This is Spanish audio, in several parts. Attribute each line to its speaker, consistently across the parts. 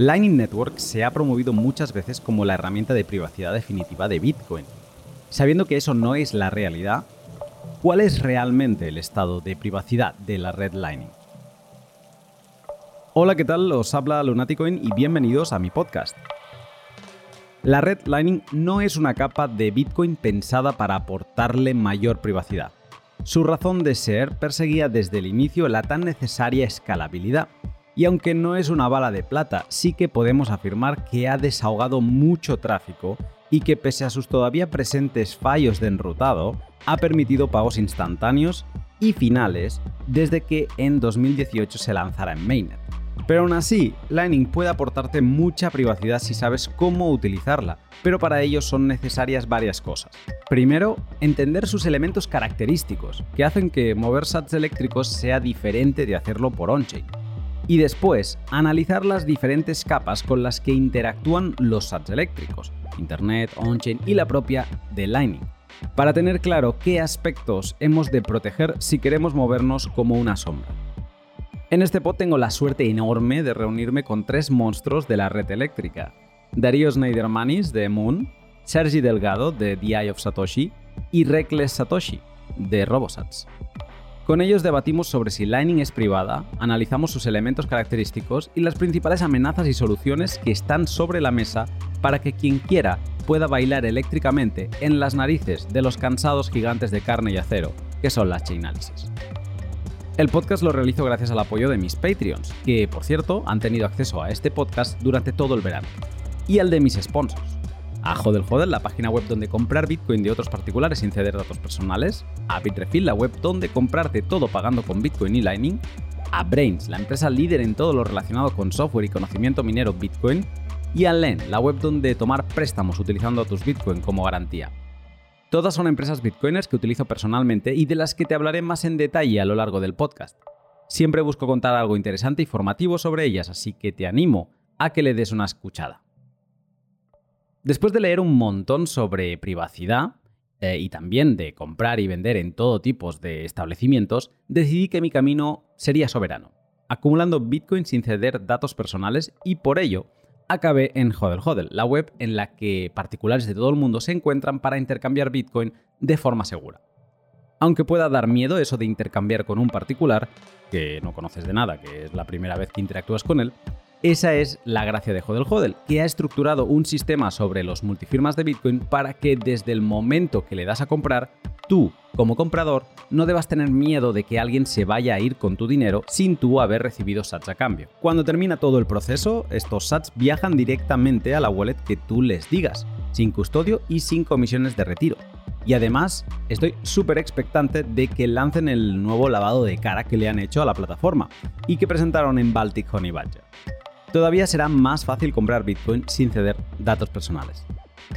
Speaker 1: Lightning Network se ha promovido muchas veces como la herramienta de privacidad definitiva de Bitcoin. Sabiendo que eso no es la realidad, ¿cuál es realmente el estado de privacidad de la red Lightning? Hola, ¿qué tal? Os habla Lunaticoin y bienvenidos a mi podcast. La red Lightning no es una capa de Bitcoin pensada para aportarle mayor privacidad. Su razón de ser perseguía desde el inicio la tan necesaria escalabilidad. Y aunque no es una bala de plata, sí que podemos afirmar que ha desahogado mucho tráfico y que pese a sus todavía presentes fallos de enrutado, ha permitido pagos instantáneos y finales desde que en 2018 se lanzara en Mainnet. Pero aún así, Lightning puede aportarte mucha privacidad si sabes cómo utilizarla, pero para ello son necesarias varias cosas. Primero, entender sus elementos característicos, que hacen que mover sats eléctricos sea diferente de hacerlo por on-chain. Y después, analizar las diferentes capas con las que interactúan los sats eléctricos, Internet, on-chain y la propia de Lightning, para tener claro qué aspectos hemos de proteger si queremos movernos como una sombra. En este pod tengo la suerte enorme de reunirme con tres monstruos de la red eléctrica. Darío Schneidermanis de Moon, Sergi Delgado de The Eye of Satoshi y Reckless Satoshi de Robosats. Con ellos debatimos sobre si Lightning es privada, analizamos sus elementos característicos y las principales amenazas y soluciones que están sobre la mesa para que quien quiera pueda bailar eléctricamente en las narices de los cansados gigantes de carne y acero, que son las Chainalysis. El podcast lo realizo gracias al apoyo de mis Patreons, que por cierto han tenido acceso a este podcast durante todo el verano, y al de mis sponsors. A Hodel Hodel, la página web donde comprar Bitcoin de otros particulares sin ceder datos personales, a Bitrefill, la web donde comprarte todo pagando con Bitcoin y Lightning, a Brains, la empresa líder en todo lo relacionado con software y conocimiento minero Bitcoin, y a Len, la web donde tomar préstamos utilizando tus Bitcoin como garantía. Todas son empresas bitcoiners que utilizo personalmente y de las que te hablaré más en detalle a lo largo del podcast. Siempre busco contar algo interesante y formativo sobre ellas, así que te animo a que le des una escuchada. Después de leer un montón sobre privacidad eh, y también de comprar y vender en todo tipo de establecimientos, decidí que mi camino sería soberano, acumulando Bitcoin sin ceder datos personales y por ello acabé en Hodel Hodel, la web en la que particulares de todo el mundo se encuentran para intercambiar Bitcoin de forma segura. Aunque pueda dar miedo eso de intercambiar con un particular, que no conoces de nada, que es la primera vez que interactúas con él, esa es la gracia de Hodel Hodel, que ha estructurado un sistema sobre los multifirmas de Bitcoin para que desde el momento que le das a comprar, tú, como comprador, no debas tener miedo de que alguien se vaya a ir con tu dinero sin tú haber recibido sats a cambio. Cuando termina todo el proceso, estos sats viajan directamente a la wallet que tú les digas, sin custodio y sin comisiones de retiro. Y además, estoy súper expectante de que lancen el nuevo lavado de cara que le han hecho a la plataforma y que presentaron en Baltic Honey Badger. Todavía será más fácil comprar Bitcoin sin ceder datos personales.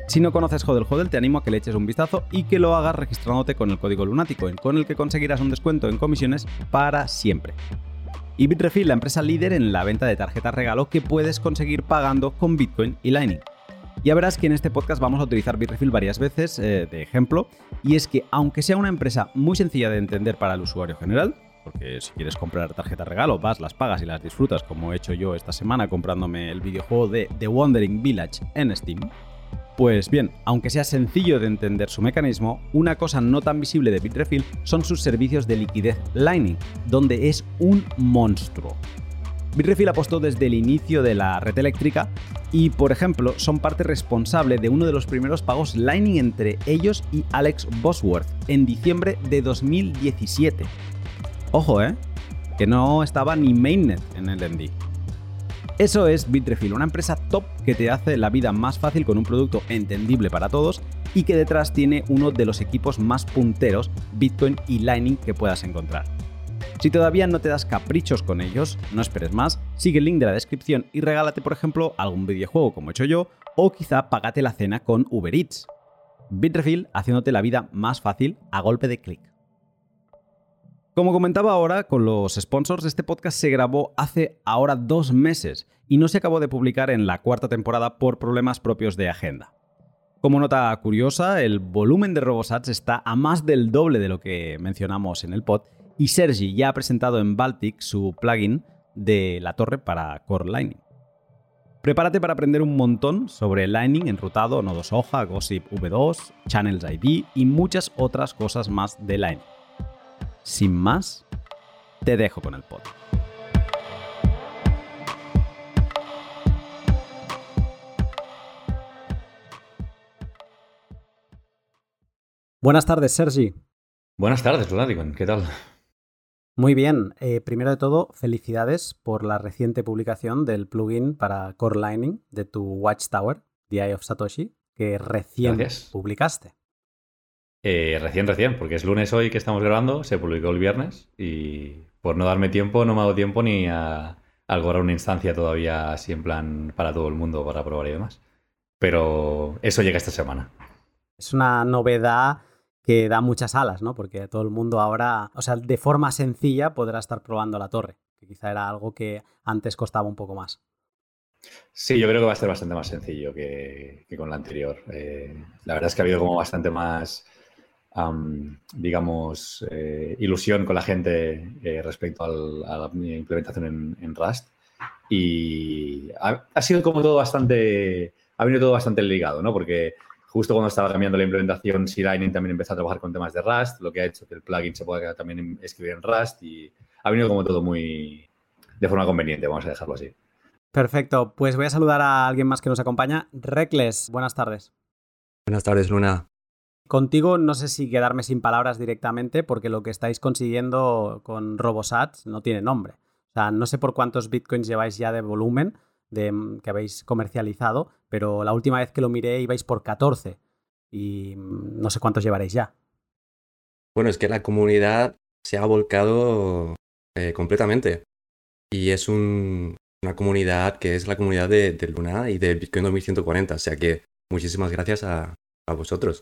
Speaker 1: Si no conoces Hodel te animo a que le eches un vistazo y que lo hagas registrándote con el código Lunático, con el que conseguirás un descuento en comisiones para siempre. Y Bitrefill, la empresa líder en la venta de tarjetas regalo que puedes conseguir pagando con Bitcoin y Lightning. Ya verás que en este podcast vamos a utilizar Bitrefill varias veces eh, de ejemplo, y es que aunque sea una empresa muy sencilla de entender para el usuario general, porque si quieres comprar tarjetas regalo, vas, las pagas y las disfrutas, como he hecho yo esta semana comprándome el videojuego de The Wandering Village en Steam, pues bien, aunque sea sencillo de entender su mecanismo, una cosa no tan visible de Bitrefill son sus servicios de liquidez Lightning, donde es un monstruo. Bitrefill apostó desde el inicio de la red eléctrica y, por ejemplo, son parte responsable de uno de los primeros pagos Lightning entre ellos y Alex Bosworth en diciembre de 2017. Ojo, ¿eh? Que no estaba ni Mainnet en el ND. Eso es Bitrefill, una empresa top que te hace la vida más fácil con un producto entendible para todos y que detrás tiene uno de los equipos más punteros Bitcoin y Lightning que puedas encontrar. Si todavía no te das caprichos con ellos, no esperes más, sigue el link de la descripción y regálate por ejemplo algún videojuego como he hecho yo o quizá pagate la cena con Uber Eats. Bitrefill haciéndote la vida más fácil a golpe de clic. Como comentaba ahora, con los sponsors, este podcast se grabó hace ahora dos meses y no se acabó de publicar en la cuarta temporada por problemas propios de agenda. Como nota curiosa, el volumen de RoboSats está a más del doble de lo que mencionamos en el pod y Sergi ya ha presentado en Baltic su plugin de la torre para Core Lightning. Prepárate para aprender un montón sobre Lightning, enrutado, nodos hoja, Gossip V2, Channels ID y muchas otras cosas más de Lightning. Sin más, te dejo con el pod. Buenas tardes, Sergi.
Speaker 2: Buenas tardes, Lunaticon. ¿Qué tal?
Speaker 1: Muy bien. Eh, primero de todo, felicidades por la reciente publicación del plugin para Core Lightning de tu Watchtower, The Eye of Satoshi, que recién publicaste.
Speaker 2: Eh, recién, recién, porque es lunes hoy que estamos grabando, se publicó el viernes y por no darme tiempo, no me ha dado tiempo ni a, algorar una instancia todavía así en plan para todo el mundo para probar y demás. Pero eso llega esta semana.
Speaker 1: Es una novedad que da muchas alas, ¿no? Porque todo el mundo ahora, o sea, de forma sencilla podrá estar probando la torre, que quizá era algo que antes costaba un poco más.
Speaker 2: Sí, yo creo que va a ser bastante más sencillo que, con la anterior. Eh, la verdad es que ha habido como bastante más, digamos, eh, ilusión con la gente eh, respecto a la implementación en, Rust. Y ha, ha, sido como todo bastante, ha venido todo bastante ligado, ¿no? Porque justo cuando estaba cambiando la implementación, C-Lightning también empezó a trabajar con temas de Rust, lo que ha hecho que el plugin se pueda también escribir en Rust y ha venido como todo muy de forma conveniente, vamos a dejarlo así.
Speaker 1: Perfecto, pues voy a saludar a alguien más que nos acompaña. Recles, buenas tardes.
Speaker 3: Buenas tardes, Luna.
Speaker 1: Contigo no sé si quedarme sin palabras directamente porque lo que estáis consiguiendo con RoboSats no tiene nombre. O sea, no sé por cuántos bitcoins lleváis ya de volumen, de, que habéis comercializado, pero la última vez que lo miré ibais por 14 y mm, no sé cuántos llevaréis ya.
Speaker 3: Bueno, es que la comunidad se ha volcado eh, completamente y es una comunidad que es la comunidad de, Luna y de Bitcoin 2140, o sea que muchísimas gracias a, vosotros.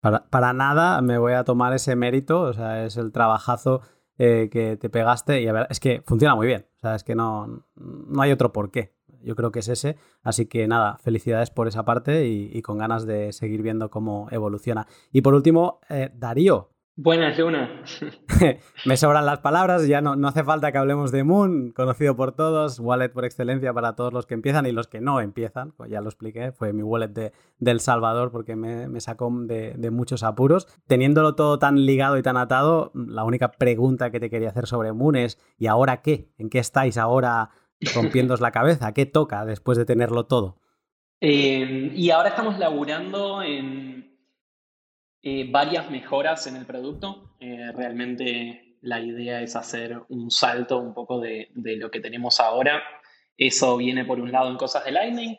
Speaker 1: Para, para, nada me voy a tomar ese mérito, o sea, es el trabajazo eh, que te pegaste y a ver, es que funciona muy bien, o sea, es que no, no hay otro por qué. Yo creo que es ese. Así que nada, felicidades por esa parte y, con ganas de seguir viendo cómo evoluciona. Y por último, eh, Darío.
Speaker 4: Buenas, Luna.
Speaker 1: Me sobran las palabras, ya no, no hace falta que hablemos de Moon, conocido por todos, wallet por excelencia para todos los que empiezan y los que no empiezan, pues ya lo expliqué, fue mi wallet de, El Salvador porque me, me sacó de, de, muchos apuros. Teniéndolo todo tan ligado y tan atado, la única pregunta que te quería hacer sobre Moon es, ¿y ahora qué? ¿En qué estáis ahora rompiéndos la cabeza? ¿Qué toca después de tenerlo todo?
Speaker 4: Eh, y ahora estamos laburando en eh, varias mejoras en el producto. Eh, realmente la idea es hacer un salto un poco de, lo que tenemos ahora. Eso viene por un lado en cosas de Lightning.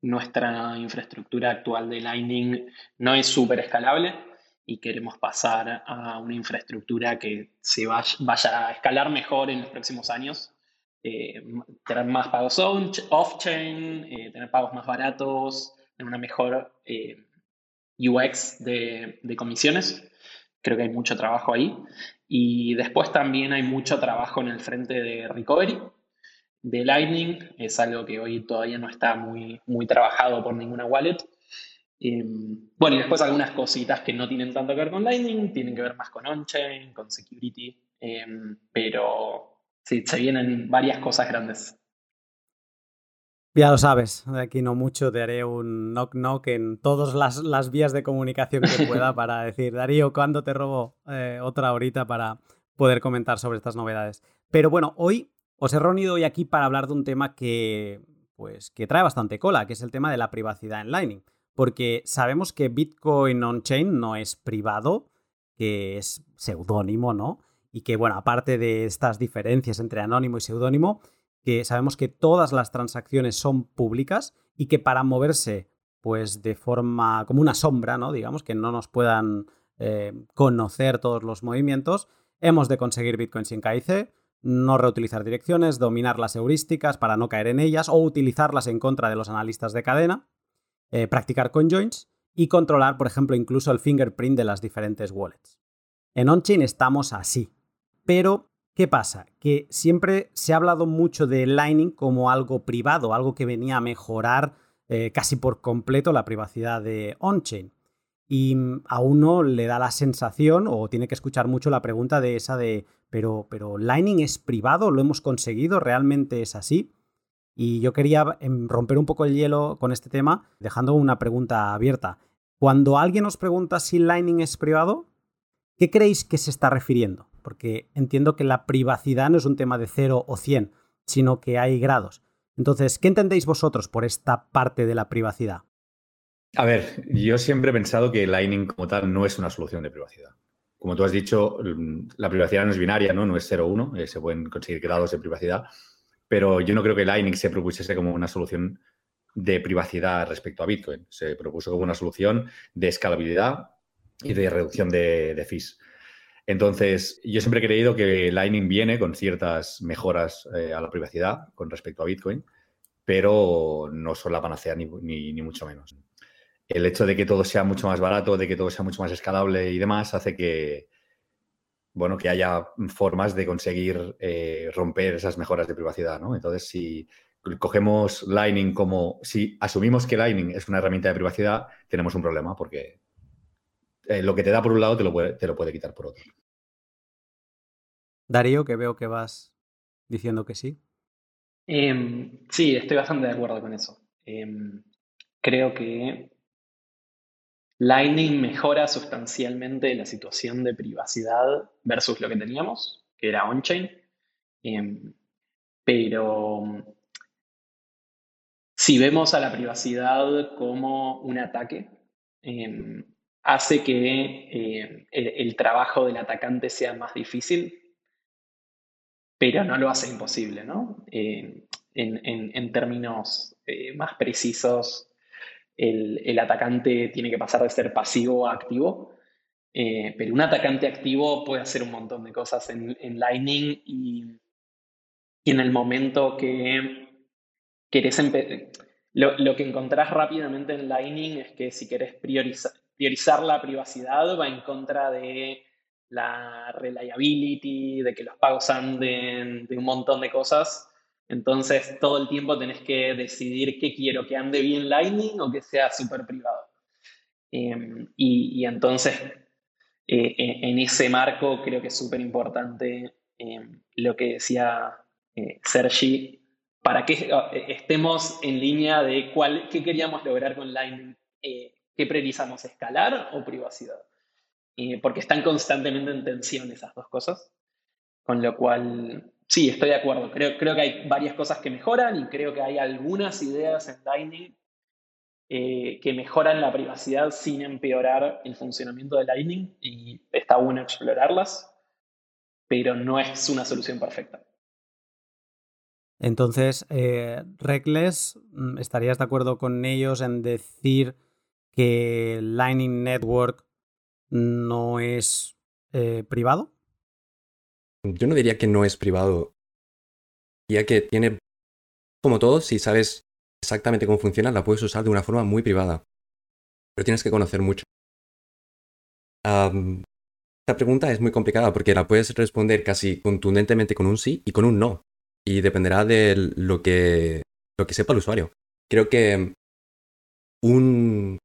Speaker 4: nuestra infraestructura actual de Lightning no es súper escalable y queremos pasar a una infraestructura que se vaya a escalar mejor en los próximos años eh, tener más pagos off-chain, tener pagos más baratos, tener una mejor UX de, comisiones. Creo que hay mucho trabajo ahí. Y después también hay mucho trabajo en el frente de recovery, de Lightning. Es algo que hoy todavía no está muy, muy trabajado por ninguna wallet. bueno, y después algunas cositas que no tienen tanto que ver con Lightning, tienen que ver más con on-chain, con security, pero sí, se vienen varias cosas grandes.
Speaker 1: Ya lo sabes, de aquí no mucho te haré un knock knock en todas las, vías de comunicación que pueda para decir, Darío, ¿cuándo te robo eh, otra horita para poder comentar sobre estas novedades? Pero bueno, hoy os he reunido hoy aquí para hablar de un tema que, pues, que trae bastante cola, que es el tema de la privacidad en Lightning. Porque sabemos que Bitcoin on-chain no es privado, que es seudónimo, ¿no? y que, bueno, aparte de estas diferencias entre anónimo y seudónimo, que sabemos que todas las transacciones son públicas y que para moverse, pues de forma como una sombra, ¿no? Digamos, que no nos puedan eh, conocer todos los movimientos, hemos de conseguir Bitcoin sin KIC, no reutilizar direcciones, dominar las heurísticas para no caer en ellas o utilizarlas en contra de los analistas de cadena, eh, practicar conjoins y controlar, por ejemplo, incluso el fingerprint de las diferentes wallets. En OnChain estamos así, pero, ¿qué pasa? Que siempre se ha hablado mucho de Lightning como algo privado, algo que venía a mejorar eh, casi por completo la privacidad de on-chain. Y a uno le da la sensación, o tiene que escuchar mucho la pregunta de esa de, pero, pero Lightning es privado, lo hemos conseguido, realmente es así. Y yo quería em, romper un poco el hielo con este tema, dejando una pregunta abierta. Cuando alguien os pregunta si Lightning es privado, ¿qué creéis que se está refiriendo? Porque entiendo que la privacidad no es un tema de 0 o 100, sino que hay grados. Entonces, ¿qué entendéis vosotros por esta parte de la privacidad?
Speaker 2: A ver, yo siempre he pensado que Lightning como tal no es una solución de privacidad. Como tú has dicho, la privacidad no es binaria, ¿no? No es 0-1, eh, se pueden conseguir grados de privacidad, pero yo no creo que Lightning se propusiese como una solución de privacidad respecto a Bitcoin. Se propuso como una solución de escalabilidad y de reducción de, fees. Entonces, yo siempre he creído que Lightning viene con ciertas mejoras eh, a la privacidad con respecto a Bitcoin, pero no son la panacea ni, ni, mucho menos. El hecho de que todo sea mucho más barato, de que todo sea mucho más escalable y demás, hace que, bueno, que haya formas de conseguir eh, romper esas mejoras de privacidad, ¿no? Entonces, si cogemos Lightning como, si asumimos que Lightning es una herramienta de privacidad, tenemos un problema porque eh, lo que te da por un lado te lo, puede, te lo puede quitar por otro.
Speaker 1: Darío, que veo que vas diciendo que sí.
Speaker 4: Em, sí, estoy bastante de acuerdo con eso. Em, creo que Lightning mejora sustancialmente la situación de privacidad versus lo que teníamos, que era on-chain. Em, pero si vemos a la privacidad como un ataque, hace que eh, el, trabajo del atacante sea más difícil, pero no lo hace imposible, ¿no? en, términos eh, más precisos, el, atacante tiene que pasar de ser pasivo a activo, eh, pero un atacante activo puede hacer un montón de cosas en, Lightning y, y en el momento que querés lo, lo, que encontrás rápidamente en Lightning es que si querés priorizar, priorizar la privacidad va en contra de la reliability, de que los pagos anden, de un montón de cosas. Entonces, todo el tiempo tenés que decidir qué quiero, que ande bien Lightning o que sea súper privado. Em, y, entonces, eh, en ese marco, creo que es súper importante em, lo que decía eh, Sergi para que eh, estemos en línea de cuál, qué queríamos lograr con Lightning. Eh, ¿Qué priorizamos, escalar o privacidad? Eh, porque están constantemente en tensión esas dos cosas. Con lo cual, sí, estoy de acuerdo. Creo, creo que hay varias cosas que mejoran y creo que hay algunas ideas en Lightning que mejoran la privacidad sin empeorar el funcionamiento de Lightning y está bueno explorarlas, pero no es una solución perfecta.
Speaker 1: Entonces, eh, Reckless, mm, ¿estarías de acuerdo con ellos en decir que Lightning Network no es eh, privado?
Speaker 3: Yo no diría que no es privado. Ya que tiene, como todo, si sabes exactamente cómo funciona, la puedes usar de una forma muy privada. Pero tienes que conocer mucho. esta pregunta es muy complicada porque la puedes responder casi contundentemente con un sí y con un no y dependerá de lo que, lo que sepa el usuario. Creo que un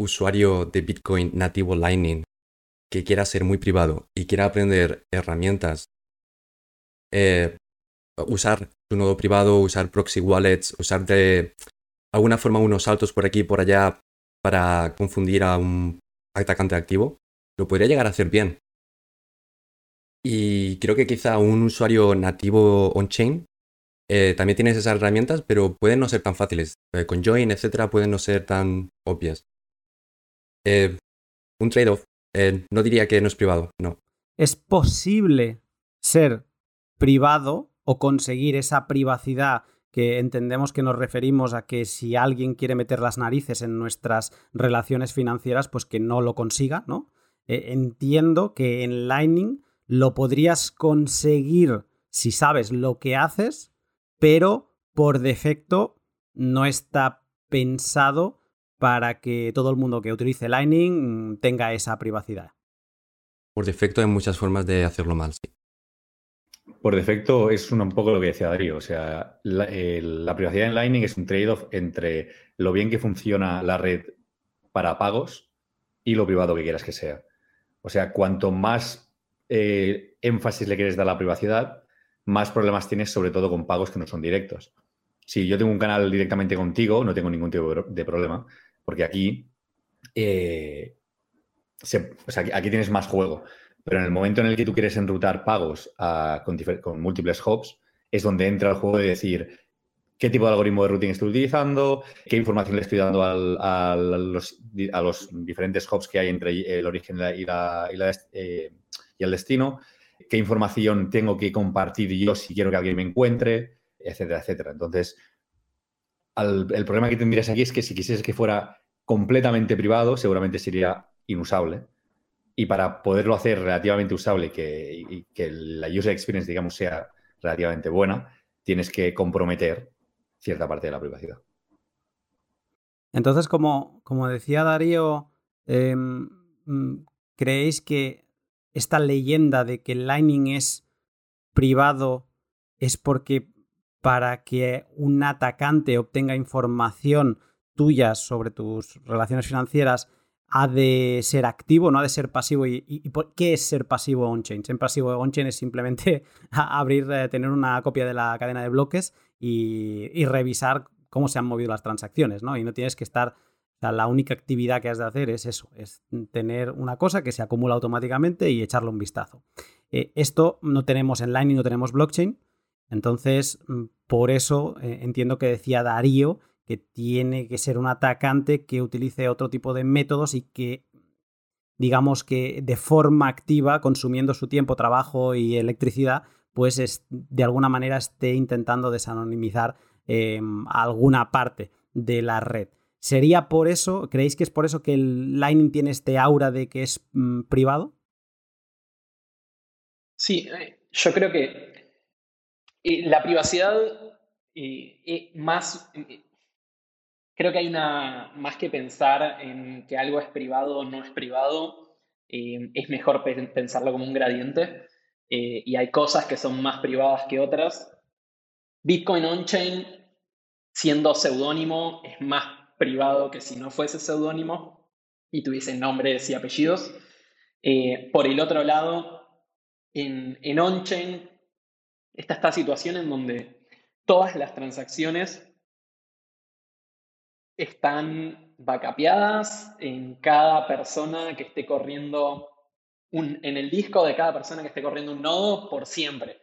Speaker 3: usuario de Bitcoin nativo Lightning que quiera ser muy privado y quiera aprender herramientas, eh, usar su nodo privado, usar proxy wallets, usar de alguna forma unos saltos por aquí y por allá para confundir a un atacante activo, lo podría llegar a hacer bien. Y creo que quizá un usuario nativo on-chain eh, también tienes esas herramientas, pero pueden no ser tan fáciles. Eh, con Join, etcétera, pueden no ser tan obvias. Eh, un trade-off. no diría que no es privado, no.
Speaker 1: ¿Es posible ser privado o conseguir esa privacidad que entendemos que nos referimos a que si alguien quiere meter las narices en nuestras relaciones financieras, pues que no lo consiga, ¿no? entiendo que en Lightning lo podrías conseguir si sabes lo que haces, pero por defecto no está pensado para que todo el mundo que utilice Lightning mm, tenga esa privacidad.
Speaker 3: Por defecto hay muchas formas de hacerlo mal, sí.
Speaker 2: Por defecto es un, poco lo que decía Darío. O sea, la, la privacidad en Lightning es un trade-off entre lo bien que funciona la red para pagos y lo privado que quieras que sea. O sea, cuanto más eh, énfasis le quieres dar a la privacidad, más problemas tienes sobre todo con pagos que no son directos. si yo tengo un canal directamente contigo, no tengo ningún tipo de problema, porque aquí, eh, aquí tienes más juego. Pero en el momento en el que tú quieres enrutar pagos con, múltiples hubs, es donde entra el juego de decir qué tipo de algoritmo de routing estoy utilizando, qué información le estoy dando a, los, diferentes hubs que hay entre el origen y, eh, y el destino, qué información tengo que compartir yo si quiero que alguien me encuentre, etcétera, etcétera. Entonces, el problema que tendrías aquí es que si quisieras que fuera completamente privado, seguramente sería inusable y para poderlo hacer relativamente usable y que la user experience, digamos, sea relativamente buena, tienes que comprometer cierta parte de la privacidad.
Speaker 1: Entonces, como, como decía Darío, em, mm, ¿creéis que esta leyenda de que Lightning es privado es porque para que un atacante obtenga información tuya sobre tus relaciones financieras ha de ser activo, no ha de ser pasivo. ¿Y, qué es ser pasivo on-chain? Ser pasivo on-chain es simplemente abrir, eh, tener una copia de la cadena de bloques y, revisar cómo se han movido las transacciones, ¿no? Y no tienes que estar... la única actividad que has de hacer es eso, es tener una cosa que se acumula automáticamente y echarle un vistazo. Eh, esto no tenemos en Lightning, no tenemos blockchain. Entonces, mm, por eso eh, entiendo que decía Darío que tiene que ser un atacante que utilice otro tipo de métodos y que, digamos que de forma activa, consumiendo su tiempo, trabajo y electricidad, pues es, de alguna manera esté intentando desanonimizar em, alguna parte de la red. ¿Sería por eso, creéis que es por eso que el Lightning tiene este aura de que es mm, privado?
Speaker 4: Sí, eh, yo creo que eh, la privacidad eh, más Creo que hay una, más que pensar en que algo es privado o no es privado, eh, es mejor pensarlo como un gradiente eh, y hay cosas que son más privadas que otras. Bitcoin on-chain, siendo seudónimo, es más privado que si no fuese seudónimo y tuviese nombres y apellidos. Eh, por el otro lado, en, en on-chain está esta situación en donde todas las transacciones están backupeadas en cada persona que esté corriendo un, en el disco de cada persona que esté corriendo un nodo por siempre.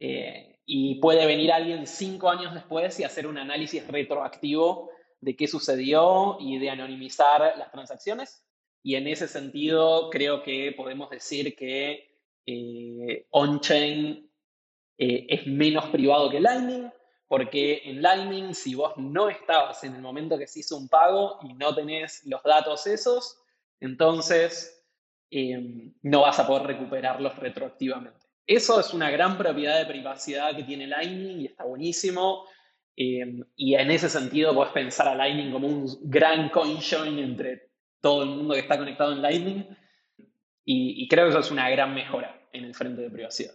Speaker 4: Eh, y puede venir alguien cinco años después y hacer un análisis retroactivo de qué sucedió y de anonimizar las transacciones. Y en ese sentido, creo que podemos decir que eh, on-chain eh, es menos privado que Lightning, porque en Lightning, si vos no estabas en el momento que se hizo un pago y no tenés los datos esos, entonces em, no vas a poder recuperarlos retroactivamente. Eso es una gran propiedad de privacidad que tiene Lightning y está buenísimo. Em, y en ese sentido, podés pensar a Lightning como un gran coinjoin entre todo el mundo que está conectado en Lightning. Y, y creo que eso es una gran mejora en el frente de privacidad.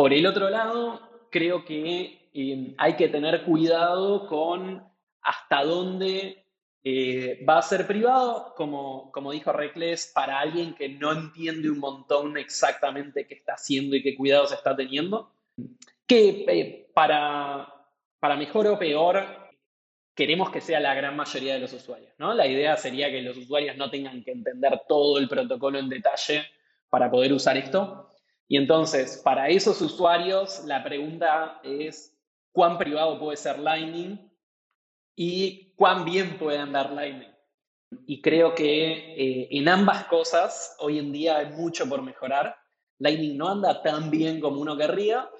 Speaker 4: Por el otro lado, creo que hay que tener cuidado con hasta dónde eh, va a ser privado, como, como dijo Recles, para alguien que no entiende un montón exactamente qué está haciendo y qué cuidados está teniendo, que eh, para, para mejor o peor queremos que sea la gran mayoría de los usuarios. ¿no? La idea sería que los usuarios no tengan que entender todo el protocolo en detalle para poder usar esto. Y entonces, para esos usuarios, la pregunta es, cuán privado puede ser Lightning y cuán bien puede andar Lightning. Y creo que eh, en ambas cosas hoy en día hay mucho por mejorar. Lightning no anda tan bien como uno querría.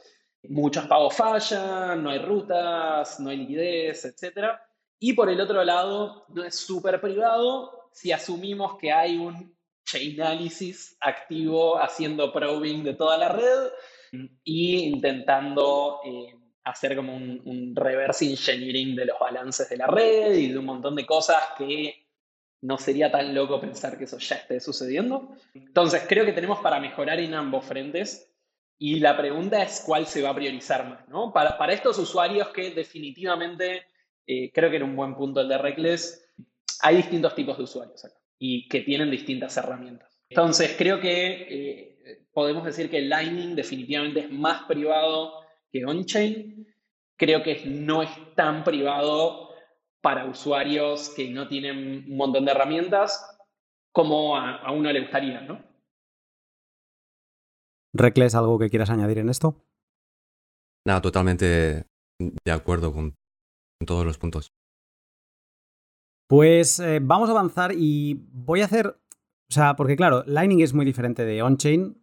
Speaker 4: Muchos pagos fallan, no hay rutas, no hay liquidez, etc. Y por el otro lado, no es súper privado si asumimos que hay un Chainalysis activo haciendo probing de toda la red y intentando eh, hacer como un, reverse engineering de los balances de la red y de un montón de cosas que no sería tan loco pensar que eso ya esté sucediendo. Entonces, creo que tenemos para mejorar en ambos frentes y la pregunta es cuál se va a priorizar más, ¿no? Para, para estos usuarios que definitivamente, eh, creo que era un buen punto el de Reckless, hay distintos tipos de usuarios acá y que tienen distintas herramientas. Entonces, creo que eh, podemos decir que Lightning definitivamente es más privado que on-chain. creo que no es tan privado para usuarios que no tienen un montón de herramientas como a, uno le gustaría, ¿no?
Speaker 1: Recles, ¿algo que quieras añadir en esto?
Speaker 3: Nada, totalmente de acuerdo con todos los puntos.
Speaker 1: Pues eh, vamos a avanzar y voy a hacer, o sea, porque claro, Lightning es muy diferente de on-chain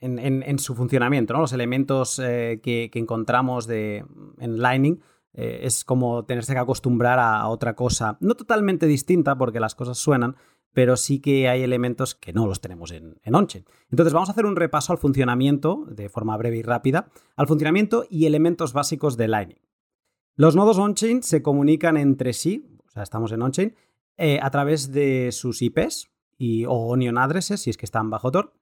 Speaker 1: en, su funcionamiento, ¿no? Los elementos eh, que, encontramos de, en Lightning eh, es como tenerse que acostumbrar a, otra cosa, no totalmente distinta porque las cosas suenan, pero sí que hay elementos que no los tenemos en, en Onchain. Entonces vamos a hacer un repaso al funcionamiento, de forma breve y rápida, al funcionamiento y elementos básicos de Lightning. Los nodos on-chain se comunican entre sí, o sea, estamos en on-chain, eh, a través de sus IPs y, o onion addresses, si es que están bajo Tor,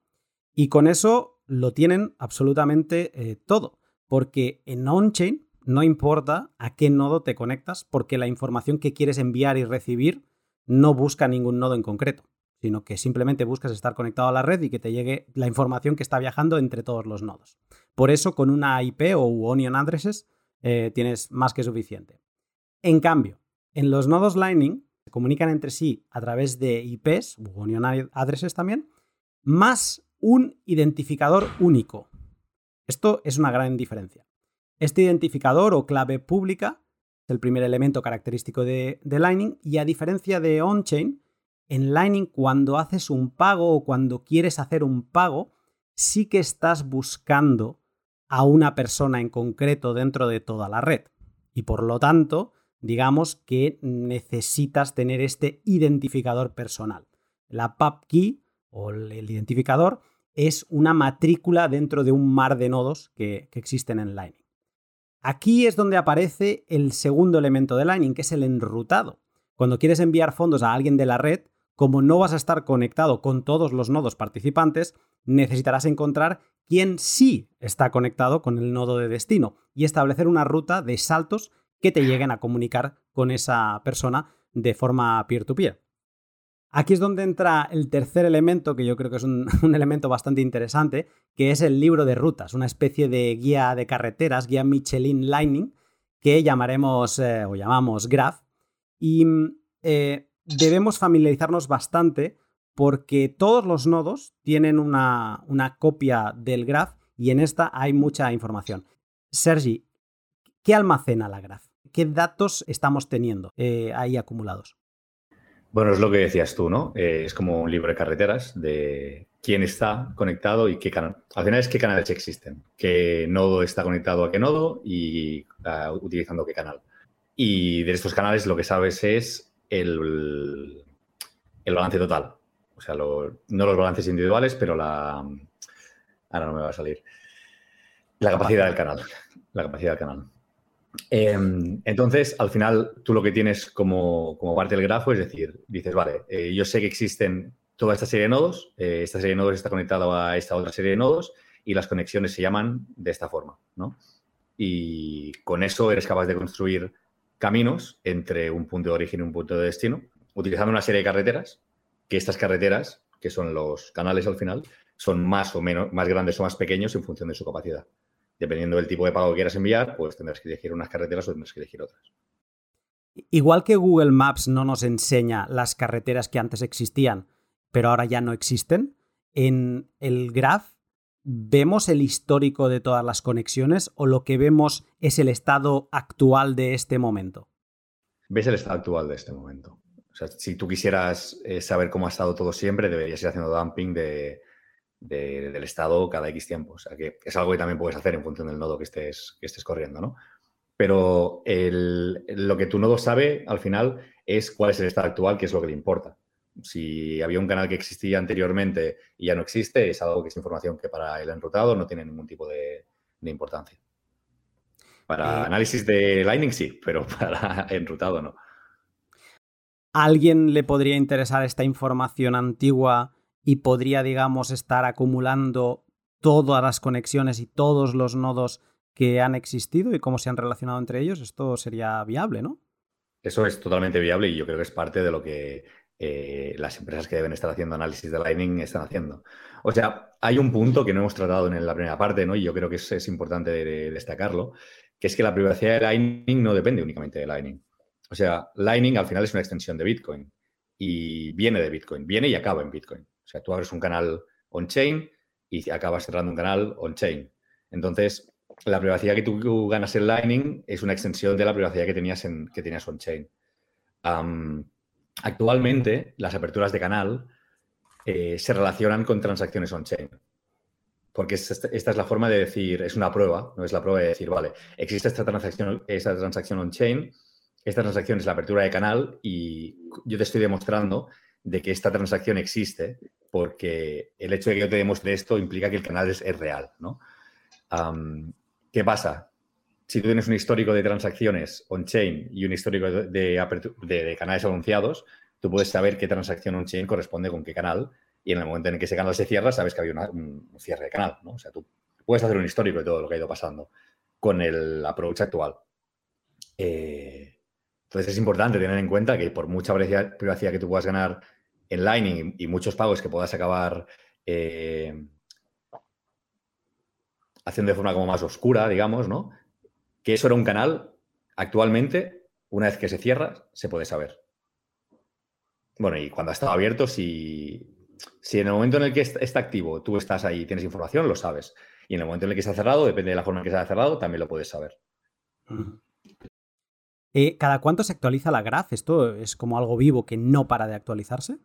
Speaker 1: y con eso lo tienen absolutamente eh, todo, porque en on-chain no importa a qué nodo te conectas, porque la información que quieres enviar y recibir no busca ningún nodo en concreto, sino que simplemente buscas estar conectado a la red y que te llegue la información que está viajando entre todos los nodos. Por eso, con una IP o onion addresses eh, tienes más que suficiente. En cambio, en los nodos Lightning se comunican entre sí a través de IPs o onion addresses también, más un identificador único. Esto es una gran diferencia. Este identificador o clave pública es el primer elemento característico de, Lightning y a diferencia de on-chain, en Lightning cuando haces un pago o cuando quieres hacer un pago, sí que estás buscando a una persona en concreto dentro de toda la red. Y por lo tanto, digamos que necesitas tener este identificador personal. La PubKey o el identificador es una matrícula dentro de un mar de nodos que, que existen en Lightning. Aquí es donde aparece el segundo elemento de Lightning, que es el enrutado. Cuando quieres enviar fondos a alguien de la red, como no vas a estar conectado con todos los nodos participantes, necesitarás encontrar quién sí está conectado con el nodo de destino y establecer una ruta de saltos que te lleguen a comunicar con esa persona de forma peer-to-peer. Aquí es donde entra el tercer elemento, que yo creo que es un, elemento bastante interesante, que es el libro de rutas, una especie de guía de carreteras, guía Michelin Lightning, que llamaremos eh, o llamamos Graph. Y eh, debemos familiarizarnos bastante porque todos los nodos tienen una, copia del graph y en esta hay mucha información. Sergi, ¿qué almacena la graph? ¿Qué datos estamos teniendo eh, ahí acumulados?
Speaker 2: Bueno, es lo que decías tú, ¿no? Eh, es como un libro de carreteras de quién está conectado y qué canal. Al final es qué canales existen, qué nodo está conectado a qué nodo y ah, utilizando qué canal. Y de estos canales lo que sabes es el, el balance total. O sea, no los balances individuales, pero la... Ahora no me va a salir. La capacidad del canal. La capacidad del canal. Em, entonces, al final, tú lo que tienes como, parte del grafo es decir, dices, vale, eh, yo sé que existen toda esta serie de nodos, eh, esta serie de nodos está conectada a esta otra serie de nodos y las conexiones se llaman de esta forma, ¿no? Y con eso eres capaz de construir caminos entre un punto de origen y un punto de destino, utilizando una serie de carreteras, que estas carreteras, que son los canales al final, son más o menos, más grandes o más pequeños en función de su capacidad dependiendo del tipo de pago que quieras enviar, pues tendrás que elegir unas carreteras o tendrás que elegir otras.
Speaker 1: Igual que Google Maps no nos enseña las carreteras que antes existían, pero ahora ya no existen, en el graph vemos el histórico de todas las conexiones o lo que vemos es el estado actual de este momento.
Speaker 2: Ves el estado actual de este momento. O sea, si tú quisieras eh, saber cómo ha estado todo siempre, deberías ir haciendo dumping de, del estado cada X tiempo. O sea, que es algo que también puedes hacer en función del nodo que estés, que estés corriendo, ¿no? Pero lo que tu nodo sabe al final es cuál es el estado actual, que es lo que le importa. Si había un canal que existía anteriormente y ya no existe, es algo que es información que para el enrutado no tiene ningún tipo de, importancia. Para análisis de Lightning sí, pero para enrutado no.
Speaker 1: alguien le podría interesar esta información antigua y podría, digamos, estar acumulando todas las conexiones y todos los nodos que han existido y cómo se han relacionado entre ellos, esto sería viable, ¿no?
Speaker 2: Eso es totalmente viable y yo creo que es parte de lo que eh, las empresas que deben estar haciendo análisis de Lightning están haciendo. O sea, hay un punto que no hemos tratado en la primera parte, ¿no? Y yo creo que es, importante destacarlo, que es que la privacidad de Lightning no depende únicamente de Lightning. O sea, Lightning al final es una extensión de Bitcoin y viene de Bitcoin, viene y acaba en Bitcoin. O sea, tú abres un canal on-chain y acabas cerrando un canal on-chain. Entonces, la privacidad que tú ganas en Lightning es una extensión de la privacidad que tenías, tenías on-chain. actualmente, las aperturas de canal eh, se relacionan con transacciones on-chain. Porque esta, es la forma de decir, es una prueba, no es la prueba de decir, vale, existe esta transacción, esta transacción on-chain, esta transacción es la apertura de canal y yo te estoy demostrando de que esta transacción existe porque el hecho de que yo te demuestre esto implica que el canal es, real, ¿no? ¿Qué pasa? Si tú tienes un histórico de transacciones on-chain y un histórico de, canales anunciados, tú puedes saber qué transacción on-chain corresponde con qué canal y en el momento en que ese canal se cierra, sabes que había un cierre de canal, ¿no? O sea, tú puedes hacer un histórico de todo lo que ha ido pasando con el approach actual. Eh, entonces es importante tener en cuenta que por mucha privacidad que tú puedas ganar en Lightning y muchos pagos que puedas acabar eh, haciendo de forma como más oscura, digamos, ¿no? Que eso era un canal, actualmente, una vez que se cierra, se puede saber. Bueno, y cuando ha estado abierto, si, si en el momento en el que está activo tú estás ahí y tienes información, lo sabes. Y en el momento en el que está cerrado, depende de la forma en que se ha cerrado, también lo puedes saber.
Speaker 1: Eh, ¿Cada cuánto se actualiza la graph? ¿Esto es como algo vivo que no para de actualizarse?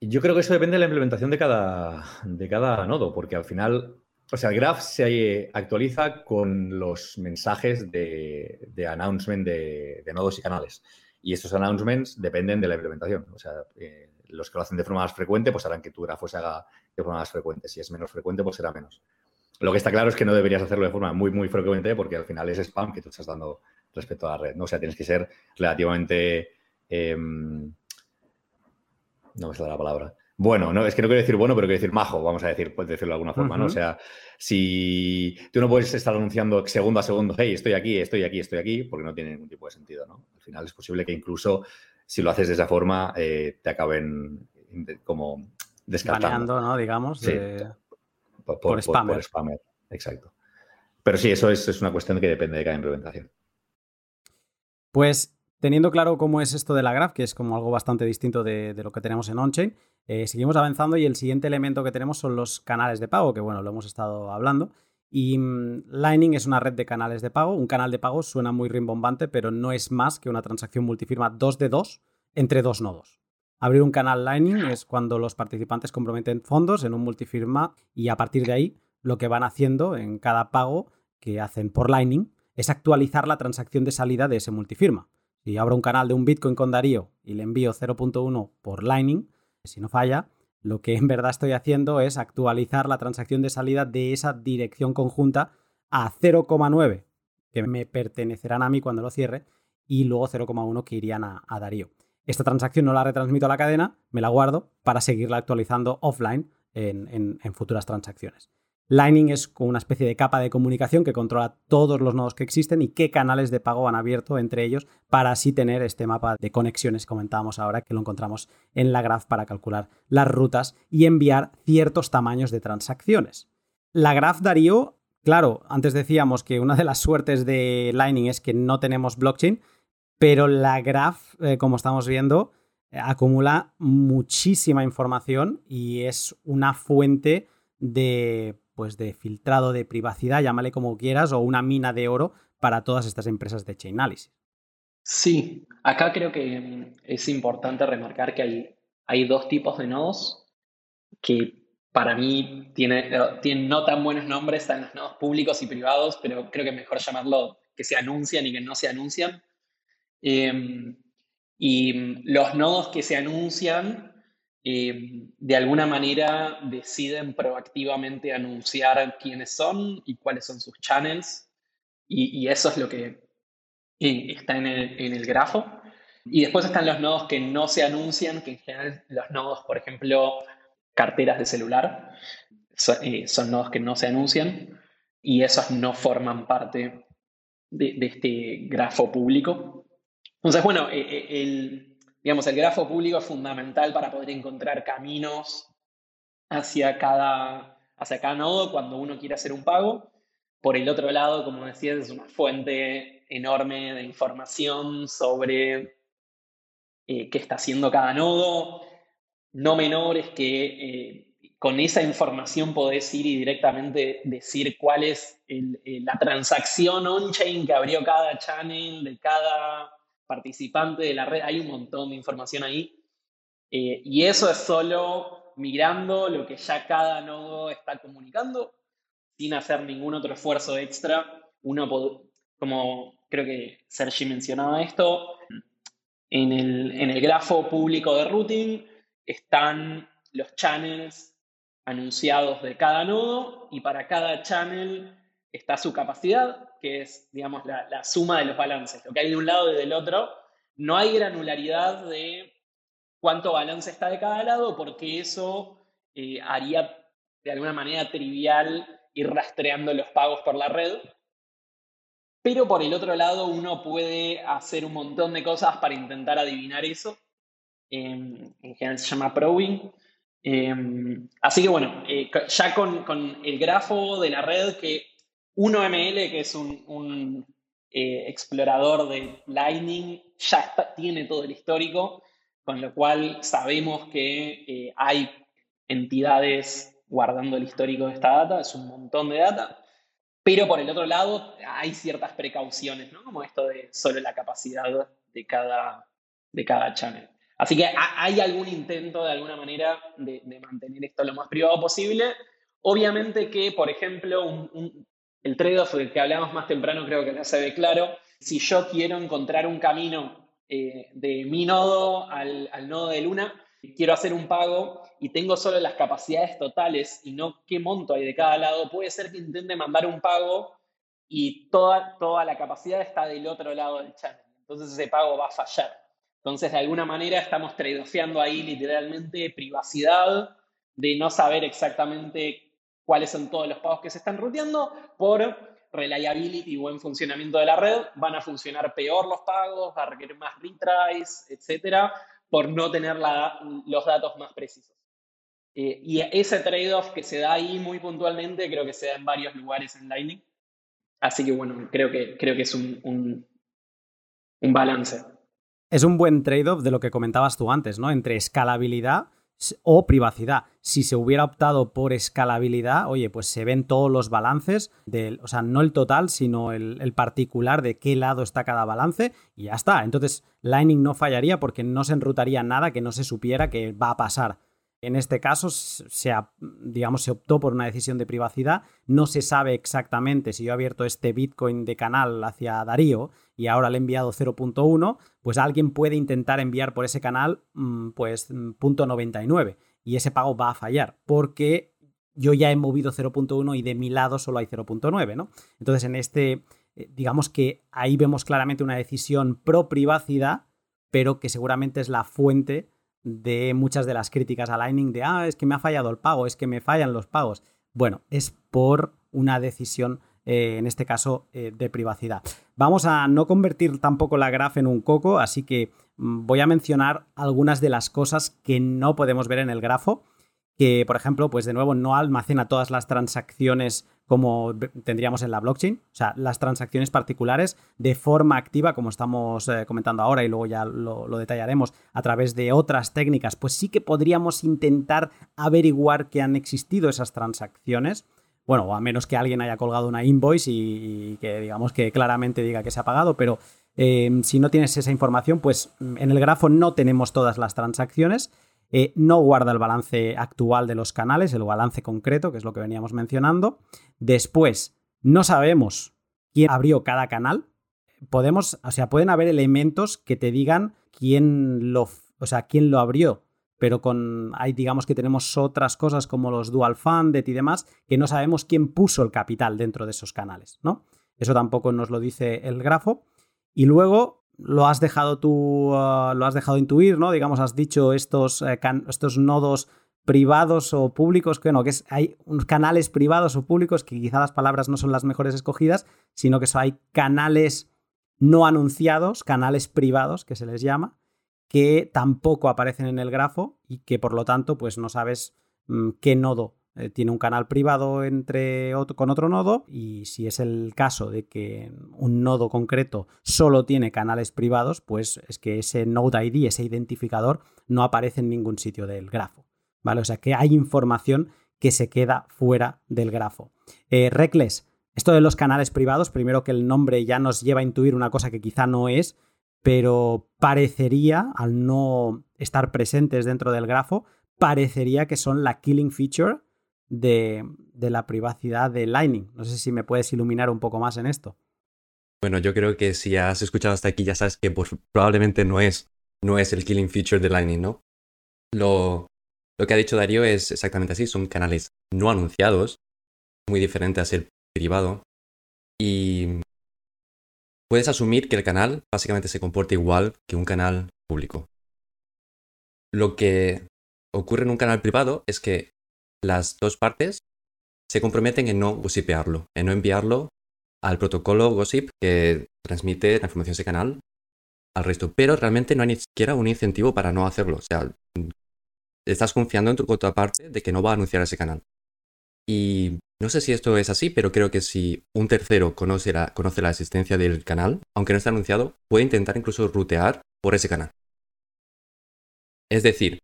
Speaker 2: Yo creo que eso depende de la implementación de cada, de cada nodo, porque al final, o sea, el graph se actualiza con los mensajes de, announcement de, nodos y canales. Y estos announcements dependen de la implementación. O sea, eh, los que lo hacen de forma más frecuente, pues harán que tu grafo se haga de forma más frecuente. Si es menos frecuente, pues será menos. Lo que está claro es que no deberías hacerlo de forma muy, muy frecuente porque al final es spam que tú estás dando respecto a la red, ¿no? O sea, tienes que ser relativamente... Em, no me sale la palabra. Bueno, no, es que no quiero decir bueno, pero quiero decir majo, vamos a decir, puedes decirlo de alguna forma, ¿no? O sea, si tú no puedes estar anunciando segundo a segundo, hey, estoy aquí, estoy aquí, estoy aquí, porque no tiene ningún tipo de sentido, ¿no? Al final es posible que incluso si lo haces de esa forma, eh, te acaben como descartando.
Speaker 1: ¿no? Digamos,
Speaker 2: sí, por, por, spammer. Exacto. Pero sí, eso es, es una cuestión que depende de cada implementación.
Speaker 1: Pues teniendo claro cómo es esto de la graph, que es como algo bastante distinto de, lo que tenemos en OnChain, eh, seguimos avanzando y el siguiente elemento que tenemos son los canales de pago, que bueno, lo hemos estado hablando. Y mm, Lightning es una red de canales de pago. Un canal de pago suena muy rimbombante, pero no es más que una transacción multifirma 2 de 2 entre dos nodos. Abrir un canal Lightning es cuando los participantes comprometen fondos en un multifirma y a partir de ahí lo que van haciendo en cada pago que hacen por Lightning es actualizar la transacción de salida de ese multifirma. Si abro un canal de un Bitcoin con Darío y le envío 0.1 por Lightning, si no falla, lo que en verdad estoy haciendo es actualizar la transacción de salida de esa dirección conjunta a 0,9, que me pertenecerán a mí cuando lo cierre, y luego 0,1 que irían a, Darío. Esta transacción no la retransmito a la cadena, me la guardo para seguirla actualizando offline en futuras transacciones. Lightning es como una especie de capa de comunicación que controla todos los nodos que existen y qué canales de pago han abierto entre ellos para así tener este mapa de conexiones que comentábamos ahora, que lo encontramos en la graph para calcular las rutas y enviar ciertos tamaños de transacciones. La graph Darío, claro, antes decíamos que una de las suertes de Lightning es que no tenemos blockchain, pero la graph, eh, como estamos viendo, eh, acumula muchísima información y es una fuente de pues de filtrado de privacidad, llámale como quieras, o una mina de oro para todas estas empresas de Chainalysis.
Speaker 4: Sí, acá creo que mm, es importante remarcar que hay, hay dos tipos de nodos que para mí tienen, no tan buenos nombres, están los nodos públicos y privados, pero creo que es mejor llamarlo que se anuncian y que no se anuncian. Em, y mm, los nodos que se anuncian eh, de alguna manera deciden proactivamente anunciar quiénes son y cuáles son sus channels. Y, eso es lo que eh, está en el, grafo. Y después están los nodos que no se anuncian, que en general los nodos, por ejemplo, carteras de celular, eh, son, nodos que no se anuncian y esos no forman parte de, de este grafo público. Entonces, bueno, el, Digamos, el grafo público es fundamental para poder encontrar caminos hacia cada, hacia cada nodo cuando uno quiere hacer un pago. por el otro lado, como decías, es una fuente enorme de información sobre eh, qué está haciendo cada nodo. No menor es que eh, con esa información podés ir y directamente decir cuál es eh, la transacción on-chain que abrió cada channel de cada participante de la red. Hay un montón de información ahí. y eso es solo mirando lo que ya cada nodo está comunicando sin hacer ningún otro esfuerzo extra. Uno, como creo que Sergi mencionaba esto, en el, en el grafo público de routing están los channels anunciados de cada nodo y para cada channel está su capacidad, que es, digamos, la, suma de los balances. Lo que hay de un lado y del otro, no hay granularidad de cuánto balance está de cada lado, porque eso eh, haría de alguna manera trivial ir rastreando los pagos por la red. Pero por el otro lado, uno puede hacer un montón de cosas para intentar adivinar eso. en general se llama probing. Em, así que bueno, eh, ya con, el grafo de la red que 1ML, que es un, eh, explorador de Lightning, ya tiene todo el histórico, con lo cual sabemos que eh, hay entidades guardando el histórico de esta data, es un montón de data. Pero por el otro lado, hay ciertas precauciones, ¿no? Como esto de solo la capacidad de cada, de cada channel. Así que hay algún intento de alguna manera de, mantener esto lo más privado posible. Obviamente que, por ejemplo, el trade-off del que hablamos más temprano creo que ya se ve claro. Si yo quiero encontrar un camino eh, de mi nodo al, al nodo de Luna, quiero hacer un pago y tengo solo las capacidades totales y no qué monto hay de cada lado, puede ser que intente mandar un pago y toda, toda la capacidad está del otro lado del channel. Entonces ese pago va a fallar. Entonces, de alguna manera estamos tradeofeando ahí literalmente privacidad de no saber exactamente cuáles son todos los pagos que se están ruteando por reliability y buen funcionamiento de la red. Van a funcionar peor los pagos, va a requerir más retries, etcétera, por no tener los datos más precisos. Eh, y ese trade-off que se da ahí muy puntualmente, creo que se da en varios lugares en Lightning. Así que bueno, creo que, creo que es un, un balance.
Speaker 1: Es un buen trade-off de lo que comentabas tú antes, ¿no? Entre escalabilidad o privacidad. Si se hubiera optado por escalabilidad, oye, pues se ven todos los balances, o sea, no el total, sino el, particular de qué lado está cada balance y ya está. Entonces, Lightning no fallaría porque no se enrutaría nada que no se supiera que va a pasar. En este caso, se, digamos, se optó por una decisión de privacidad. No se sabe exactamente si yo he abierto este Bitcoin de canal hacia Darío y ahora le he enviado 0.1, pues alguien puede intentar enviar por ese canal mm, pues 0.99 y ese pago va a fallar porque yo ya he movido 0.1 y de mi lado solo hay 0.9, ¿no? Entonces, en este, eh, digamos que ahí vemos claramente una decisión pro privacidad, pero que seguramente es la fuente de muchas de las críticas a Lightning de, ah, es que me ha fallado el pago, es que me fallan los pagos. Bueno, es por una decisión, eh, en este caso, eh, de privacidad. Vamos a no convertir tampoco la graph en un coco, así que mm, voy a mencionar algunas de las cosas que no podemos ver en el grafo que, por ejemplo, pues de nuevo no almacena todas las transacciones como tendríamos en la blockchain, o sea, las transacciones particulares de forma activa, como estamos eh, comentando ahora y luego ya lo, detallaremos a través de otras técnicas, pues sí que podríamos intentar averiguar que han existido esas transacciones. Bueno, a menos que alguien haya colgado una invoice y, que digamos que claramente diga que se ha pagado, pero eh, si no tienes esa información, pues en el grafo no tenemos todas las transacciones. Eh, no guarda el balance actual de los canales, el balance concreto, que es lo que veníamos mencionando. Después, no sabemos quién abrió cada canal. Podemos, o sea, pueden haber elementos que te digan quién lo, o sea, quién lo abrió, pero con hay digamos que tenemos otras cosas como los dual funded y demás que no sabemos quién puso el capital dentro de esos canales, ¿no? Eso tampoco nos lo dice el grafo. Y luego lo has dejado tú, ah, lo has dejado intuir, ¿no? Digamos, has dicho estos, eh, estos nodos privados o públicos, que no, que es, hay unos canales privados o públicos, que quizá las palabras no son las mejores escogidas, sino que hay canales no anunciados, canales privados, que se les llama, que tampoco aparecen en el grafo y que por lo tanto, pues no sabes mm, qué nodo eh, tiene un canal privado entre con otro nodo y si es el caso de que un nodo concreto solo tiene canales privados, pues es que ese node ID, ese identificador, no aparece en ningún sitio del grafo. ¿Vale? O sea que hay información que se queda fuera del grafo. Eh, Reckless, esto de los canales privados, primero que el nombre ya nos lleva a intuir una cosa que quizá no es, pero parecería, al no estar presentes dentro del grafo, parecería que son la killing feature de, la privacidad de Lightning. No sé si me puedes iluminar un poco más en esto.
Speaker 3: Bueno, yo creo que si has escuchado hasta aquí ya sabes que probablemente no es, no es el killing feature de Lightning, ¿no? Lo, lo que ha dicho Darío es exactamente así, son canales no anunciados, muy diferente a ser privado. Y puedes asumir que el canal básicamente se comporta igual que un canal público. Lo que ocurre en un canal privado es que las dos partes se comprometen en no gossipearlo, en no enviarlo al protocolo gossip que transmite la información ese canal al resto. Pero realmente no hay ni siquiera un incentivo para no hacerlo. O sea, estás confiando en tu contraparte de que no va a anunciar ese canal. Y no sé si esto es así, pero creo que si un tercero conoce la, conoce la existencia del canal, aunque no esté anunciado, puede intentar incluso rutear por ese canal. Es decir,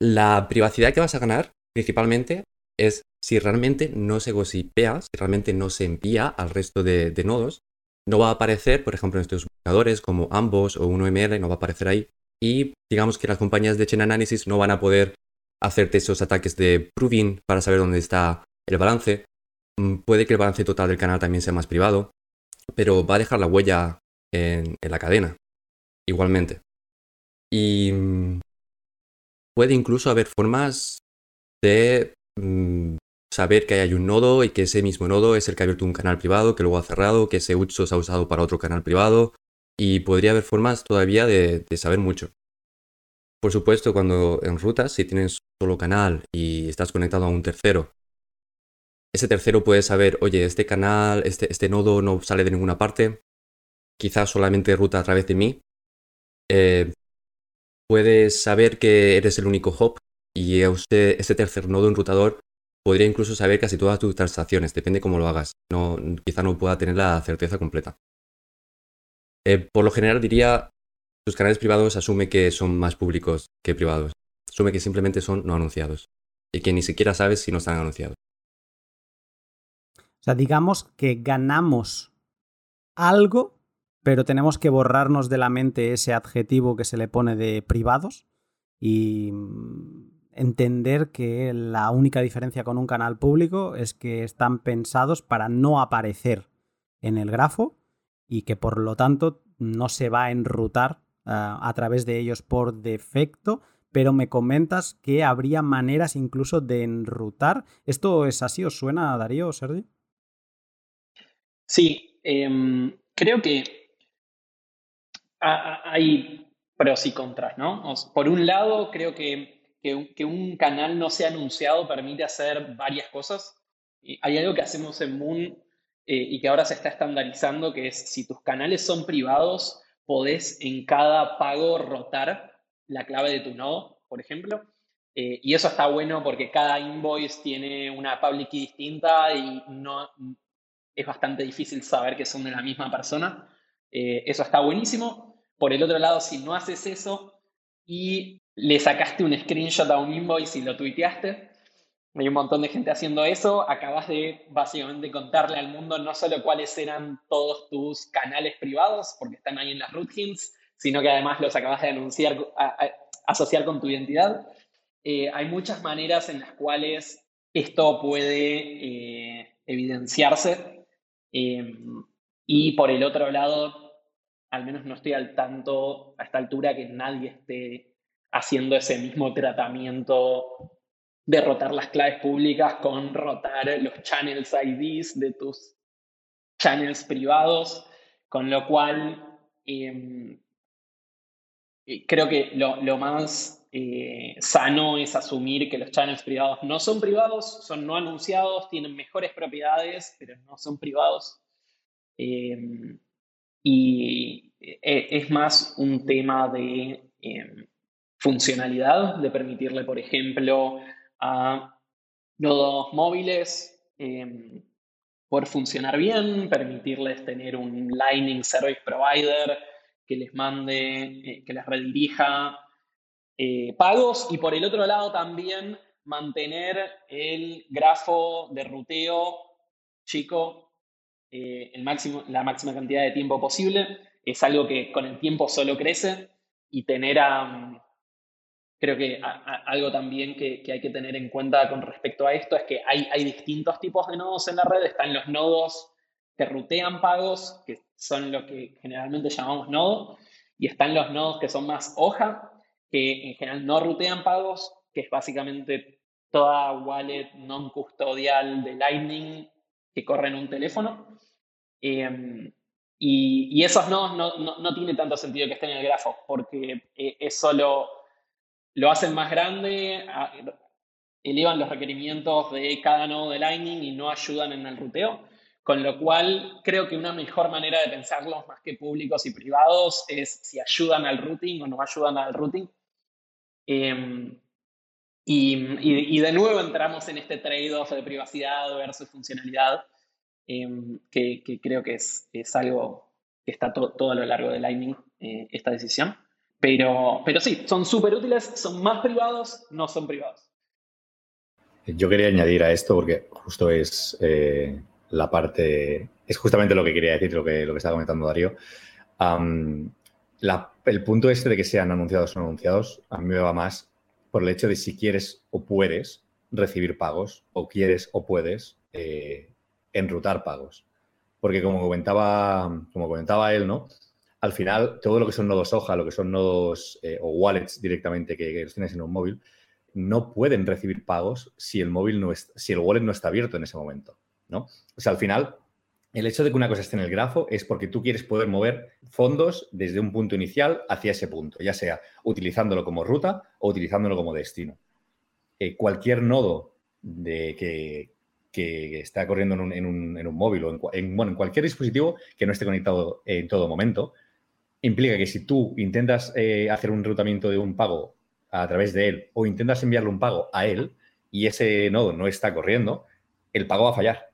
Speaker 3: la privacidad que vas a ganar principalmente es si realmente no se gossipea, si realmente no se envía al resto de, nodos, no va a aparecer, por ejemplo, en estos buscadores como ambos o 1ML, no va a aparecer ahí. Y digamos que las compañías de Chain Analysis no van a poder hacerte esos ataques de proving para saber dónde está el balance. Mm, puede que el balance total del canal también sea más privado, pero va a dejar la huella en, la cadena, igualmente. Y mm, puede incluso haber formas de mm, saber que hay un nodo y que ese mismo nodo es el que ha abierto un canal privado, que luego ha cerrado, que ese uso se ha usado para otro canal privado. Y podría haber formas todavía de, saber mucho. Por supuesto, cuando en rutas, si tienes solo canal y estás conectado a un tercero ese tercero puede saber, oye, este canal, este, este nodo no sale de ninguna parte, quizás solamente ruta a través de mí. Eh, puedes saber que eres el único hop y ese tercer nodo enrutador podría incluso saber casi todas tus transacciones, depende cómo lo hagas. No, quizá no pueda tener la certeza completa. Eh, por lo general diría, tus canales privados asume que son más públicos que privados. Asume que simplemente son no anunciados y que ni siquiera sabes si no están anunciados.
Speaker 1: O sea, digamos que ganamos algo, pero tenemos que borrarnos de la mente ese adjetivo que se le pone de privados y mm, entender que la única diferencia con un canal público es que están pensados para no aparecer en el grafo y que por lo tanto no se va a enrutar ah, a través de ellos por defecto, pero me comentas que habría maneras incluso de enrutar. ¿Esto es así? ¿Os suena, Darío o Sergi?
Speaker 4: Sí, em, creo que hay pros y contras, ¿no? Por un lado, creo que, que, un canal no sea anunciado permite hacer varias cosas. hay algo que hacemos en Moon eh, y que ahora se está estandarizando, que es si tus canales son privados, podés en cada pago rotar la clave de tu nodo, por ejemplo. Eh, y eso está bueno porque cada invoice tiene una public key distinta y no, es bastante difícil saber que son de la misma persona. Eh, eso está buenísimo. Por el otro lado, si no haces eso y le sacaste un screenshot a un invoice y lo tuiteaste, hay un montón de gente haciendo eso, acabas de básicamente contarle al mundo no solo cuáles eran todos tus canales privados, porque están ahí en las root hints, sino que además los acabas de anunciar, asociar con tu identidad. Eh, hay muchas maneras en las cuales esto puede eh, evidenciarse. Em, y por el otro lado, al menos no estoy al tanto a esta altura que nadie esté haciendo ese mismo tratamiento de rotar las claves públicas con rotar los channels IDs de tus channels privados, con lo cual em, eh, creo que lo, más eh, sano es asumir que los channels privados no son privados, son no anunciados, tienen mejores propiedades, pero no son privados. Em, y eh, es más un tema de em, funcionalidad, de permitirle, por ejemplo, a nodos móviles em, por funcionar bien, permitirles tener un Lightning Service Provider que les mande, eh, que les redirija eh, pagos y por el otro lado también mantener el grafo de ruteo chico eh, el máximo, la máxima cantidad de tiempo posible. Es algo que con el tiempo solo crece y tener a, creo que algo también que, hay que tener en cuenta con respecto a esto es que hay, hay distintos tipos de nodos en la red. Están los nodos que rutean pagos, que son lo que generalmente llamamos nodo, y están los nodos que son más hoja, que en general no rutean pagos, que es básicamente toda wallet non custodial de Lightning que corre en un teléfono. Em, y, esos nodos no, no, tiene tanto sentido que estén en el grafo, porque eh, es solo, lo hacen más grande, elevan los requerimientos de cada nodo de Lightning y no ayudan en el ruteo. Con lo cual, creo que una mejor manera de pensarlos más que públicos y privados es si ayudan al routing o no ayudan al routing. Em, y, de nuevo entramos en este trade-off de privacidad versus funcionalidad, em, que, creo que es, es, algo que está todo a lo largo de Lightning, eh, esta decisión. Pero, pero sí, son súper útiles, son más privados, no son privados.
Speaker 2: Yo quería añadir a esto porque justo es eh, la parte, es justamente lo que quería decir, lo que, lo que estaba comentando Darío. el punto este de que sean anunciados o no anunciados, a mí me va más por el hecho de si quieres o puedes recibir pagos o quieres o puedes eh, enrutar pagos. Porque como comentaba, como comentaba él, ¿no? Al final, todo lo que son nodos hoja, lo que son nodos eh, o wallets directamente que, que, tienes en un móvil, no pueden recibir pagos si el móvil no es, si el wallet no está abierto en ese momento, ¿no? O sea, al final, el hecho de que una cosa esté en el grafo es porque tú quieres poder mover fondos desde un punto inicial hacia ese punto, ya sea utilizándolo como ruta o utilizándolo como destino. Eh, cualquier nodo de que, está corriendo en un, móvil o en, bueno, en cualquier dispositivo que no esté conectado en todo momento, implica que si tú intentas eh, hacer un enrutamiento de un pago a través de él o intentas enviarle un pago a él y ese nodo no está corriendo, el pago va a fallar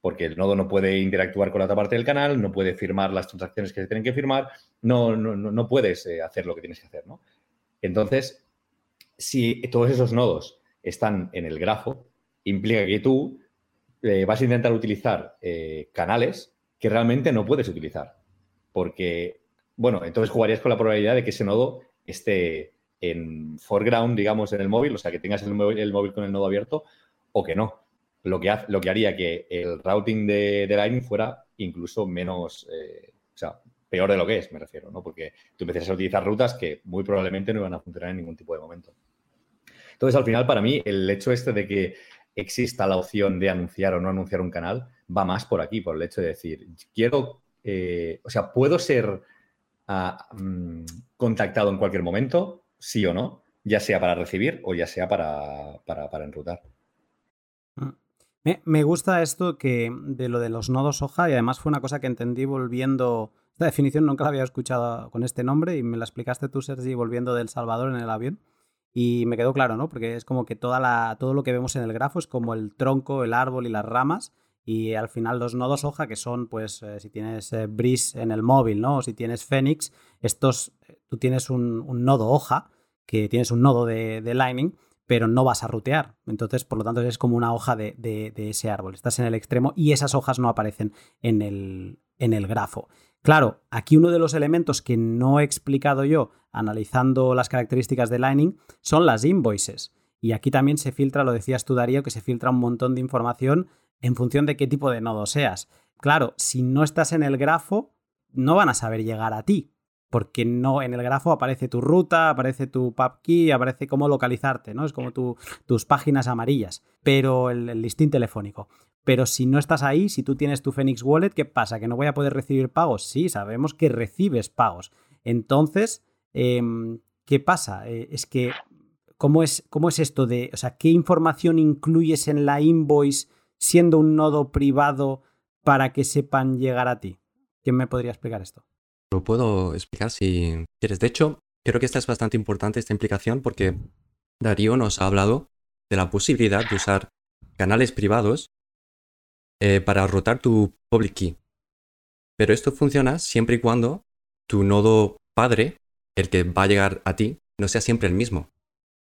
Speaker 2: porque el nodo no puede interactuar con la otra parte del canal, no puede firmar las transacciones que se tienen que firmar, no, no, no puedes eh, hacer lo que tienes que hacer, ¿no? Entonces, si todos esos nodos están en el grafo, implica que tú eh, vas a intentar utilizar canales que realmente no puedes utilizar. Porque, bueno, entonces jugarías con la probabilidad de que ese nodo esté en foreground, digamos, en el móvil, o sea, que tengas el móvil, el móvil con el nodo abierto o que no lo que, lo que haría que el routing de, Lightning fuera incluso menos, eh, o sea, peor de lo que es, me refiero, ¿no? Porque tú empiezas a utilizar rutas que muy probablemente no van a funcionar en ningún tipo de momento. Entonces, al final, para mí, el hecho este de que exista la opción de anunciar o no anunciar un canal va más por aquí, por el hecho de decir, quiero, eh, o sea, puedo ser ah, mm, contactado en cualquier momento, sí o no, ya sea para recibir o ya sea para, para, para enrutar.
Speaker 1: Mm. Me, gusta esto que de lo de los nodos hoja y además fue una cosa que entendí volviendo. Esta definición nunca la había escuchado con este nombre y me la explicaste tú, Sergi, volviendo del Salvador en el avión. Y me quedó claro, ¿no? Porque es como que toda la, todo lo que vemos en el grafo es como el tronco, el árbol y las ramas. Y al final los nodos hoja, que son, pues, eh, si tienes eh, en el móvil, ¿no? O si tienes Phoenix, estos, eh, tú tienes un, nodo hoja, que tienes un nodo de, de Lightning, pero no vas a rutear. Entonces, por lo tanto, es como una hoja de, ese árbol. Estás en el extremo y esas hojas no aparecen en el, en el grafo. Claro, aquí uno de los elementos que no he explicado yo analizando las características de Lightning son las invoices. Y aquí también se filtra, lo decías tú Darío, que se filtra un montón de información en función de qué tipo de nodo seas. Claro, si no estás en el grafo, no van a saber llegar a ti porque no en el grafo aparece tu ruta, aparece tu key, aparece cómo localizarte, ¿no? Es como tus páginas amarillas, pero el, listín telefónico. Pero si no estás ahí, si tú tienes tu Phoenix Wallet, ¿qué pasa? ¿Que no voy a poder recibir pagos? Sí, sabemos que recibes pagos. Entonces, em, ¿qué pasa? Eh, es que, ¿cómo es, ¿cómo es esto de, o sea, qué información incluyes en la invoice siendo un nodo privado para que sepan llegar a ti? ¿Quién me podría explicar esto?
Speaker 3: Lo puedo explicar si quieres. De hecho, creo que esta es bastante importante, esta implicación, porque Darío nos ha hablado de la posibilidad de usar canales privados eh, para rotar tu public key. Pero esto funciona siempre y cuando tu nodo padre, el que va a llegar a ti, no sea siempre el mismo.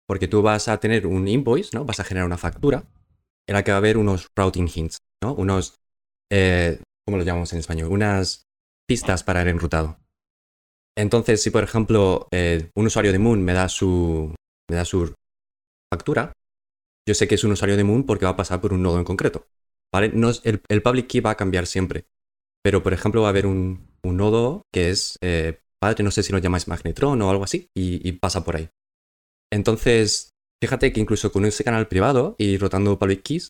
Speaker 3: Porque tú vas a tener un invoice, ¿no? Vas a generar una factura en la que va a haber unos routing hints, ¿no? Unos, eh, ¿cómo lo llamamos en español? Unas pistas para el enrutado. Entonces, si por ejemplo eh, un usuario de Moon me da su, factura, yo sé que es un usuario de Moon porque va a pasar por un nodo en concreto. el, public key va a cambiar siempre. Pero, por ejemplo, va a haber un, un nodo que es eh, padre, no sé si lo llamáis Magnetron o algo así, y, pasa por ahí. Entonces, fíjate que incluso con ese canal privado y rotando public keys,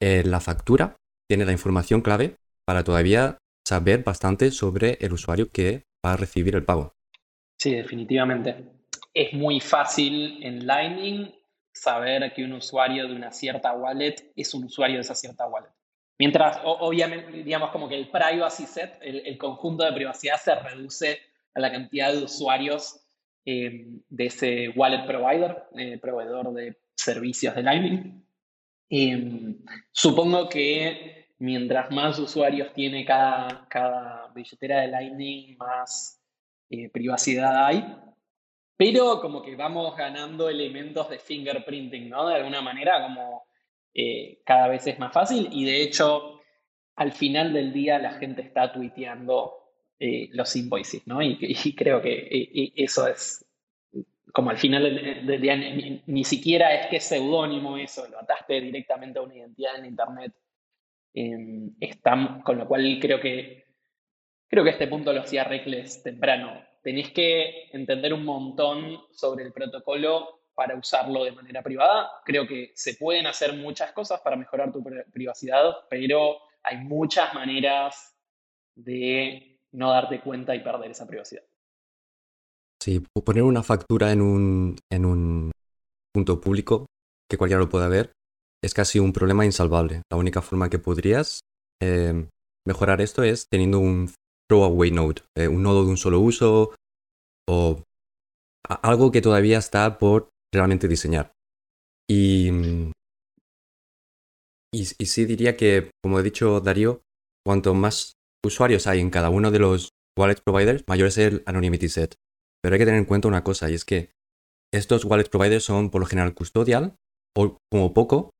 Speaker 3: eh, la factura tiene la información clave para todavía saber bastante sobre el usuario que va a recibir el pago.
Speaker 4: Sí, definitivamente. Es muy fácil en Lightning saber que un usuario de una cierta wallet es un usuario de esa cierta wallet. Mientras, obviamente, digamos como que el privacy set, el, conjunto de privacidad se reduce a la cantidad de usuarios eh, de ese wallet provider, eh, proveedor de servicios de Lightning. Eh, supongo que mientras más usuarios tiene cada, cada billetera de Lightning, más privacidad hay. Pero como que vamos ganando elementos de fingerprinting, ¿no? De alguna manera, como cada vez es más fácil y de hecho al final del día la gente está tuiteando eh, los invoices, ¿no? Y, creo que eh, eso es como al final del, día ni, siquiera es que es seudónimo eso, lo ataste directamente a una identidad en internet. Em, con lo cual creo que creo que este punto lo hacía Reckless temprano. Tenés que entender un montón sobre el protocolo para usarlo de manera privada. Creo que se pueden hacer muchas cosas para mejorar tu privacidad, pero hay muchas maneras de no darte cuenta y perder esa privacidad.
Speaker 3: Sí, poner una factura en un, en un punto público que cualquiera lo pueda ver es casi un problema insalvable. La única forma que podrías eh, mejorar esto es teniendo un throwaway node, eh, un nodo de un solo uso o algo que todavía está por realmente diseñar. Y, y, sí diría que, como he dicho Darío, cuanto más usuarios hay en cada uno de los wallet providers, mayor es el anonymity set. Pero hay que tener en cuenta una cosa, y es que estos wallet providers son por lo general custodial, o como poco,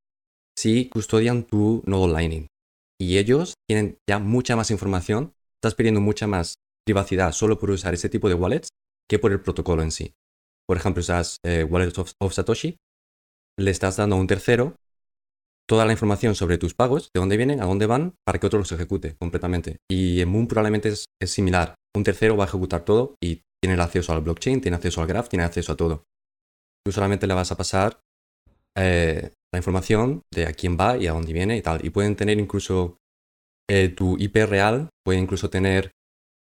Speaker 3: si custodian tu nodo Lightning. Y ellos tienen ya mucha más información, estás pidiendo mucha más privacidad solo por usar ese tipo de wallets que por el protocolo en sí por ejemplo, usas eh, Wallet of, Satoshi, le estás dando a un tercero toda la información sobre tus pagos, de dónde vienen, a dónde van, para que otro los ejecute completamente. Y en Moon probablemente es, similar. Un tercero va a ejecutar todo y tiene el acceso al blockchain, tiene acceso al graph, tiene acceso a todo. Tú solamente le vas a pasar eh, la información de a quién va y a dónde viene y tal. Y pueden tener incluso eh, tu IP real, pueden incluso tener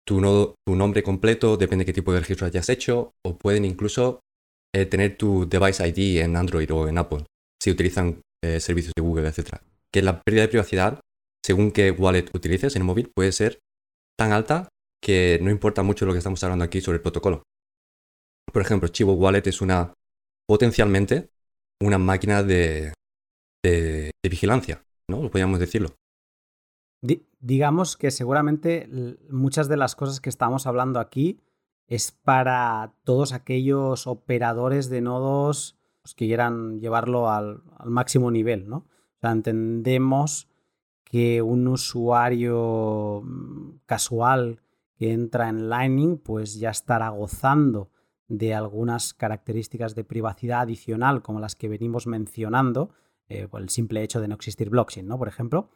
Speaker 3: tu, tu nombre completo, depende de qué tipo de registro hayas hecho, o pueden incluso eh, tener tu device ID en Android o en Apple, si utilizan eh, servicios de Google, etc. Que la pérdida de privacidad, según qué wallet utilices en el móvil, puede ser tan alta que no importa mucho lo que estamos hablando aquí sobre el protocolo. Por ejemplo, Chivo Wallet es una potencialmente una máquina de, vigilancia, ¿no? Podríamos decirlo
Speaker 1: digamos que seguramente muchas de las cosas que estamos hablando aquí es para todos aquellos operadores de nodos pues, quieran llevarlo al, máximo nivel, ¿no? O sea, entendemos que un usuario mm, casual que entra en Lightning, pues ya estará gozando de algunas características de privacidad adicional, como las que venimos mencionando, eh, por el simple hecho de no existir blockchain, ¿no? Por ejemplo,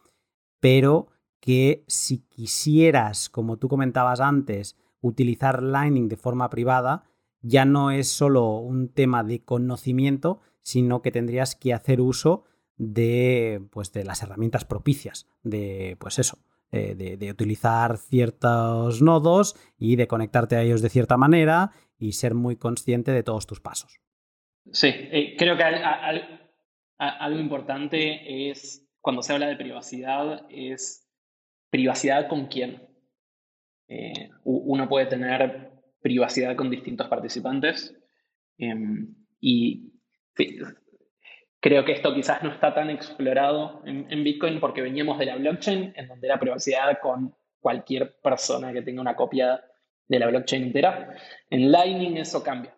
Speaker 1: pero que si quisieras, como tú comentabas antes, utilizar Lightning de forma privada, ya no es solo un tema de conocimiento, sino que tendrías que hacer uso de, pues, de las herramientas propicias, de, pues eso, de, utilizar ciertos nodos y de conectarte a ellos de cierta manera y ser muy consciente de todos tus pasos.
Speaker 4: Sí, eh, creo que algo importante es, cuando se habla de privacidad, es privacidad con quién. Eh, uno puede tener privacidad con distintos participantes em, y Creo que esto quizás no está tan explorado en, Bitcoin porque veníamos de la blockchain, en donde era privacidad con cualquier persona que tenga una copia de la blockchain entera. En Lightning eso cambia.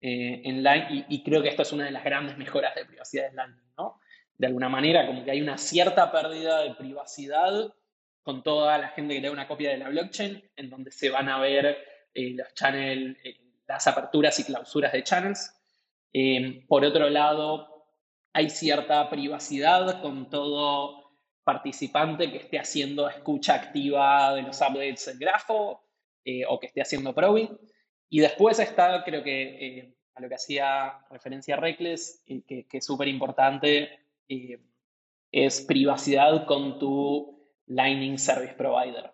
Speaker 4: Eh, en y, y, creo que esto es una de las grandes mejoras de privacidad de Lightning, ¿no? De alguna manera, como que hay una cierta pérdida de privacidad con toda la gente que tenga una copia de la blockchain, en donde se van a ver eh, eh, las aperturas y clausuras de channels. por otro lado, hay cierta privacidad con todo participante que esté haciendo escucha activa de los updates del grafo eh, o que esté haciendo probing. Y después está, creo que eh, a lo que hacía referencia Reckless, eh, que, es súper importante, es privacidad con tu Lightning Service Provider.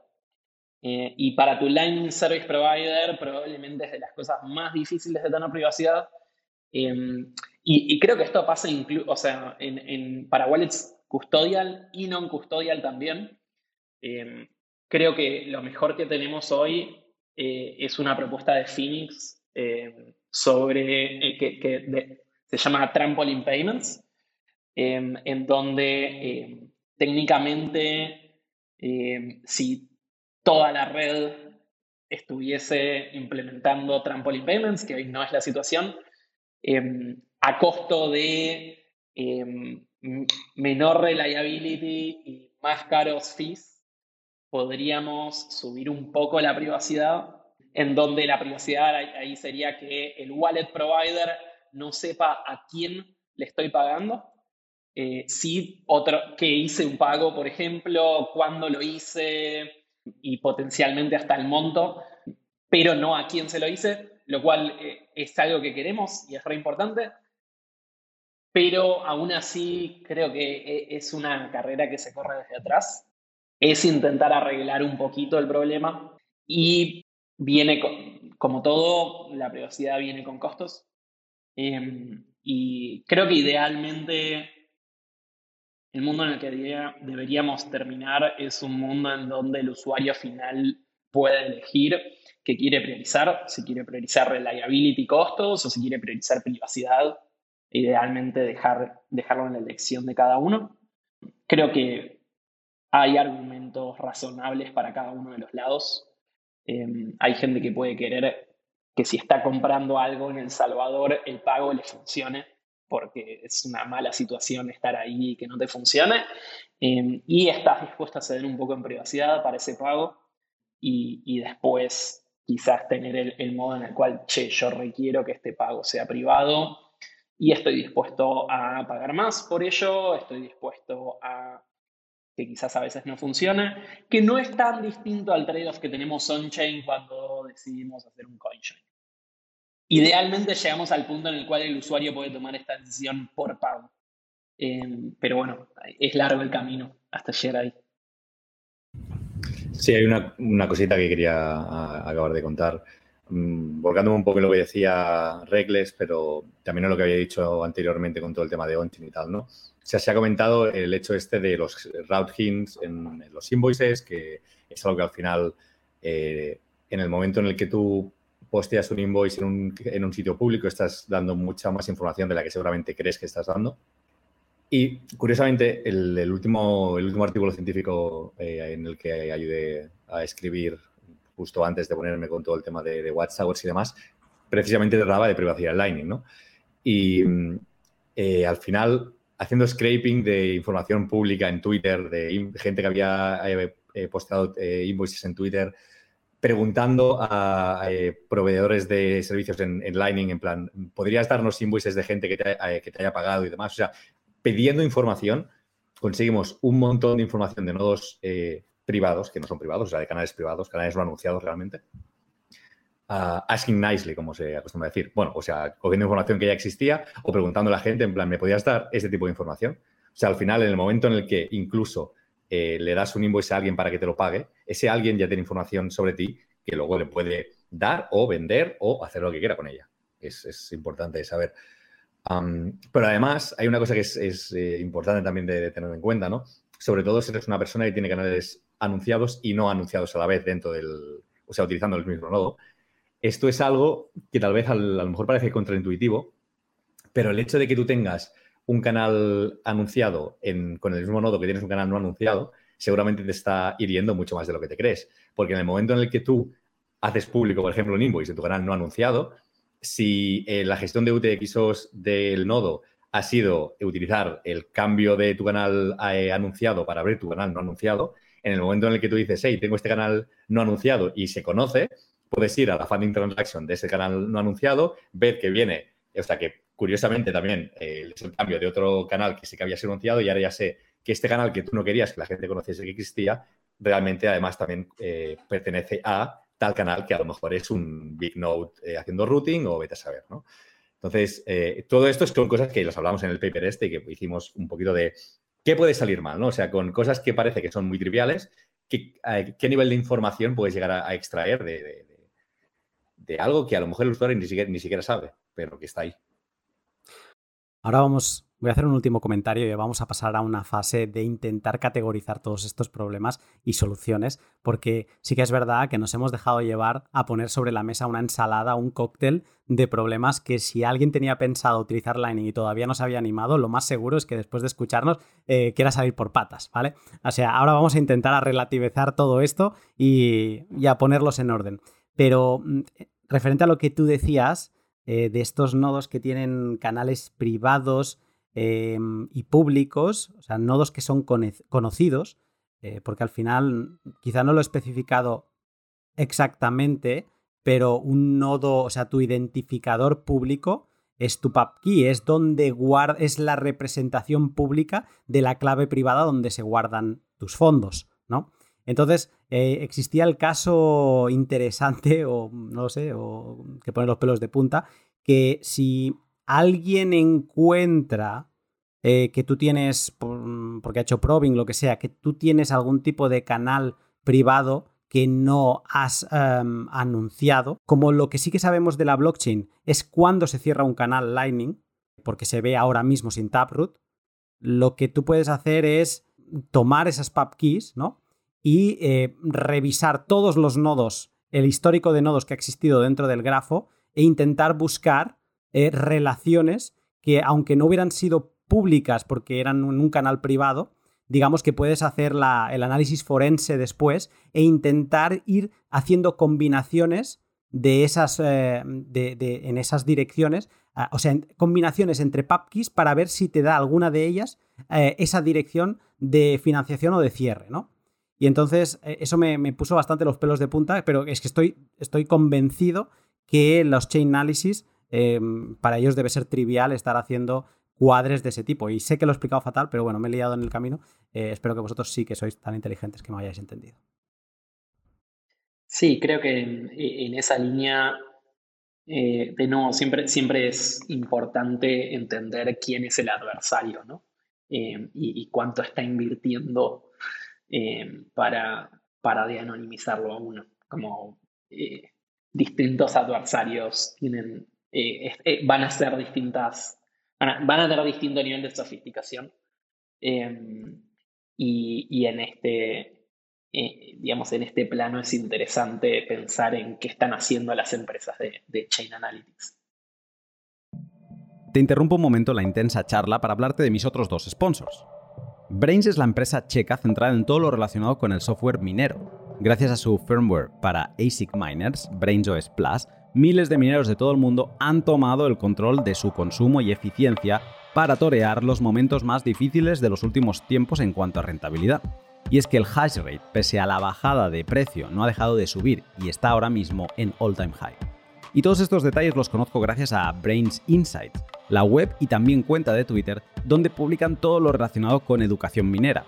Speaker 4: Y para tu Lightning Service Provider probablemente es de las cosas más difíciles de tener privacidad Em, y, creo que esto pasa o sea, en, para wallets custodial y non custodial también. Em, creo que lo mejor que tenemos hoy eh, es una propuesta de Phoenix em, sobre eh, que, se llama Trampoline Payments, en donde técnicamente si toda la red estuviese implementando Trampoline Payments, que hoy no es la situación, Em, a costo de em, menor reliability y más caros fees, podríamos subir un poco la privacidad, en donde la privacidad ahí sería que el wallet provider no sepa a quién le estoy pagando, eh, si otro, que hice un pago, por ejemplo, cuándo lo hice y potencialmente hasta el monto, pero no a quién se lo hice, lo cual eh, es algo que queremos y es re importante, pero aún así creo que eh, es una carrera que se corre desde atrás. Es intentar arreglar un poquito el problema y viene, como todo, la privacidad viene con costos. Em, y creo que idealmente el mundo en el que deberíamos terminar es un mundo en donde el usuario final puede elegir que quiere priorizar, si quiere priorizar reliability costos o si quiere priorizar privacidad, idealmente dejar, dejarlo en la elección de cada uno. Creo que hay argumentos razonables para cada uno de los lados. Em, hay gente que puede querer que si está comprando algo en El Salvador, el pago le funcione, porque es una mala situación estar ahí y que no te funcione. Em, y estás dispuesto a ceder un poco en privacidad para ese pago y, y después quizás tener el, modo en el cual, che, yo requiero que este pago sea privado y estoy dispuesto a pagar más por ello, estoy dispuesto a que quizás a veces no funcione, que no es tan distinto al trade-off que tenemos on-chain cuando decidimos hacer un coin-chain. Idealmente llegamos al punto en el cual el usuario puede tomar esta decisión por pago. Em, pero bueno, es largo el camino hasta llegar ahí.
Speaker 2: Sí, hay una, cosita que quería acabar de contar. Mm, volcándome un poco en lo que decía Regles, pero también en lo que había dicho anteriormente con todo el tema de on y tal, ¿no? Se ha comentado el hecho este de los route hints en, los invoices, que es algo que al final, eh, en el momento en el que tú posteas un invoice en un, en un sitio público, estás dando mucha más información de la que seguramente crees que estás dando. Y curiosamente, el, último, el último artículo científico eh, en el que ayudé a escribir justo antes de ponerme con todo el tema de, de y demás, precisamente trataba de privacidad Lightning, ¿no? Y eh, al final, haciendo scraping de información pública en Twitter, de gente que había eh, posteado invoices en Twitter, preguntando a, proveedores de servicios en, Lightning, en plan, ¿podrías darnos invoices de gente que te, que te haya pagado y demás? O sea, pidiendo información, conseguimos un montón de información de nodos eh, privados, que no son privados, o sea, de canales privados, canales no anunciados realmente. asking nicely, como se acostumbra a decir. Bueno, o sea, cogiendo información que ya existía o preguntando a la gente, en plan, ¿me podías dar este tipo de información? O sea, al final, en el momento en el que incluso eh, le das un invoice a alguien para que te lo pague, ese alguien ya tiene información sobre ti que luego le puede dar o vender o hacer lo que quiera con ella. Es, es importante saber pero además hay una cosa que es, eh, importante también de, tener en cuenta, ¿no? Sobre todo si eres una persona que tiene canales anunciados y no anunciados a la vez dentro del, o sea, utilizando el mismo nodo. Esto es algo que tal vez a lo mejor parece contraintuitivo, pero el hecho de que tú tengas un canal anunciado con el mismo nodo que tienes un canal no anunciado, seguramente te está hiriendo mucho más de lo que te crees. Porque en el momento en el que tú haces público, por ejemplo, un invoice de tu canal no anunciado, si eh, la gestión de UTXOs del nodo ha sido utilizar el cambio de tu canal eh, anunciado para abrir tu canal no anunciado, en el momento en el que tú dices, hey, tengo este canal no anunciado y se conoce, puedes ir a la funding transaction de ese canal no anunciado, ver que viene, o sea, que curiosamente también eh, es el cambio de otro canal que sí que había sido anunciado y ahora ya sé que este canal que tú no querías que la gente conociese que existía, realmente además también eh, pertenece a tal canal que a lo mejor es un big node eh, haciendo routing o vete a saber, ¿no? Entonces, todo esto son cosas que los hablamos en el paper este y que hicimos un poquito de qué puede salir mal, ¿no? O sea, con cosas que parece que son muy triviales, qué, nivel de información puedes llegar a, extraer de, de, algo que a lo mejor el usuario ni siquiera, ni siquiera sabe, pero que está ahí.
Speaker 1: Ahora vamos, voy a hacer un último comentario y vamos a pasar a una fase de intentar categorizar todos estos problemas y soluciones, porque sí que es verdad que nos hemos dejado llevar a poner sobre la mesa una ensalada, un cóctel de problemas que si alguien tenía pensado utilizar Lightning y todavía no se había animado, lo más seguro es que después de escucharnos eh, quiera salir por patas, ¿vale? O sea, ahora vamos a intentar a relativizar todo esto y, y a ponerlos en orden. Pero mm, referente a lo que tú decías, eh, de estos nodos que tienen canales privados em, y públicos, o sea, nodos que son conocidos, eh, porque al final quizá no lo he especificado exactamente, pero un nodo, o sea, tu identificador público es tu PubKey, es donde guarda, es la representación pública de la clave privada donde se guardan tus fondos, ¿no? Entonces, eh, existía el caso interesante, o no sé, o que pone los pelos de punta, que si alguien encuentra eh, que tú tienes, porque ha hecho probing, lo que sea, que tú tienes algún tipo de canal privado que no has em, anunciado, como lo que sí que sabemos de la blockchain es cuando se cierra un canal Lightning, porque se ve ahora mismo sin Taproot, lo que tú puedes hacer es tomar esas pub keys, ¿no? Y eh, revisar todos los nodos, el histórico de nodos que ha existido dentro del grafo e intentar buscar eh, relaciones que, aunque no hubieran sido públicas porque eran en un canal privado, digamos que puedes hacer el análisis forense después e intentar ir haciendo combinaciones de esas, eh, en esas direcciones, ah, o sea, combinaciones entre PubKeys para ver si te da alguna de ellas esa dirección de financiación o de cierre, ¿no? Y entonces eh, eso me, puso bastante los pelos de punta, pero es que estoy, estoy convencido que los chain analysis em, para ellos debe ser trivial estar haciendo cuadres de ese tipo. Y sé que lo he explicado fatal, pero bueno, me he liado en el camino. Eh, espero que vosotros sí que sois tan inteligentes que me hayáis entendido.
Speaker 4: Sí, creo que en, esa línea, eh, de nuevo, siempre, siempre es importante entender quién es el adversario, ¿no? y, cuánto está invirtiendo eh, para, para de anonimizarlo a uno. Como eh, distintos adversarios tienen, eh, van a ser distintas, van a, tener distinto nivel de sofisticación. Em, y, en este, digamos, en este plano es interesante pensar en qué están haciendo las empresas de Chain Analytics.
Speaker 1: Te interrumpo un momento la intensa charla para hablarte de mis otros dos sponsors. Brains es la empresa checa centrada en todo lo relacionado con el software minero. Gracias a su firmware para ASIC miners, BrainsOS Plus, miles de mineros de todo el mundo han tomado el control de su consumo y eficiencia para torear los momentos más difíciles de los últimos tiempos en cuanto a rentabilidad. Y es que el hash rate, pese a la bajada de precio, no ha dejado de subir y está ahora mismo en all time high. Y todos estos detalles los conozco gracias a Brains Insights, la web y también cuenta de Twitter donde publican todo lo relacionado con educación minera.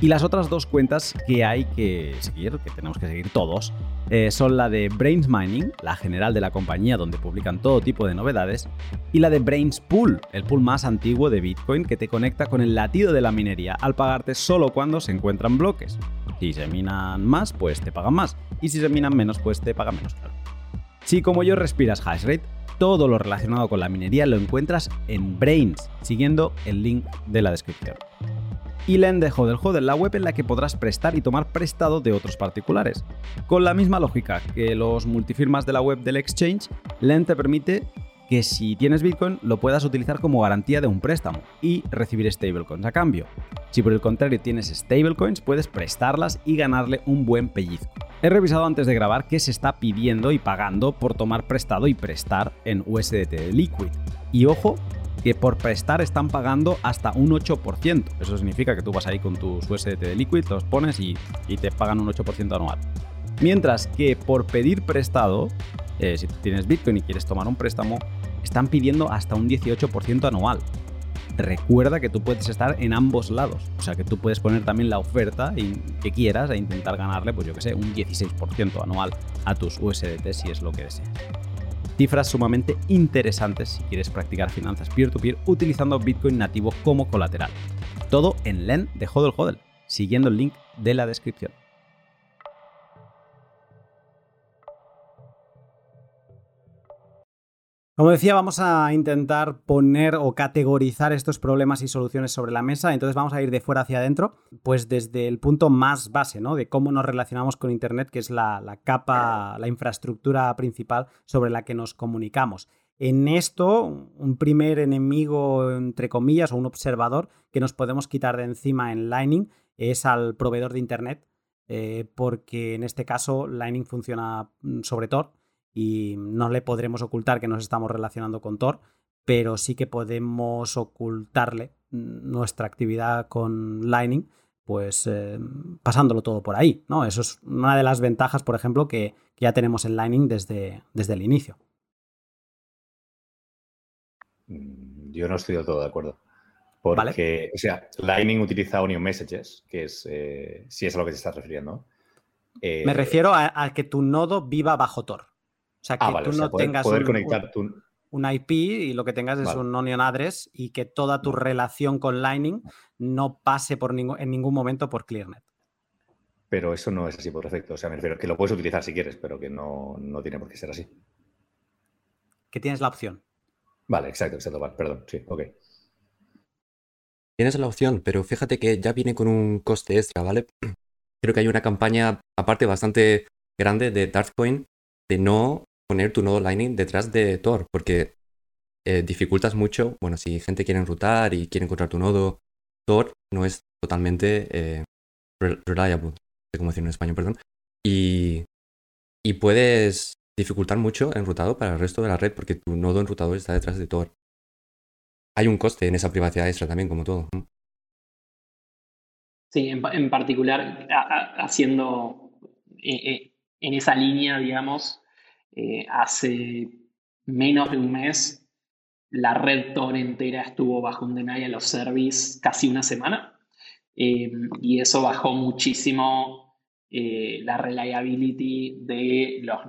Speaker 1: Y las otras dos cuentas que hay que seguir, que tenemos que seguir todos, eh, son la de Brains Mining, la general de la compañía donde publican todo tipo de novedades, y la de Brains Pool, el pool más antiguo de Bitcoin que te conecta con el latido de la minería al pagarte solo cuando se encuentran bloques. Si se minan más, pues te pagan más, y si se minan menos, pues te pagan menos. Si como yo respiras hashrate, todo lo relacionado con la minería lo encuentras en Brains, siguiendo el link de la descripción. Y Len de Hodel la web en la que podrás prestar y tomar prestado de otros particulares. Con la misma lógica que los multifirmas de la web del exchange, Len te permite que si tienes Bitcoin lo puedas utilizar como garantía de un préstamo y recibir stablecoins a cambio. Si por el contrario tienes stablecoins, puedes prestarlas y ganarle un buen pellizco. He revisado antes de grabar qué se está pidiendo y pagando por tomar prestado y prestar en USDT Liquid. Y ojo, que por prestar están pagando hasta un 8%. Eso significa que tú vas ahí con tus USDT de Liquid, los pones y, te pagan un 8% anual. Mientras que por pedir prestado, eh, si tienes Bitcoin y quieres tomar un préstamo, están pidiendo hasta un 18% anual. Recuerda que tú puedes estar en ambos lados, o sea que tú puedes poner también la oferta que quieras e intentar ganarle, pues yo que sé, un 16% anual a tus USDT si es lo que deseas. Cifras sumamente interesantes si quieres practicar finanzas peer-to-peer utilizando Bitcoin nativo como colateral. Todo en LEN de Hodel Hodel, siguiendo el link de la descripción. Como decía, vamos a intentar poner o categorizar estos problemas y soluciones sobre la mesa. Entonces vamos a ir de fuera hacia adentro, pues desde el punto más base, ¿no? De cómo nos relacionamos con Internet, que es la, capa, la infraestructura principal sobre la que nos comunicamos. En esto, un primer enemigo, entre comillas, o un observador que nos podemos quitar de encima en Lightning es al proveedor de Internet, eh, porque en este caso Lightning funciona mm, sobre Tor y no le podremos ocultar que nos estamos relacionando con Tor, pero sí que podemos ocultarle nuestra actividad con Lightning, pues eh, pasándolo todo por ahí, ¿no? Eso es una de las ventajas, por ejemplo, que, ya tenemos en Lightning desde, desde el inicio.
Speaker 2: Mm, yo no estoy del todo de acuerdo. Porque, o sea, Lightning utiliza Onion Messages, que es, eh, si es a lo que te estás refiriendo.
Speaker 1: Me eh, refiero a, que tu nodo viva bajo Tor. O sea,
Speaker 2: ah, que tú no tengas un, conectar
Speaker 1: un, IP y lo que tengas es un onion address y que toda tu relación con Lightning no pase por en ningún momento por ClearNet.
Speaker 2: Pero eso no es así por defecto. O sea, me refiero que lo puedes utilizar si quieres, pero que no, tiene por qué ser así.
Speaker 1: Que tienes la opción.
Speaker 2: Vale, exacto, exacto. Vale, perdón. Sí, ok.
Speaker 3: Tienes la opción, pero fíjate que ya viene con un coste extra, ¿vale? Creo que hay una campaña, aparte, bastante grande de Darkcoin de no poner tu nodo Lightning detrás de Tor, porque eh, dificultas mucho, bueno, si gente quiere enrutar y quiere encontrar tu nodo, Tor no es totalmente eh, reliable, como decirlo en español, perdón, y, y puedes dificultar mucho enrutado para el resto de la red porque tu nodo enrutador está detrás de Tor. Hay un coste en esa privacidad extra también, como todo.
Speaker 4: Sí, en, particular, haciendo eh, en esa línea, digamos, eh, hace menos de un mes la red Tor entera estuvo bajo un denial of service casi una semana eh, y eso bajó muchísimo eh, la reliability de los,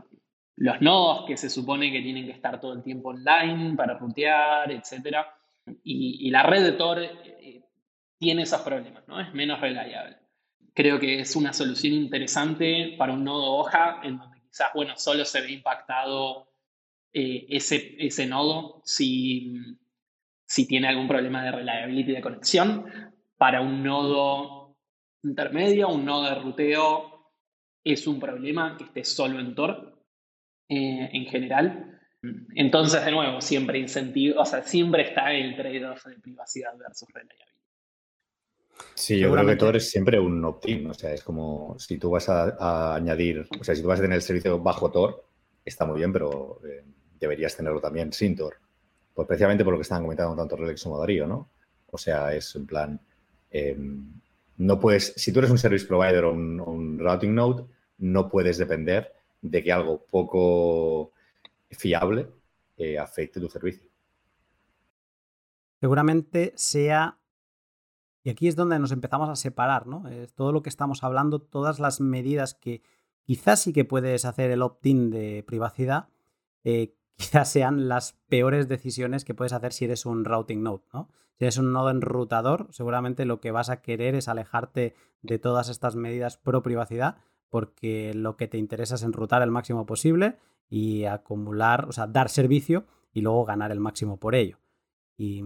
Speaker 4: los nodos que se supone que tienen que estar todo el tiempo online para rutear, etc. Y, la red de Tor tiene esos problemas, ¿no? Es menos reliable creo que es una solución interesante para un nodo hoja en quizás, bueno, solo se ve impactado eh, ese, ese nodo si, si tiene algún problema de reliability de conexión. Para un nodo intermedio, un nodo de ruteo, es un problema que esté solo en Tor eh, en general. Entonces, de nuevo, siempre incentivo, o sea, siempre está el trade-off de privacidad versus reliability.
Speaker 2: Sí, yo creo que todo es siempre un opt-in. O sea, es como si tú vas a, añadir, o sea, si tú vas a tener el servicio bajo Tor, está muy bien, pero eh, deberías tenerlo también sin Tor. Pues precisamente por lo que estaban comentando tanto Relax como Darío, ¿no? O sea, es en plan, em, no puedes, si tú eres un service provider o un, routing node, no puedes depender de que algo poco fiable eh, afecte tu servicio.
Speaker 1: Seguramente sea y aquí es donde nos empezamos a separar, ¿no? Es todo lo que estamos hablando, todas las medidas que quizás sí que puedes hacer el opt-in de privacidad, eh, quizás sean las peores decisiones que puedes hacer si eres un routing node, ¿no? Si eres un nodo enrutador, seguramente lo que vas a querer es alejarte de todas estas medidas pro privacidad, porque lo que te interesa es enrutar el máximo posible y acumular, o sea, dar servicio y luego ganar el máximo por ello. Y,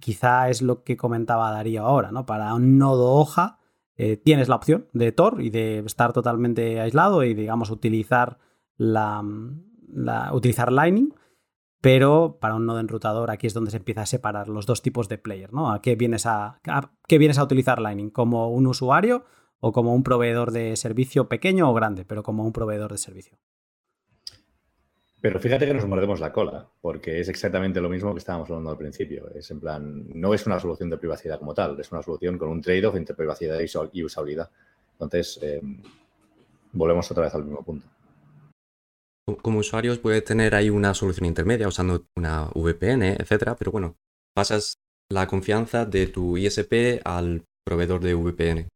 Speaker 1: quizá es lo que comentaba Darío ahora, ¿no? Para un nodo hoja eh, tienes la opción de Tor y de estar totalmente aislado y, digamos, utilizar, la, utilizar Lightning. pero para un nodo enrutador aquí es donde se empieza a separar los dos tipos de player, ¿no? ¿A qué vienes a, qué vienes a utilizar Lightning? ¿Como un usuario o como un proveedor de servicio pequeño o grande, pero como un proveedor de servicio?
Speaker 2: Pero fíjate que nos mordemos la cola, porque es exactamente lo mismo que estábamos hablando al principio. Es en plan, no es una solución de privacidad como tal, es una solución con un trade-off entre privacidad y usabilidad. Entonces, eh, volvemos otra vez al mismo punto.
Speaker 3: Como usuarios puede tener ahí una solución intermedia usando una VPN, etcétera, pero bueno, pasas la confianza de tu ISP al proveedor de VPN.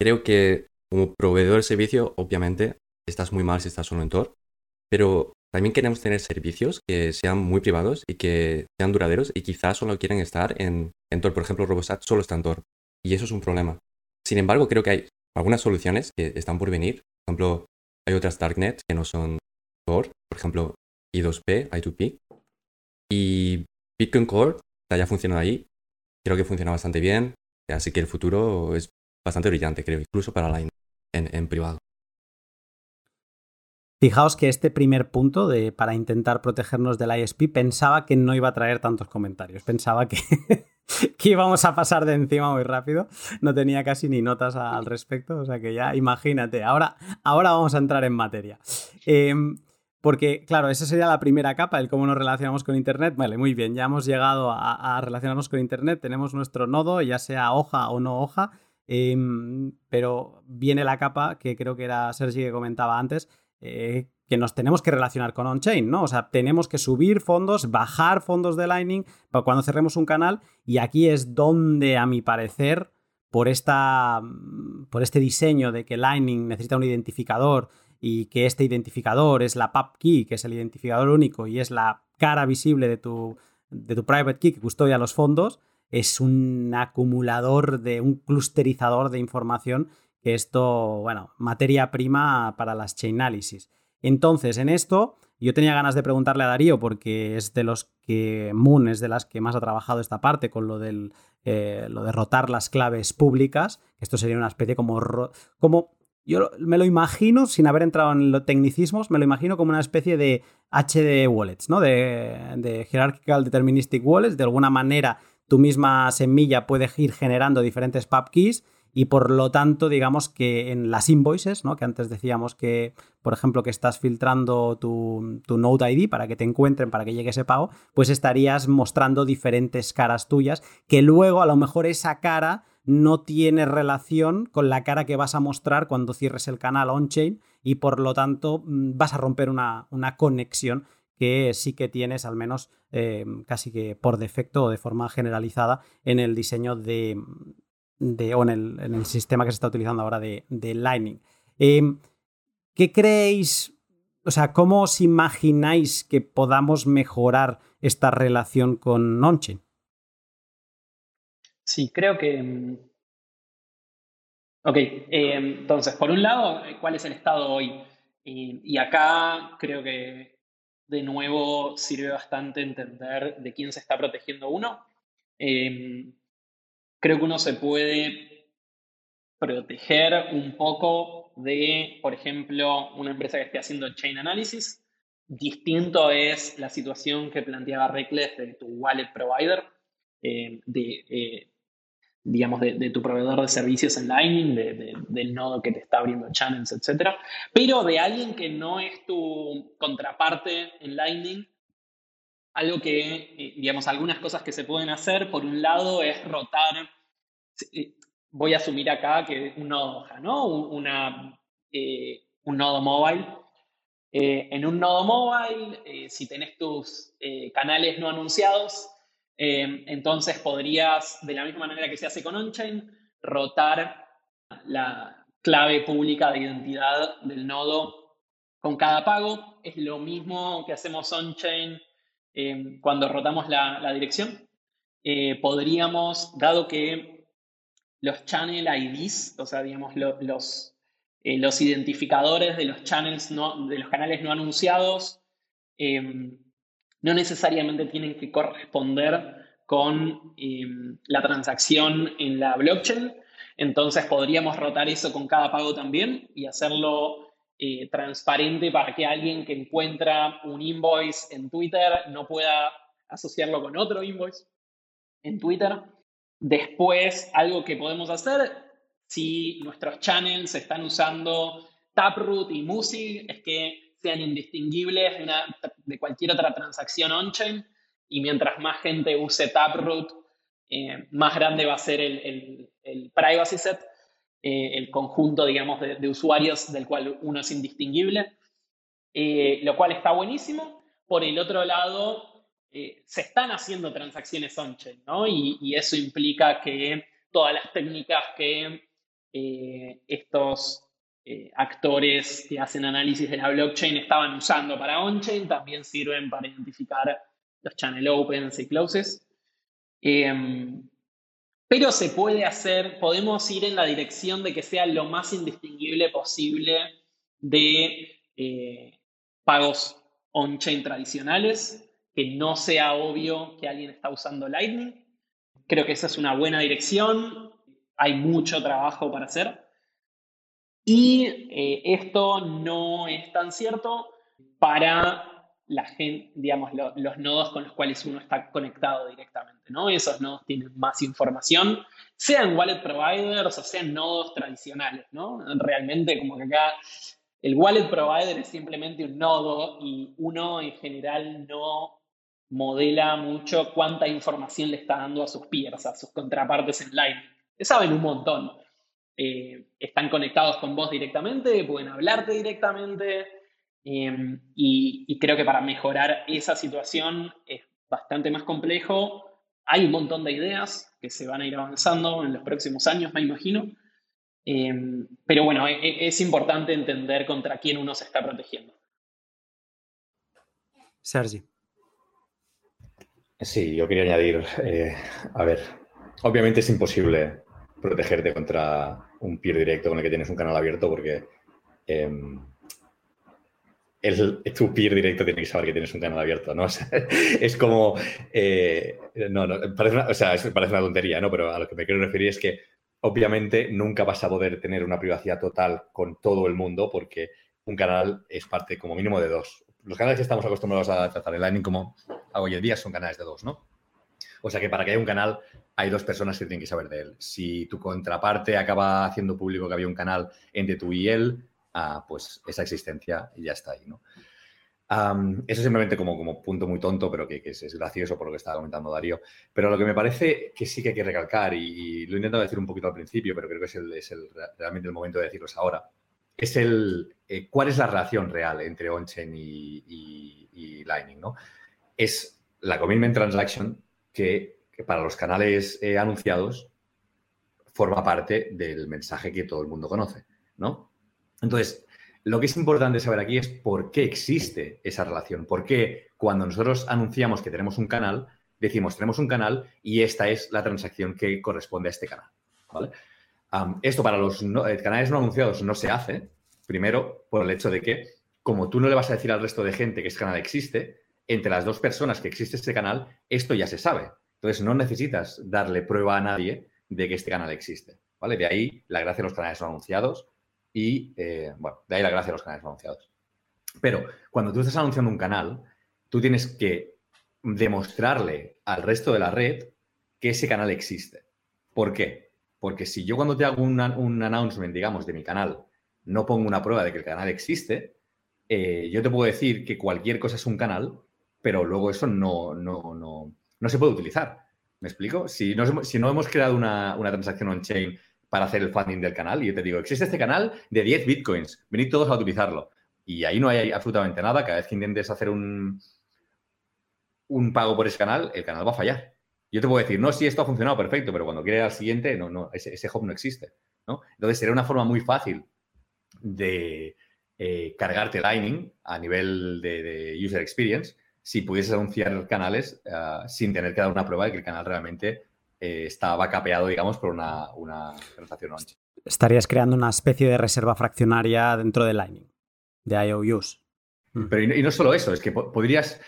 Speaker 3: Creo que como proveedor de servicio, obviamente, estás muy mal si estás solo en Tor, pero también queremos tener servicios que sean muy privados y que sean duraderos y quizás solo quieren estar en, en Tor. Por ejemplo, Robosat solo está en Tor y eso es un problema. Sin embargo, creo que hay algunas soluciones que están por venir. Por ejemplo, hay otras darknets que no son Tor, por ejemplo, I2P, I2P. Y Bitcoin Core ya funcionando ahí. Creo que funciona bastante bien. Así que el futuro es bastante brillante, creo, incluso para Line en, en privado.
Speaker 1: Fijaos que este primer punto de para intentar protegernos del ISP pensaba que no iba a traer tantos comentarios. Pensaba que, que íbamos a pasar de encima muy rápido. No tenía casi ni notas al respecto. O sea que ya imagínate. Ahora, ahora vamos a entrar en materia. Em, porque, claro, esa sería la primera capa, el cómo nos relacionamos con Internet. Vale, muy bien, ya hemos llegado a, relacionarnos con Internet, tenemos nuestro nodo, ya sea hoja o no hoja, em, pero viene la capa que creo que era Sergi que comentaba antes, eh, que nos tenemos que relacionar con on-chain, ¿no? O sea, tenemos que subir fondos, bajar fondos de Lightning para cuando cerremos un canal y aquí es donde, a mi parecer, por, esta, por este diseño de que Lightning necesita un identificador y que este identificador es la pub key, que es el identificador único y es la cara visible de tu, de tu private key que custodia los fondos, es un acumulador de un clusterizador de información esto, bueno, materia prima para las chain analysis. Entonces, en esto, yo tenía ganas de preguntarle a Darío, porque es de los que Moon es de las que más ha trabajado esta parte con lo, del, eh, lo de rotar las claves públicas. Esto sería una especie como, como yo me lo imagino, sin haber entrado en los tecnicismos, me lo imagino como una especie de HD wallets, ¿no? De, de Hierarchical Deterministic Wallets. De alguna manera, tu misma semilla puede ir generando diferentes pub keys y por lo tanto, digamos que en las invoices, ¿no? que antes decíamos que, por ejemplo, que estás filtrando tu, tu, Node ID para que te encuentren, para que llegue ese pago, pues estarías mostrando diferentes caras tuyas, que luego a lo mejor esa cara no tiene relación con la cara que vas a mostrar cuando cierres el canal on-chain y por lo tanto mm, vas a romper una, una conexión que sí que tienes, al menos eh, casi que por defecto o de forma generalizada, en el diseño de, de, o en el, sistema que se está utilizando ahora de, Lightning. Em, ¿Qué creéis? O sea, ¿cómo os imagináis que podamos mejorar esta relación con Nonchain?
Speaker 4: Sí, creo que. Mm, ok, em, entonces, por un lado, ¿cuál es el estado hoy? y acá creo que de nuevo sirve bastante entender de quién se está protegiendo uno. Em, creo que uno se puede proteger un poco de, por ejemplo, una empresa que esté haciendo chain analysis. Distinto es la situación que planteaba Reckless de tu wallet provider, eh, de, eh, digamos, de, tu proveedor de servicios en Lightning, del nodo que te está abriendo channels, etc. Pero de alguien que no es tu contraparte en Lightning, algo que, eh, digamos, algunas cosas que se pueden hacer, por un lado, es rotar voy a asumir acá que un nodo ¿no? Eh, un nodo mobile. Eh, en un nodo mobile, eh, si tenés tus canales no anunciados, entonces podrías, de la misma manera que se hace con OnChain, rotar la clave pública de identidad del nodo con cada pago. Es lo mismo que hacemos OnChain cuando rotamos la, la dirección. podríamos, dado que los channel IDs, o sea, digamos, los, eh, los identificadores de los, channels no, de los canales no anunciados, em, no necesariamente tienen que corresponder con em, la transacción en la blockchain. Entonces podríamos rotar eso con cada pago también y hacerlo eh, transparente para que alguien que encuentra un invoice en Twitter no pueda asociarlo con otro invoice en Twitter. Después, algo que podemos hacer, si nuestros channels están usando Taproot y Musi, es que sean indistinguibles de, de cualquier otra transacción on-chain y mientras más gente use Taproot, eh, más grande va a ser el, privacy set, eh, el conjunto, digamos, de, usuarios del cual uno es indistinguible, eh, lo cual está buenísimo. Por el otro lado, se están haciendo transacciones on-chain, ¿no? Y, eso implica que todas las técnicas que estos actores que hacen análisis de la blockchain estaban usando para on-chain también sirven para identificar los channel opens y closes. Em, pero se puede hacer, podemos ir en la dirección de que sea lo más indistinguible posible de eh, pagos on-chain tradicionales, que no sea obvio que alguien está usando Lightning. Creo que esa es una buena dirección, hay mucho trabajo para hacer. Y eh, esto no es tan cierto para la gente, digamos, los nodos con los cuales uno está conectado directamente, ¿no? Esos nodos tienen más información, sean wallet providers o sean nodos tradicionales, ¿no? Realmente como que acá el wallet provider es simplemente un nodo y uno en general no modela mucho cuánta información le está dando a sus peers, a sus contrapartes en Lightning. Saben un montón. Eh, están conectados con vos directamente, pueden hablarte directamente, Em, y, creo que para mejorar esa situación es bastante más complejo. Hay un montón de ideas que se van a ir avanzando en los próximos años, me imagino. Em, pero bueno, e, e, es, importante entender contra quién uno se está protegiendo.
Speaker 5: Sergi.
Speaker 2: Sí, yo quería añadir, eh, a ver, obviamente es imposible protegerte contra un peer directo con el que tienes un canal abierto porque em, el, tu peer directo tiene que saber que tienes un canal abierto, ¿no? es como, eh, no, no, parece una, o sea, parece una tontería, ¿no? Pero a lo que me quiero referir es que obviamente nunca vas a poder tener una privacidad total con todo el mundo porque un canal es parte como mínimo de dos. Los canales que estamos acostumbrados a tratar en Lightning como hoy en día son canales de dos, ¿no? O sea que para que haya un canal hay dos personas que tienen que saber de él. Si tu contraparte acaba haciendo público que había un canal entre tú y él, pues esa existencia ya está ahí, ¿no? eso simplemente como, como punto muy tonto, pero que, es, gracioso por lo que estaba comentando Darío. Pero lo que me parece que sí que hay que recalcar, y, lo he intentado decir un poquito al principio, pero creo que es, el, realmente el momento de decirlos ahora, es el eh, cuál es la relación real entre on-chain y, Lightning, ¿no? Es la commitment transaction que, para los canales eh, anunciados forma parte del mensaje que todo el mundo conoce, ¿no? Entonces, lo que es importante saber aquí es por qué existe esa relación. Por qué cuando nosotros anunciamos que tenemos un canal, decimos tenemos un canal y esta es la transacción que corresponde a este canal. Esto para los eh, canales no anunciados no se hace, primero por el hecho de que como tú no le vas a decir al resto de gente que este canal existe, entre las dos personas que existe este canal, esto ya se sabe. Entonces no necesitas darle prueba a nadie de que este canal existe. ¿vale? De ahí la gracia de los canales no anunciados y, eh, bueno, de ahí la gracia de los canales anunciados. Pero cuando tú estás anunciando un canal, tú tienes que demostrarle al resto de la red que ese canal existe. ¿Por qué? Porque si yo cuando te hago un announcement, digamos, de mi canal, no pongo una prueba de que el canal existe, eh, yo te puedo decir que cualquier cosa es un canal, pero luego eso no, no, no, no se puede utilizar. ¿Me explico? Si no, si no hemos creado una, una transacción on-chain para hacer el funding del canal. Y yo te digo, existe este canal de 10 bitcoins, venid todos a utilizarlo. Y ahí no hay absolutamente nada. Cada vez que intentes hacer un, un pago por ese canal, el canal va a fallar. Yo te puedo decir, no, sí, esto ha funcionado perfecto, pero cuando quiere al siguiente, no, no, ese, ese hub no existe. ¿no? Entonces sería una forma muy fácil de eh, cargarte Lightning a nivel de, user experience si pudieses anunciar canales ah, sin tener que dar una prueba de que el canal realmente eh, estaba capeado, digamos, por una, una transacción on
Speaker 5: Estarías creando una especie de reserva fraccionaria dentro de Lightning, de IOUs.
Speaker 2: Pero y no, solo eso, es que podrías,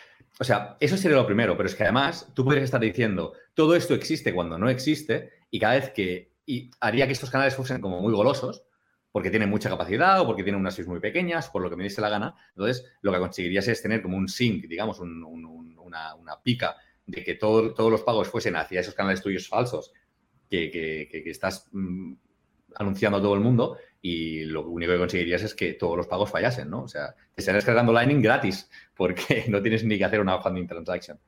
Speaker 2: o sea, eso sería lo primero, pero es que además tú podrías estar diciendo, todo esto existe cuando no existe y cada vez que, y haría que estos canales fuesen como muy golosos, porque tiene mucha capacidad o porque tiene unas SIS muy pequeñas, por lo que me dice la gana. Entonces, lo que conseguirías es tener como un sync, digamos, una, pica de que todos los pagos fuesen hacia esos canales tuyos falsos que, estás mm, anunciando a todo el mundo y lo único que conseguirías es que todos los pagos fallasen, ¿no? O sea, te estarías cargando Lightning gratis porque no tienes ni que hacer una funding transaction.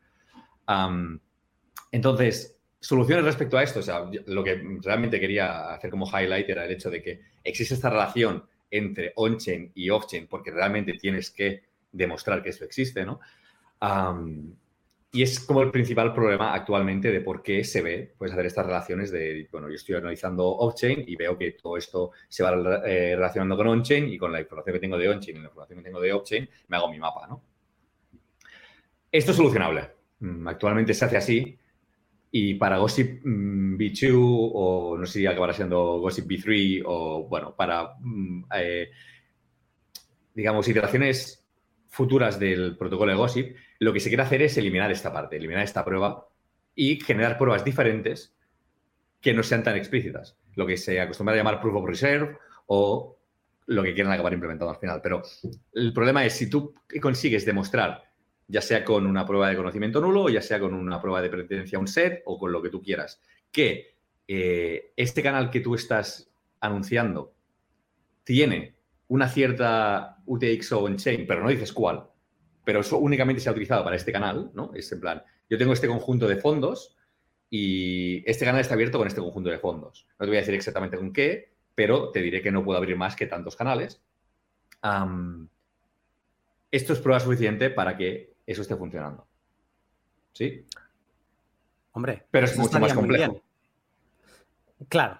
Speaker 2: entonces, soluciones respecto a esto, o sea, lo que realmente quería hacer como highlight era el hecho de que existe esta relación entre on-chain y off-chain porque realmente tienes que demostrar que eso existe, ¿no? Y es como el principal problema actualmente de por qué se ve, pues, hacer estas relaciones de, bueno, yo estoy analizando off-chain y veo que todo esto se va eh, relacionando con on-chain y con la información que tengo de on-chain y la información que tengo de off-chain me hago mi mapa, ¿no? Esto es solucionable. Mm, actualmente se hace así y para Gossip mm, B2 o no sé si acabará siendo Gossip B3 o, bueno, para, mm, eh, digamos, iteraciones futuras del protocolo de Gossip, lo que se quiere hacer es eliminar esta parte, eliminar esta prueba y generar pruebas diferentes que no sean tan explícitas. Lo que se acostumbra a llamar proof of reserve o lo que quieran acabar implementando al final. Pero el problema es si tú consigues demostrar, ya sea con una prueba de conocimiento nulo, o ya sea con una prueba de pertenencia a un set o con lo que tú quieras, que eh, este canal que tú estás anunciando tiene una cierta UTX o on-chain, pero no dices cuál, pero eso únicamente se ha utilizado para este canal, ¿no? Es en plan, yo tengo este conjunto de fondos y este canal está abierto con este conjunto de fondos. No te voy a decir exactamente con qué, pero te diré que no puedo abrir más que tantos canales. esto es prueba suficiente para que eso esté funcionando. ¿Sí?
Speaker 1: Hombre,
Speaker 2: pero es mucho más complejo.
Speaker 1: Claro.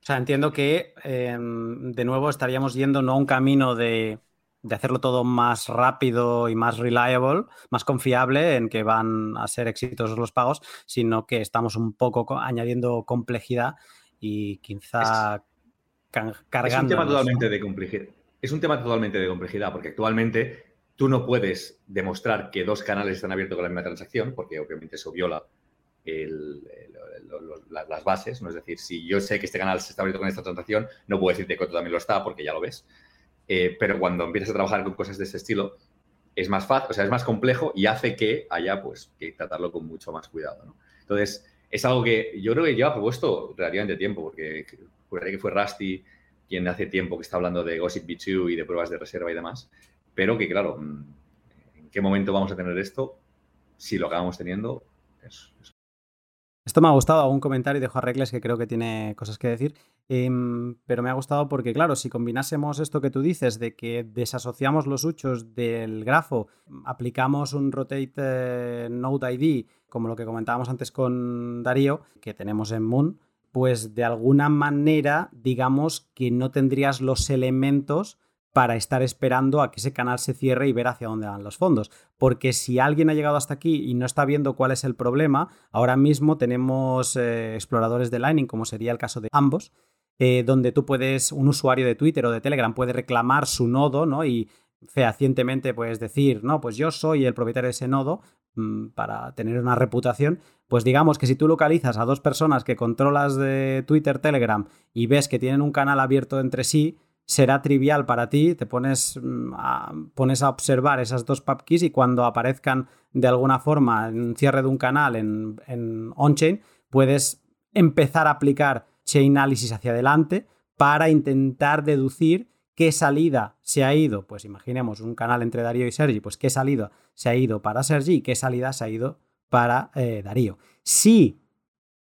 Speaker 1: O sea, entiendo que em, de nuevo estaríamos yendo no a un camino de de hacerlo todo más rápido y más reliable, más confiable en que van a ser exitosos los pagos, sino que estamos un poco añadiendo complejidad y quizá cargando. Es
Speaker 2: un tema totalmente de complejidad. Es un tema totalmente de complejidad porque actualmente tú no puedes demostrar que dos canales están abiertos con la misma transacción porque obviamente eso viola las bases, ¿no? Es decir, si yo sé que este canal se está abierto con esta transacción, no puedo decirte que otro también lo está porque ya lo ves. Eh, pero cuando empiezas a trabajar con cosas de ese estilo, es más fácil, o sea, es más complejo y hace que haya pues que tratarlo con mucho más cuidado. ¿no? Entonces, es algo que yo creo que lleva propuesto relativamente tiempo, porque juraría que fue Rusty quien hace tiempo que está hablando de Gossip B2 y de pruebas de reserva y demás, pero que claro, mm, ¿en qué momento vamos a tener esto? Si lo acabamos teniendo, es,
Speaker 1: esto me ha gustado, algún comentario de Juan Regles que creo que tiene cosas que decir, em, pero me ha gustado porque, claro, si combinásemos esto que tú dices de que desasociamos los huchos del grafo, aplicamos un rotate eh, node ID, como lo que comentábamos antes con Darío, que tenemos en Moon, pues de alguna manera, digamos que no tendrías los elementos para estar esperando a que ese canal se cierre y ver hacia dónde van los fondos. Porque si alguien ha llegado hasta aquí y no está viendo cuál es el problema, ahora mismo tenemos eh, exploradores de Lightning, como sería el caso de ambos, eh, donde tú puedes, un usuario de Twitter o de Telegram puede reclamar su nodo, ¿no? Y fehacientemente puedes decir, no, pues yo soy el propietario de ese nodo mm, para tener una reputación, pues digamos que si tú localizas a dos personas que controlas de Twitter, Telegram y ves que tienen un canal abierto entre sí, será trivial para ti, te pones mm, a, pones a observar esas dos pubkeys y cuando aparezcan de alguna forma en cierre de un canal en, en on-chain, puedes empezar a aplicar chain analysis hacia adelante para intentar deducir qué salida se ha ido, pues imaginemos un canal entre Darío y Sergi, pues qué salida se ha ido para Sergi y qué salida se ha ido para eh, Darío. Si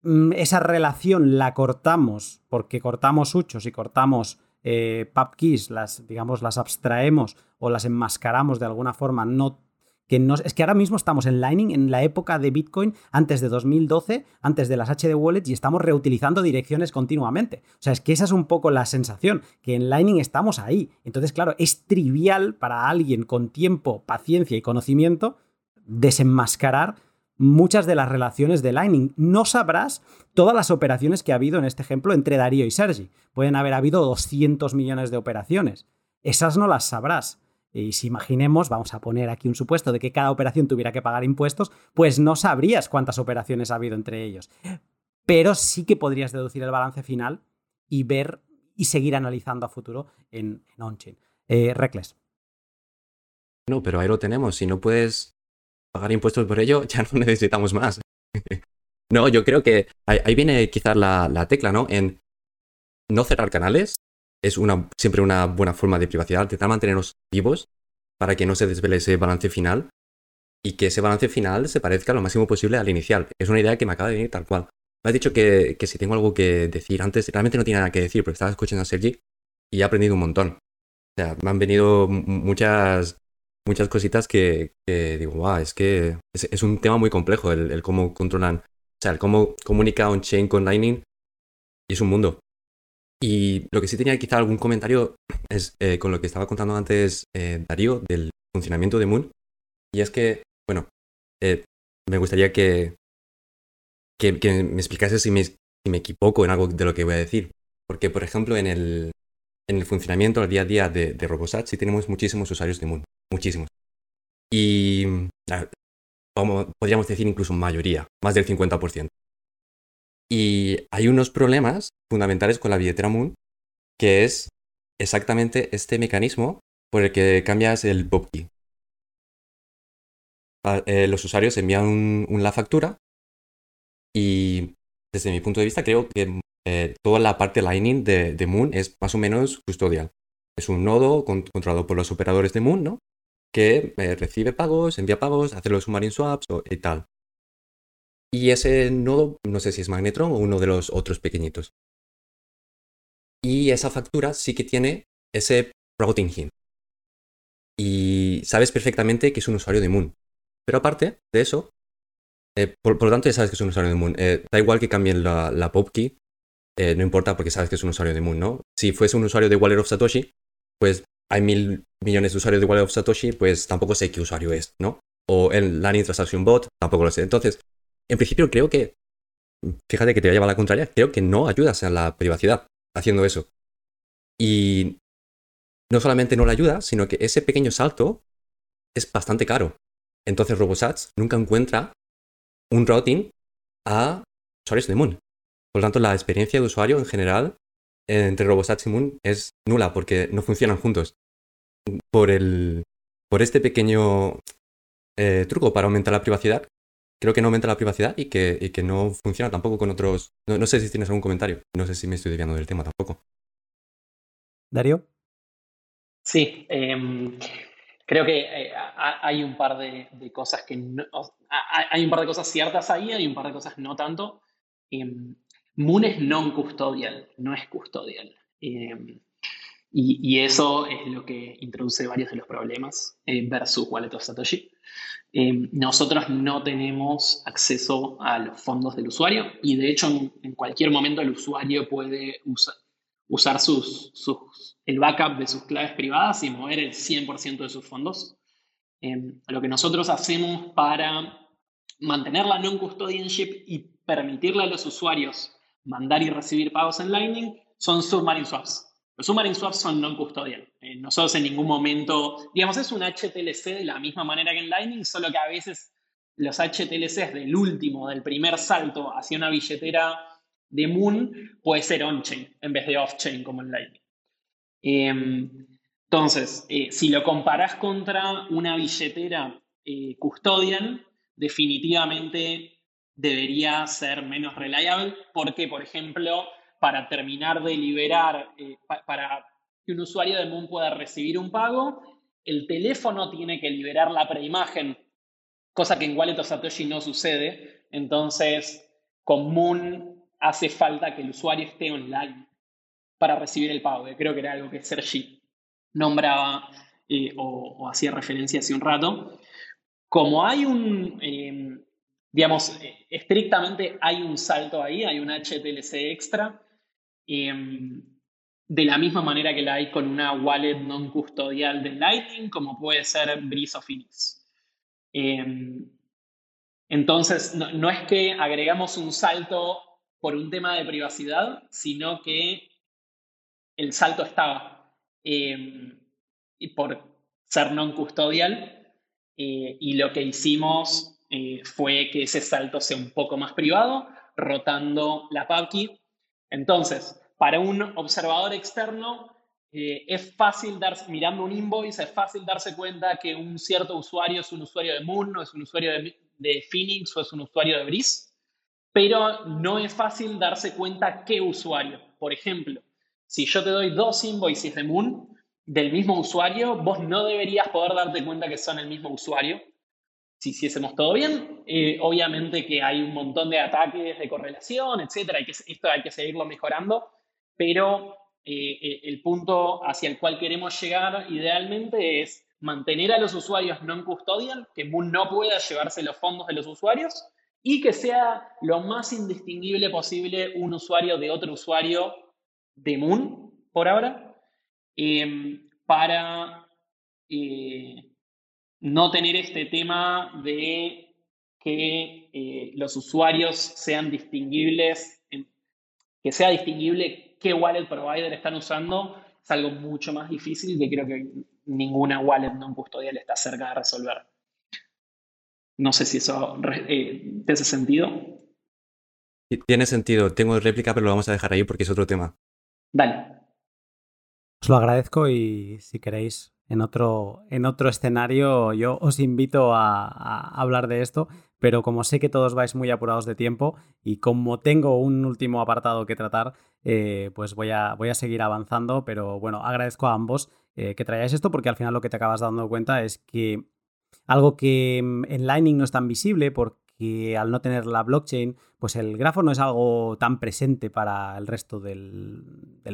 Speaker 1: mm, esa relación la cortamos porque cortamos huchos y cortamos eh, keys, las, digamos, las abstraemos o las enmascaramos de alguna forma, no que no, es que ahora mismo estamos en Lightning en la época de Bitcoin antes de 2012, antes de las HD Wallets y estamos reutilizando direcciones continuamente. O sea, es que esa es un poco la sensación, que en Lightning estamos ahí. Entonces, claro, es trivial para alguien con tiempo, paciencia y conocimiento desenmascarar muchas de las relaciones de Lightning. No sabrás todas las operaciones que ha habido en este ejemplo entre Darío y Sergi. Pueden haber habido 200 millones de operaciones. Esas no las sabrás. Y si imaginemos, vamos a poner aquí un supuesto de que cada operación tuviera que pagar impuestos, pues no sabrías cuántas operaciones ha habido entre ellos. Pero sí que podrías deducir el balance final y ver
Speaker 5: y seguir analizando a futuro en, on-chain. Eh, Reckless.
Speaker 3: No, pero ahí lo tenemos. Si no puedes pagar impuestos por ello, ya no necesitamos más. no, yo creo que ahí, viene quizás la, tecla, ¿no? En no cerrar canales es una, siempre una buena forma de privacidad, intentar mantenernos vivos para que no se desvele ese balance final y que ese balance final se parezca lo máximo posible al inicial. Es una idea que me acaba de venir tal cual. Me has dicho que, que si tengo algo que decir antes, realmente no tiene nada que decir, porque estaba escuchando a Sergi y he aprendido un montón. O sea, me han venido muchas muchas cositas que, digo, wow, es que es, un tema muy complejo el, cómo controlan, o sea, el cómo comunica on-chain con Lightning y es un mundo. Y lo que sí tenía quizá algún comentario es eh, con lo que estaba contando antes eh, Darío del funcionamiento de Moon. Y es que, bueno, eh, me gustaría que, que, me explicase si me, si me equivoco en algo de lo que voy a decir. Porque, por ejemplo, en el, en el funcionamiento al día a día de, de Robosat sí tenemos muchísimos usuarios de Moon muchísimos. Y podríamos decir incluso mayoría, más del 50%. Y hay unos problemas fundamentales con la billetera Moon, que es exactamente este mecanismo por el que cambias el pop key. Ah, eh, los usuarios envían la factura y desde mi punto de vista creo que eh, toda la parte Lightning de, Moon es más o menos custodial. Es un nodo controlado por los operadores de Moon, ¿no? Que eh, recibe pagos, envía pagos, hace los submarine swaps y tal. Y ese nodo, no sé si es Magnetron o uno de los otros pequeñitos. Y esa factura sí que tiene ese routing hint. Y sabes perfectamente que es un usuario de Moon. Pero aparte de eso, eh, por, lo tanto ya sabes que es un usuario de Moon. Eh, da igual que cambien la, la pop key, no importa porque sabes que es un usuario de Moon, ¿no? Si fuese un usuario de Wallet of Satoshi, pues hay mil millones de usuarios de Wallet of Satoshi, pues tampoco sé qué usuario es, ¿no? O el Lightning Transaction Bot, tampoco lo sé. Entonces, en principio creo que, fíjate que te voy a llevar la contraria, creo que no ayudas a la privacidad haciendo eso. Y no solamente no la ayuda, sino que ese pequeño salto es bastante caro. Entonces RoboSats nunca encuentra un routing a usuarios de Moon. Por lo tanto, la experiencia de usuario en general entre RoboSats y Moon es nula porque no funcionan juntos. Por, el, por este pequeño eh, truco para aumentar la privacidad, creo que no aumenta la privacidad y que, que no funciona tampoco con otros... No, sé si tienes algún comentario, no sé si me estoy desviando del tema tampoco.
Speaker 5: Darío.
Speaker 4: Sí, em, creo que eh, hay un par de, cosas que hay un par de cosas ciertas ahí, hay un par de cosas no tanto. Em, Moon es non-custodial, no es custodial. Eh, y, eso es lo que introduce varios de los problemas eh, versus Wallet of Satoshi. Eh, nosotros no tenemos acceso a los fondos del usuario y de hecho en, cualquier momento el usuario puede usar sus, el backup de sus claves privadas y mover el 100% de sus fondos. lo que nosotros hacemos para mantener la non-custodianship y permitirle a los usuarios mandar y recibir pagos en Lightning son submarine swaps. Los submarine swaps son non-custodial. Eh, nosotros en ningún momento, digamos, es un HTLC de la misma manera que en Lightning, solo que a veces los HTLCs del último, del primer salto hacia una billetera de Moon puede ser on-chain en vez de off-chain como en Lightning. Em, entonces, eh, si lo comparas contra una billetera eh, custodial, definitivamente debería ser menos reliable porque, por ejemplo, para terminar de liberar, eh, para que un usuario de Moon pueda recibir un pago, el teléfono tiene que liberar la preimagen, cosa que en Wallet of Satoshi no sucede. Entonces, con Moon hace falta que el usuario esté online para recibir el pago, creo que era algo que Sergi nombraba eh, o, hacía referencia hace un rato. Como hay un, eh, digamos, eh, estrictamente hay un salto ahí, hay un HTLC extra, em, de la misma manera que la hay con una wallet non custodial de Lightning, como puede ser Breeze of Phoenix. Em, entonces, no, es que agregamos un salto por un tema de privacidad, sino que el salto estaba em, por ser non custodial eh, y lo que hicimos eh, fue que ese salto sea un poco más privado, rotando la PubKey. Entonces, para un observador externo eh, es fácil darse, mirando un invoice, es fácil darse cuenta que un cierto usuario es un usuario de Moon, o es un usuario de, Phoenix o es un usuario de Breeze, pero no es fácil darse cuenta qué usuario. Por ejemplo, si yo te doy dos invoices de Moon del mismo usuario, vos no deberías poder darte cuenta que son el mismo usuario. Si hiciésemos todo bien, eh, obviamente que hay un montón de ataques de correlación, etcétera, que, esto hay que seguirlo mejorando, pero eh, eh, el punto hacia el cual queremos llegar idealmente es mantener a los usuarios non custodial, que Moon no pueda llevarse los fondos de los usuarios y que sea lo más indistinguible posible un usuario de otro usuario de Moon, por ahora, para no tener este tema de que eh, los usuarios sean distinguibles, que sea distinguible qué wallet provider están usando, es algo mucho más difícil que creo que ninguna wallet no custodial está cerca de resolver. No sé si eso eh, te hace sentido.
Speaker 3: Tiene sentido. Tengo réplica, pero lo vamos a dejar ahí porque es otro tema.
Speaker 4: Dale.
Speaker 1: Os lo agradezco y si queréis en otro, en otro escenario yo os invito a, hablar de esto, pero como sé que todos vais muy apurados de tiempo y como tengo un último apartado que tratar, eh, pues voy a, voy a seguir avanzando, pero bueno, agradezco a ambos eh, que traigáis esto porque al final lo que te acabas dando cuenta es que algo que mm, en Lightning no es tan visible porque al no tener la blockchain, pues el grafo no es algo tan presente para el resto del,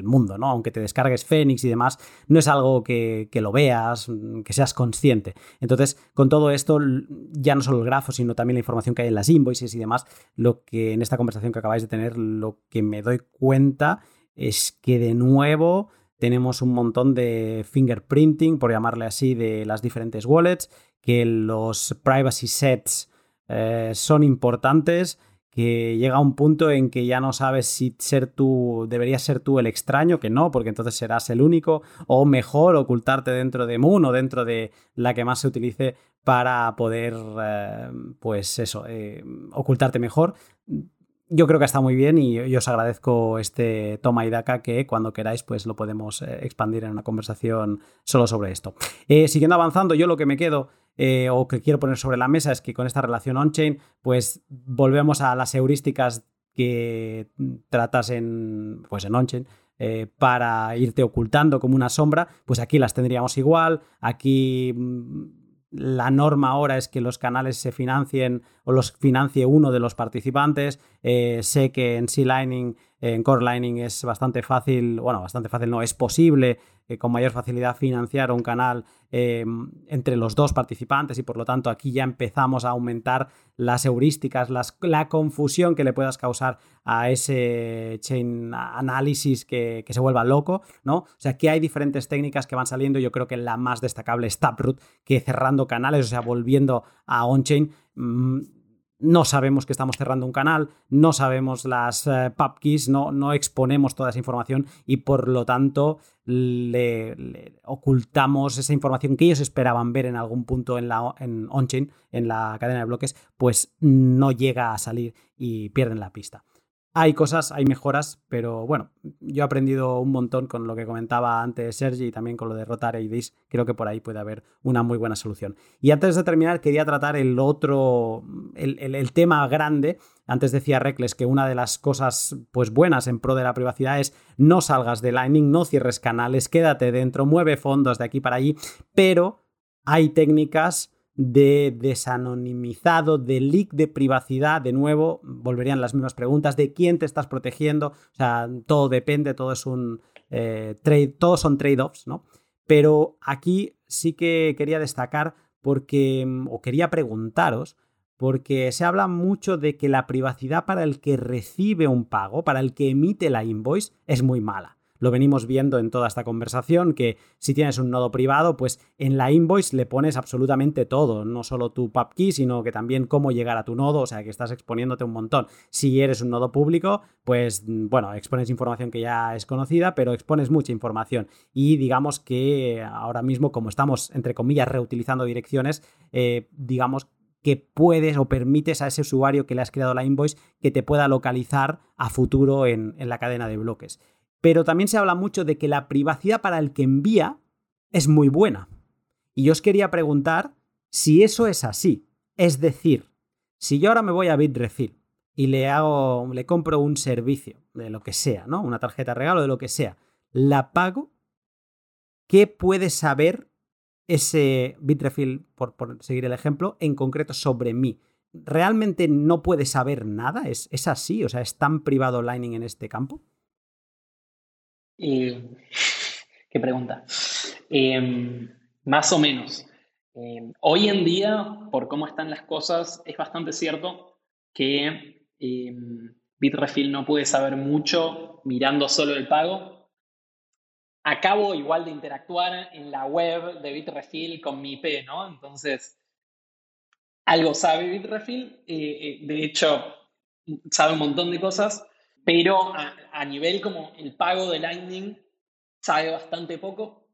Speaker 1: mundo, ¿no? Aunque te descargues Phoenix y demás, no es algo que, lo veas, mm, que seas consciente. Entonces, con todo esto, ya no solo el grafo, sino también la información que hay en las invoices y demás, lo que en esta conversación que acabáis de tener, lo que me doy cuenta es que de nuevo tenemos un montón de fingerprinting, por llamarle así, de las diferentes wallets, que los privacy sets eh, son importantes, que llega un punto en que ya no sabes si ser tú, deberías ser tú el extraño, que no, porque entonces serás el único, o mejor ocultarte dentro de Moon o dentro de la que más se utilice para poder, eh, pues eso, eh, ocultarte mejor yo creo que está muy bien y, os agradezco este toma y daca que cuando queráis pues lo podemos expandir en una conversación solo sobre esto. Siguiendo avanzando, yo lo que me quedo eh, o que quiero poner sobre la mesa es que con esta relación on-chain pues volvemos a las heurísticas que tratas en, pues en on-chain. para irte ocultando como una sombra, pues aquí las tendríamos igual. Aquí mm, la norma ahora es que los canales se financien o los financie uno de los participantes. Eh, sé que en C-Lining, en Core Lining es bastante fácil, bueno, bastante fácil no, es posible eh, con mayor facilidad financiar un canal em, entre los dos participantes y por lo tanto aquí ya empezamos a aumentar las heurísticas, la confusión que le puedas causar a ese chain análisis que, se vuelva loco, ¿no? O sea, que hay diferentes técnicas que van saliendo. Yo creo que la más destacable es Taproot, que cerrando canales, o sea, volviendo a on-chain, mm, no sabemos que estamos cerrando un canal, no sabemos las uh, pub keys, no, no, exponemos toda esa información y por lo tanto le, ocultamos esa información que ellos esperaban ver en algún punto en la en on-chain, en la cadena de bloques, pues no llega a salir y pierden la pista. Hay cosas, hay mejoras, pero bueno, yo he aprendido un montón con lo que comentaba antes Sergi y también con lo de Rotar y Dis. Creo que por ahí puede haber una muy buena solución. Y antes de terminar, quería tratar el otro, el, tema grande. Antes decía Reckless que una de las cosas pues buenas en pro de la privacidad es no salgas de Lightning, no cierres canales, quédate dentro, mueve fondos de aquí para allí, pero hay técnicas de desanonimizado, de leak de privacidad, de nuevo, volverían las mismas preguntas, de quién te estás protegiendo, o sea, todo depende, todo es un eh, trade, todos son trade-offs, ¿no? Pero aquí sí que quería destacar porque, o quería preguntaros, porque se habla mucho de que la privacidad para el que recibe un pago, para el que emite la invoice, es muy mala lo venimos viendo en toda esta conversación, que si tienes un nodo privado, pues en la invoice le pones absolutamente todo, no solo tu key, sino que también cómo llegar a tu nodo, o sea que estás exponiéndote un montón. Si eres un nodo público, pues bueno, expones información que ya es conocida, pero expones mucha información. Y digamos que ahora mismo, como estamos, entre comillas, reutilizando direcciones, eh, digamos que puedes o permites a ese usuario que le has creado la invoice que te pueda localizar a futuro en, en la cadena de bloques. Pero también se habla mucho de que la privacidad para el que envía es muy buena. Y yo os quería preguntar si eso es así. Es decir, si yo ahora me voy a Bitrefill y le hago, le compro un servicio de lo que sea, ¿no? Una tarjeta regalo de lo que sea, la pago, ¿qué puede saber ese Bitrefill, por, seguir el ejemplo, en concreto sobre mí? ¿Realmente no puede saber nada? ¿Es, es así? O sea, ¿es tan privado Lightning en este campo?
Speaker 4: qué pregunta. Em, más o menos. Em, hoy en día, por cómo están las cosas, es bastante cierto que em, Bitrefill no puede saber mucho mirando solo el pago. Acabo igual de interactuar en la web de Bitrefill con mi IP, ¿no? Entonces, algo sabe Bitrefill. Eh, eh, de hecho, sabe un montón de cosas, pero a nivel como el pago de Lightning, sabe bastante poco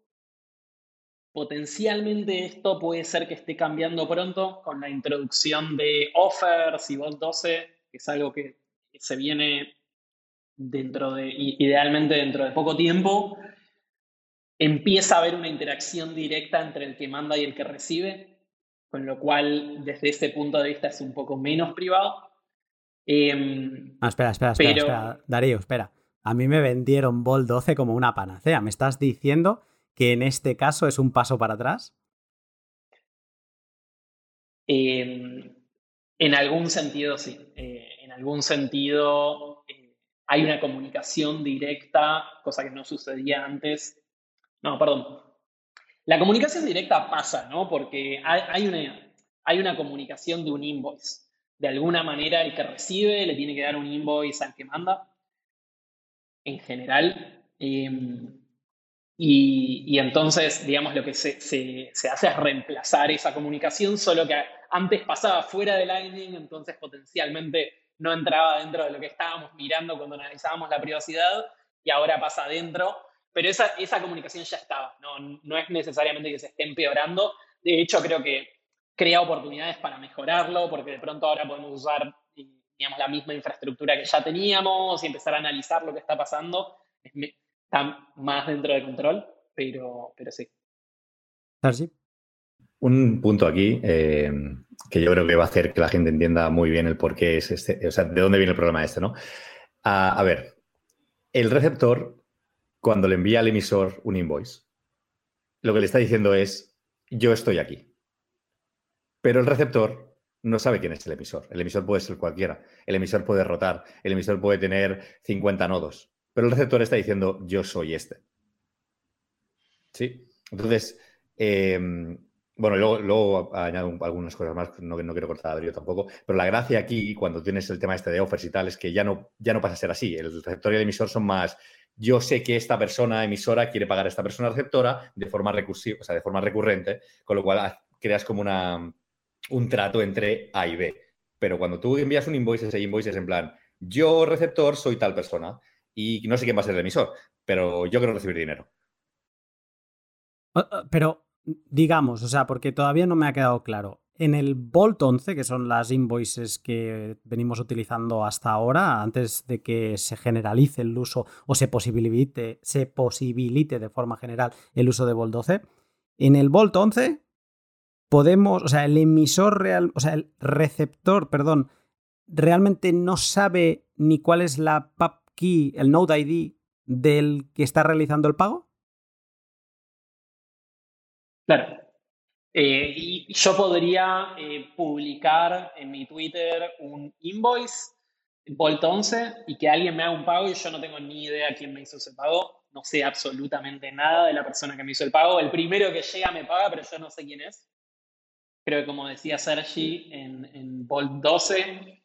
Speaker 4: Potencialmente esto puede ser que esté cambiando pronto con la introducción de offers y bot 12, que es algo que se viene dentro de, idealmente dentro de poco tiempo. Empieza a haber una interacción directa entre el que manda y el que recibe, con lo cual desde ese punto de vista es un poco menos privado.
Speaker 1: Em, ah, espera, espera, espera, espera, Darío, espera. A mí me vendieron Bol 12 como una panacea. Me estás diciendo que en este caso es un paso para atrás?
Speaker 4: Em, en algún sentido, sí. Eh, en algún sentido eh, hay una comunicación directa, cosa que no sucedía antes. No, perdón. La comunicación directa pasa, ¿no? Porque hay, una, hay una comunicación de un invoice. De alguna manera, el que recibe le tiene que dar un invoice al que manda. En general. Em, y, entonces, digamos, lo que se, hace es reemplazar esa comunicación, solo que antes pasaba fuera de Lightning, entonces potencialmente no entraba dentro de lo que estábamos mirando cuando analizábamos la privacidad, y ahora pasa adentro. Pero esa, esa comunicación ya estaba, ¿no? no es necesariamente que se esté empeorando. De hecho, creo que crea oportunidades para mejorarlo, porque de pronto ahora podemos usar digamos, la misma infraestructura que ya teníamos y empezar a analizar lo que está pasando está más dentro de control, pero, pero sí.
Speaker 2: Un punto aquí eh, que yo creo que va a hacer que la gente entienda muy bien el por qué es este, o sea, de dónde viene el problema este, ¿no? A, ver, el receptor, cuando le envía al emisor un invoice, lo que le está diciendo es, yo estoy aquí. Pero el receptor no sabe quién es el emisor. El emisor puede ser cualquiera. El emisor puede rotar. El emisor puede tener 50 nodos. Pero el receptor está diciendo, yo soy este. ¿Sí? Entonces, em, bueno, luego, añado algunas cosas más, no, no quiero cortar a tampoco, pero la gracia aquí, cuando tienes el tema este de offers y tal, es que ya no, ya no pasa a ser así. El receptor y el emisor son más, yo sé que esta persona emisora quiere pagar a esta persona receptora de forma recursiva, o sea, de forma recurrente, con lo cual creas como una, un trato entre A y B. Pero cuando tú envías un invoice, ese invoice es en plan, yo receptor soy tal persona y no sé quién va a ser el emisor, pero yo quiero recibir dinero.
Speaker 1: Ah, ah, pero, digamos, o sea, porque todavía no me ha quedado claro. En el Bolt 11, que son las invoices que venimos utilizando hasta ahora, antes de que se generalice el uso o se posibilite, se posibilite de forma general el uso de Bolt 12, en el Bolt 11 podemos, o sea, el emisor real, o sea, el receptor, perdón, realmente no sabe ni cuál es la el Node ID del que está realizando el pago?
Speaker 4: Claro. Eh, y yo podría eh, publicar en mi Twitter un invoice, Volt 11, y que alguien me haga un pago y yo no tengo ni idea quién me hizo ese pago. No sé absolutamente nada de la persona que me hizo el pago. El primero que llega me paga, pero yo no sé quién es. Creo que como decía Sergi, en, en Volt 12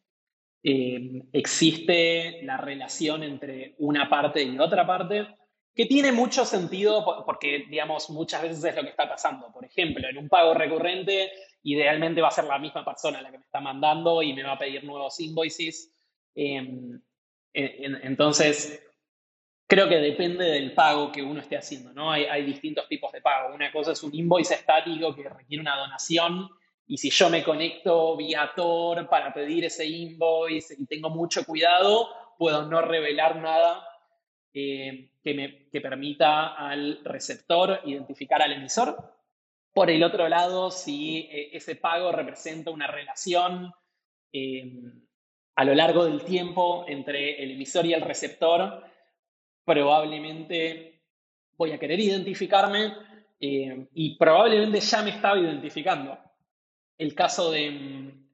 Speaker 4: eh, existe la relación entre una parte y otra parte, que tiene mucho sentido porque, digamos, muchas veces es lo que está pasando. Por ejemplo, en un pago recurrente, idealmente va a ser la misma persona la que me está mandando y me va a pedir nuevos invoices. Em, entonces, creo que depende del pago que uno esté haciendo, ¿no? Hay, hay distintos tipos de pago. Una cosa es un invoice estático que requiere una donación y si yo me conecto vía Tor para pedir ese invoice y tengo mucho cuidado, puedo no revelar nada. Eh, que, me, que permita al receptor identificar al emisor. Por el otro lado, si eh, ese pago representa una relación em, a lo largo del tiempo entre el emisor y el receptor, probablemente voy a querer identificarme em, y probablemente ya me estaba identificando. El caso de, em,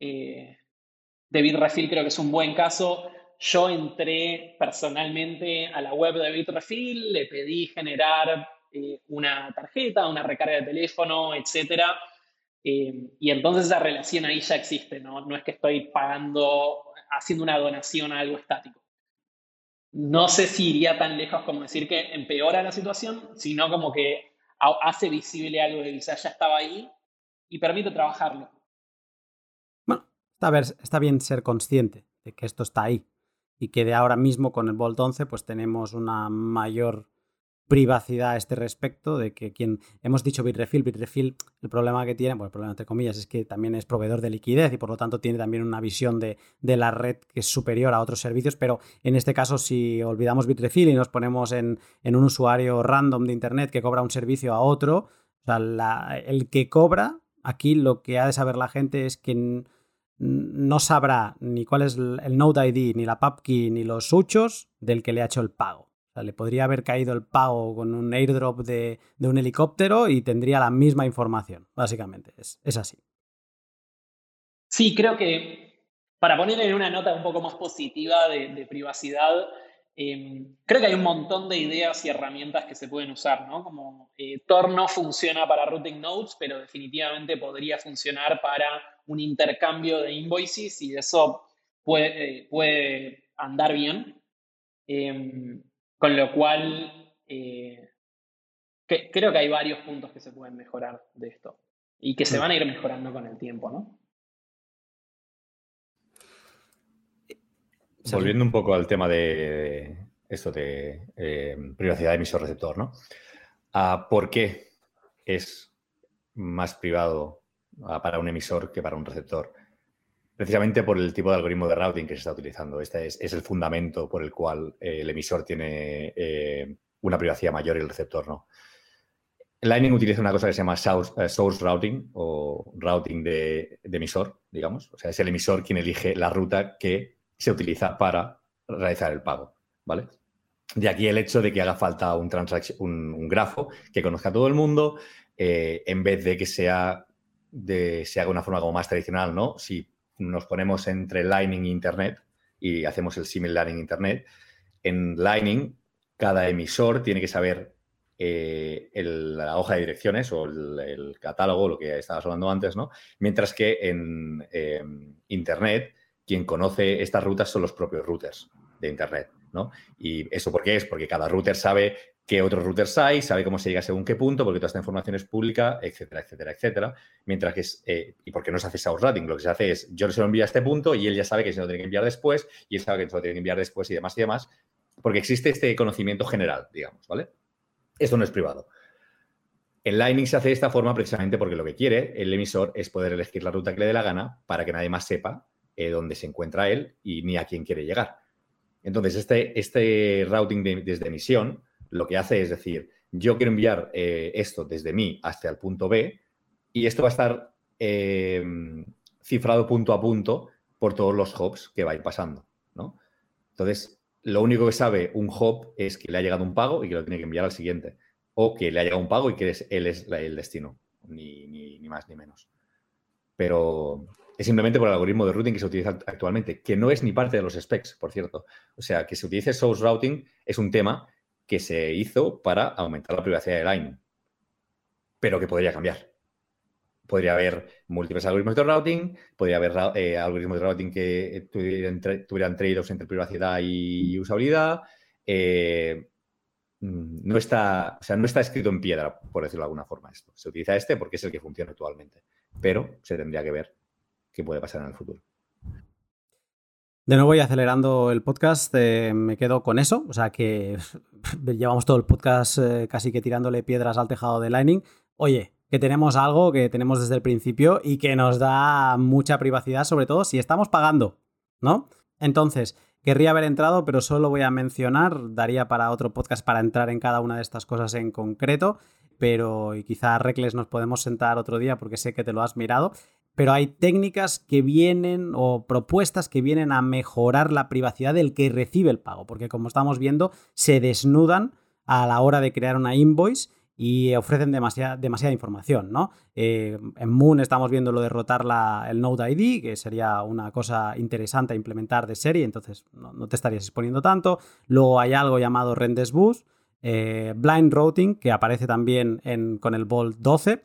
Speaker 4: eh, Bitrefill creo que es un buen caso. Yo entré personalmente a la web de Bitrefill, le pedí generar eh, una tarjeta, una recarga de teléfono, etc. Eh, y entonces esa relación ahí ya existe, ¿no? No es que estoy pagando, haciendo una donación a algo estático. No sé si iría tan lejos como decir que empeora la situación, sino como que hace visible algo que quizás ya estaba ahí y permite trabajarlo.
Speaker 1: Bueno, está bien ser consciente de que esto está ahí y que de ahora mismo con el Bolt 11 pues tenemos una mayor privacidad a este respecto, de que quien hemos dicho Bitrefill, Bitrefill, el problema que tiene, bueno, el problema entre comillas, es que también es proveedor de liquidez y por lo tanto tiene también una visión de, la red que es superior a otros servicios, pero en este caso si olvidamos Bitrefill y nos ponemos en, un usuario random de Internet que cobra un servicio a otro, o sea, el que cobra, aquí lo que ha de saber la gente es que no sabrá ni cuál es el Node ID, ni la PubKey, ni los suchos del que le ha hecho el pago. Le podría haber caído el pago con un airdrop de, un helicóptero y tendría la misma información, básicamente. Es, así.
Speaker 4: Sí, creo que para poner en una nota un poco más positiva de, privacidad, em, creo que hay un montón de ideas y herramientas que se pueden usar, ¿no? Como eh, Tor no funciona para routing nodes, pero definitivamente podría funcionar para un intercambio de invoices y eso puede, eh, puede andar bien. Con lo cual, eh, creo que hay varios puntos que se pueden mejorar de esto y que se mm. van a ir mejorando con el tiempo, ¿no?
Speaker 2: Volviendo un poco al tema de esto de eh, privacidad de emisor-receptor, ¿no? Ah, ¿Por qué es más privado ah, para un emisor que para un receptor? Precisamente por el tipo de algoritmo de routing que se está utilizando. Este es, el fundamento por el cual eh, el emisor tiene eh, una privacidad mayor y el receptor no. Lightning utiliza una cosa que se llama eh, source, routing o routing de, emisor, digamos. O sea, es el emisor quien elige la ruta que se utiliza para realizar el pago, ¿vale? De aquí el hecho de que haga falta un, un, grafo que conozca a todo el mundo, en vez de que sea de, se haga una forma como más tradicional, ¿no? Si nos ponemos entre Lightning e Internet y hacemos el símil Lightning Internet. En Lightning, cada emisor tiene que saber eh, la hoja de direcciones o el, catálogo, lo que estabas hablando antes, ¿no? Mientras que en em, Internet, quien conoce estas rutas son los propios routers de Internet, ¿no? ¿Y eso por qué es? Porque cada router sabe qué otros routers hay, sabe cómo se llega según qué punto, porque toda esta información es pública, etcétera, etcétera, etcétera. Mientras que es, eh, y porque no se hace routing, lo que se hace es, yo se lo envío a este punto y él ya sabe que se lo tiene que enviar después, y él sabe que se lo tiene que enviar después y demás y demás, porque existe este conocimiento general, digamos, ¿vale? Esto no es privado. En Lightning se hace de esta forma precisamente porque lo que quiere el emisor es poder elegir la ruta que le dé la gana para que nadie más sepa eh, dónde se encuentra él y ni a quién quiere llegar. Entonces, este, este routing desde emisión lo que hace es decir, yo quiero enviar eh, esto desde mí hasta el punto B y esto va a estar em, cifrado punto a punto por todos los hops que va a ir pasando, ¿no? Entonces, lo único que sabe un hop es que le ha llegado un pago y que lo tiene que enviar al siguiente. O que le ha llegado un pago y que él es el destino, ni, ni más ni menos. Pero es simplemente por el algoritmo de routing que se utiliza actualmente, que no es ni parte de los specs, por cierto. O sea, que se utilice source routing es un tema que se hizo para aumentar la privacidad de Line, pero que podría cambiar. Podría haber múltiples algoritmos de routing, podría haber eh, algoritmos de routing que tuvieran, tuvieran trade-offs entre privacidad y usabilidad. Eh, mm, no está, o sea, no está escrito en piedra, por decirlo de alguna forma, esto. Se utiliza este porque es el que funciona actualmente, pero se tendría que ver qué puede pasar en el futuro.
Speaker 1: De nuevo, voy acelerando el podcast, eh, me quedo con eso. O sea que llevamos todo el podcast eh, casi que tirándole piedras al tejado de Lightning. Oye, que tenemos algo que tenemos desde el principio y que nos da mucha privacidad, sobre todo si estamos pagando, ¿no? Entonces, querría haber entrado, pero solo voy a mencionar, daría para otro podcast para entrar en cada una de estas cosas en concreto, pero y quizá Recles nos podemos sentar otro día porque sé que te lo has mirado, pero hay técnicas que vienen o propuestas que vienen a mejorar la privacidad del que recibe el pago, porque como estamos viendo, se desnudan a la hora de crear una invoice y ofrecen demasiada, información, ¿no? Eh, en Moon estamos viendo lo de rotar el Node ID, que sería una cosa interesante a implementar de serie, entonces no, te estarías exponiendo tanto. Luego hay algo llamado Rendes eh, Blind Routing, que aparece también con el Bolt 12,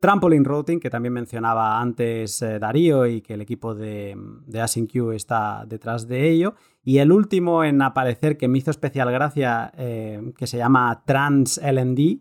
Speaker 1: Trampoline Routing, que también mencionaba antes eh, Darío y que el equipo de, de AsyncQ está detrás de ello. Y el último en aparecer que me hizo especial gracia, que se llama Trans LND,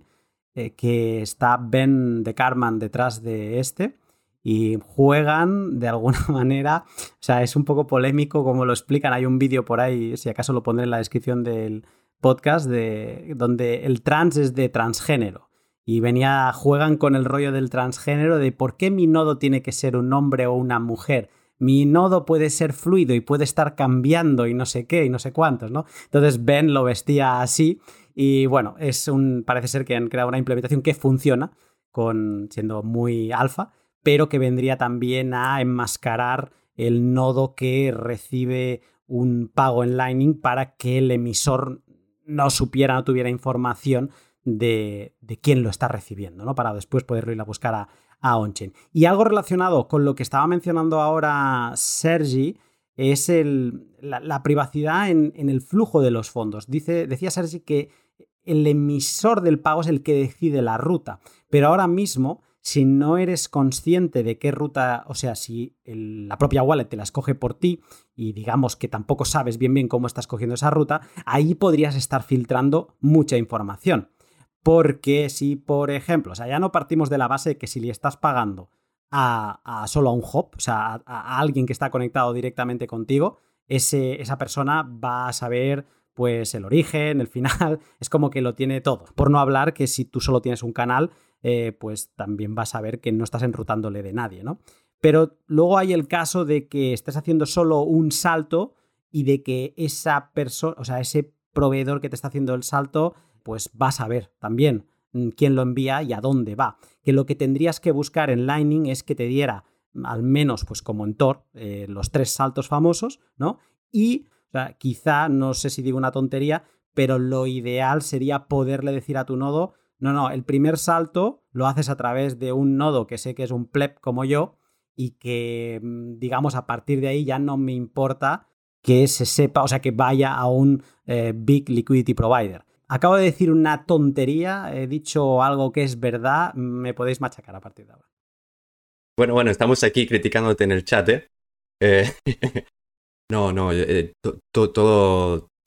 Speaker 1: eh, que está Ben de Carman detrás de este y juegan de alguna manera, o sea, es un poco polémico como lo explican, hay un vídeo por ahí, si acaso lo pondré en la descripción del podcast, de, donde el trans es de transgénero. Y venía, juegan con el rollo del transgénero de por qué mi nodo tiene que ser un hombre o una mujer. Mi nodo puede ser fluido y puede estar cambiando y no sé qué y no sé cuántos, ¿no? Entonces Ben lo vestía así y bueno, es parece ser que han creado una implementación que funciona, con, siendo muy alfa, pero que vendría también a enmascarar el nodo que recibe un pago en Lightning para que el emisor no supiera, no tuviera información de, quién lo está recibiendo, ¿no? Para después poderlo ir a buscar a, a Onchain. Y algo relacionado con lo que estaba mencionando ahora Sergi es el, la, privacidad en, en, el flujo de los fondos. Dice, decía Sergi que el emisor del pago es el que decide la ruta. Pero ahora mismo, si no eres consciente de qué ruta, o sea, si la propia wallet te la escoge por ti y digamos que tampoco sabes bien bien cómo estás cogiendo esa ruta, ahí podrías estar filtrando mucha información. Porque si, por ejemplo, o sea, ya no partimos de la base de que si le estás pagando a, solo a un hop, o sea, a, alguien que está conectado directamente contigo, ese, esa persona va a saber pues el origen, el final, es como que lo tiene todo. Por no hablar que si tú solo tienes un canal, eh, pues también vas a ver que no estás enrutándole de nadie, ¿no? Pero luego hay el caso de que estés haciendo solo un salto y de que esa persona, o sea, ese proveedor que te está haciendo el salto, pues va a saber también mm, quién lo envía y a dónde va. Que lo que tendrías que buscar en Lightning es que te diera al menos, pues como en Tor, eh, los tres saltos famosos, ¿no? Y quizá, no sé si digo una tontería, pero lo ideal sería poderle decir a tu nodo, no, no, el primer salto lo haces a través de un nodo que sé que es un pleb como yo y que, mm, digamos, a partir de ahí ya no me importa que se sepa, o sea, que vaya a un eh, big liquidity provider. Acabo de decir una tontería, he dicho algo que es verdad, me podéis machacar a partir de ahora.
Speaker 3: Bueno, bueno, estamos aquí criticándote en el chat, ¿eh? eh No, no, eh, todo,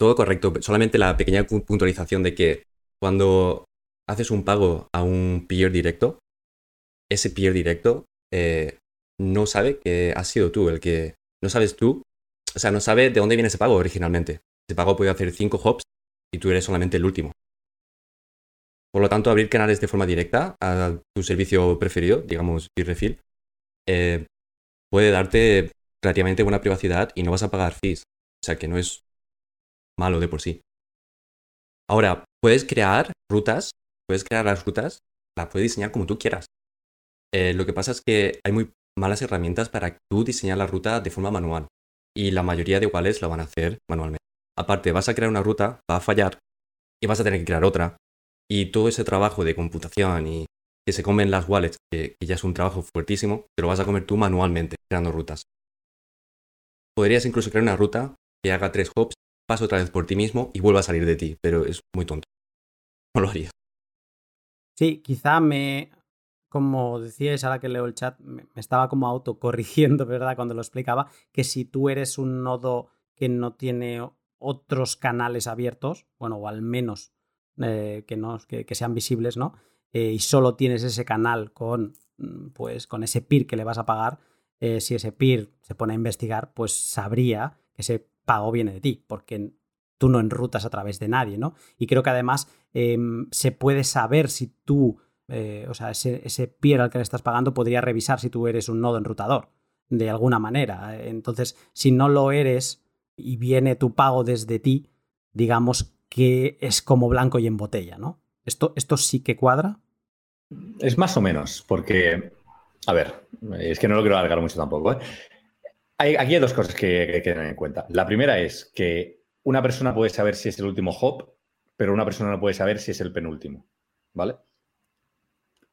Speaker 3: todo correcto. Solamente la pequeña puntualización de que cuando haces un pago a un peer directo, ese peer directo eh, no sabe que has sido tú el que... No sabes tú, o sea, no sabe de dónde viene ese pago originalmente. Ese pago puede hacer cinco hops y tú eres solamente el último. Por lo tanto, abrir canales de forma directa a tu servicio preferido, digamos, Peer eh, puede darte relativamente buena privacidad y no vas a pagar fees. O sea que no es malo de por sí. Ahora, puedes crear rutas, puedes crear las rutas, las puedes diseñar como tú quieras. Eh, lo que pasa es que hay muy malas herramientas para tú diseñar la ruta de forma manual. Y la mayoría de iguales lo van a hacer manualmente. Aparte, vas a crear una ruta, va a fallar y vas a tener que crear otra. Y todo ese trabajo de computación y que se comen las wallets, que, ya es un trabajo fuertísimo, te lo vas a comer tú manualmente, creando rutas. Podrías incluso crear una ruta que haga tres hops, pase otra vez por ti mismo y vuelva a salir de ti, pero es muy tonto. No lo haría.
Speaker 1: Sí, quizá me, como decíais ahora que leo el chat, me estaba como autocorrigiendo, ¿verdad? Cuando lo explicaba, que si tú eres un nodo que no tiene otros canales abiertos, bueno, o al menos eh, que, no, que, sean visibles, ¿no? Eh, y solo tienes ese canal con, mm, pues, con ese PIR que le vas a pagar, eh, si ese peer se pone a investigar, pues sabría que ese pago viene de ti, porque tú no enrutas a través de nadie, ¿no? Y creo que además em, se puede saber si tú, o sea, ese, ese peer al que le estás pagando podría revisar si tú eres un nodo enrutador, de alguna manera. Entonces, si no lo eres y viene tu pago desde ti, digamos que es como blanco y en botella, ¿no? ¿Esto, esto sí que cuadra?
Speaker 2: Es más o menos, porque, a ver, es que no lo quiero alargar mucho tampoco. ¿eh? Hay, aquí hay dos cosas que, hay que tener en cuenta. La primera es que una persona puede saber si es el último hop, pero una persona no puede saber si es el penúltimo, ¿vale?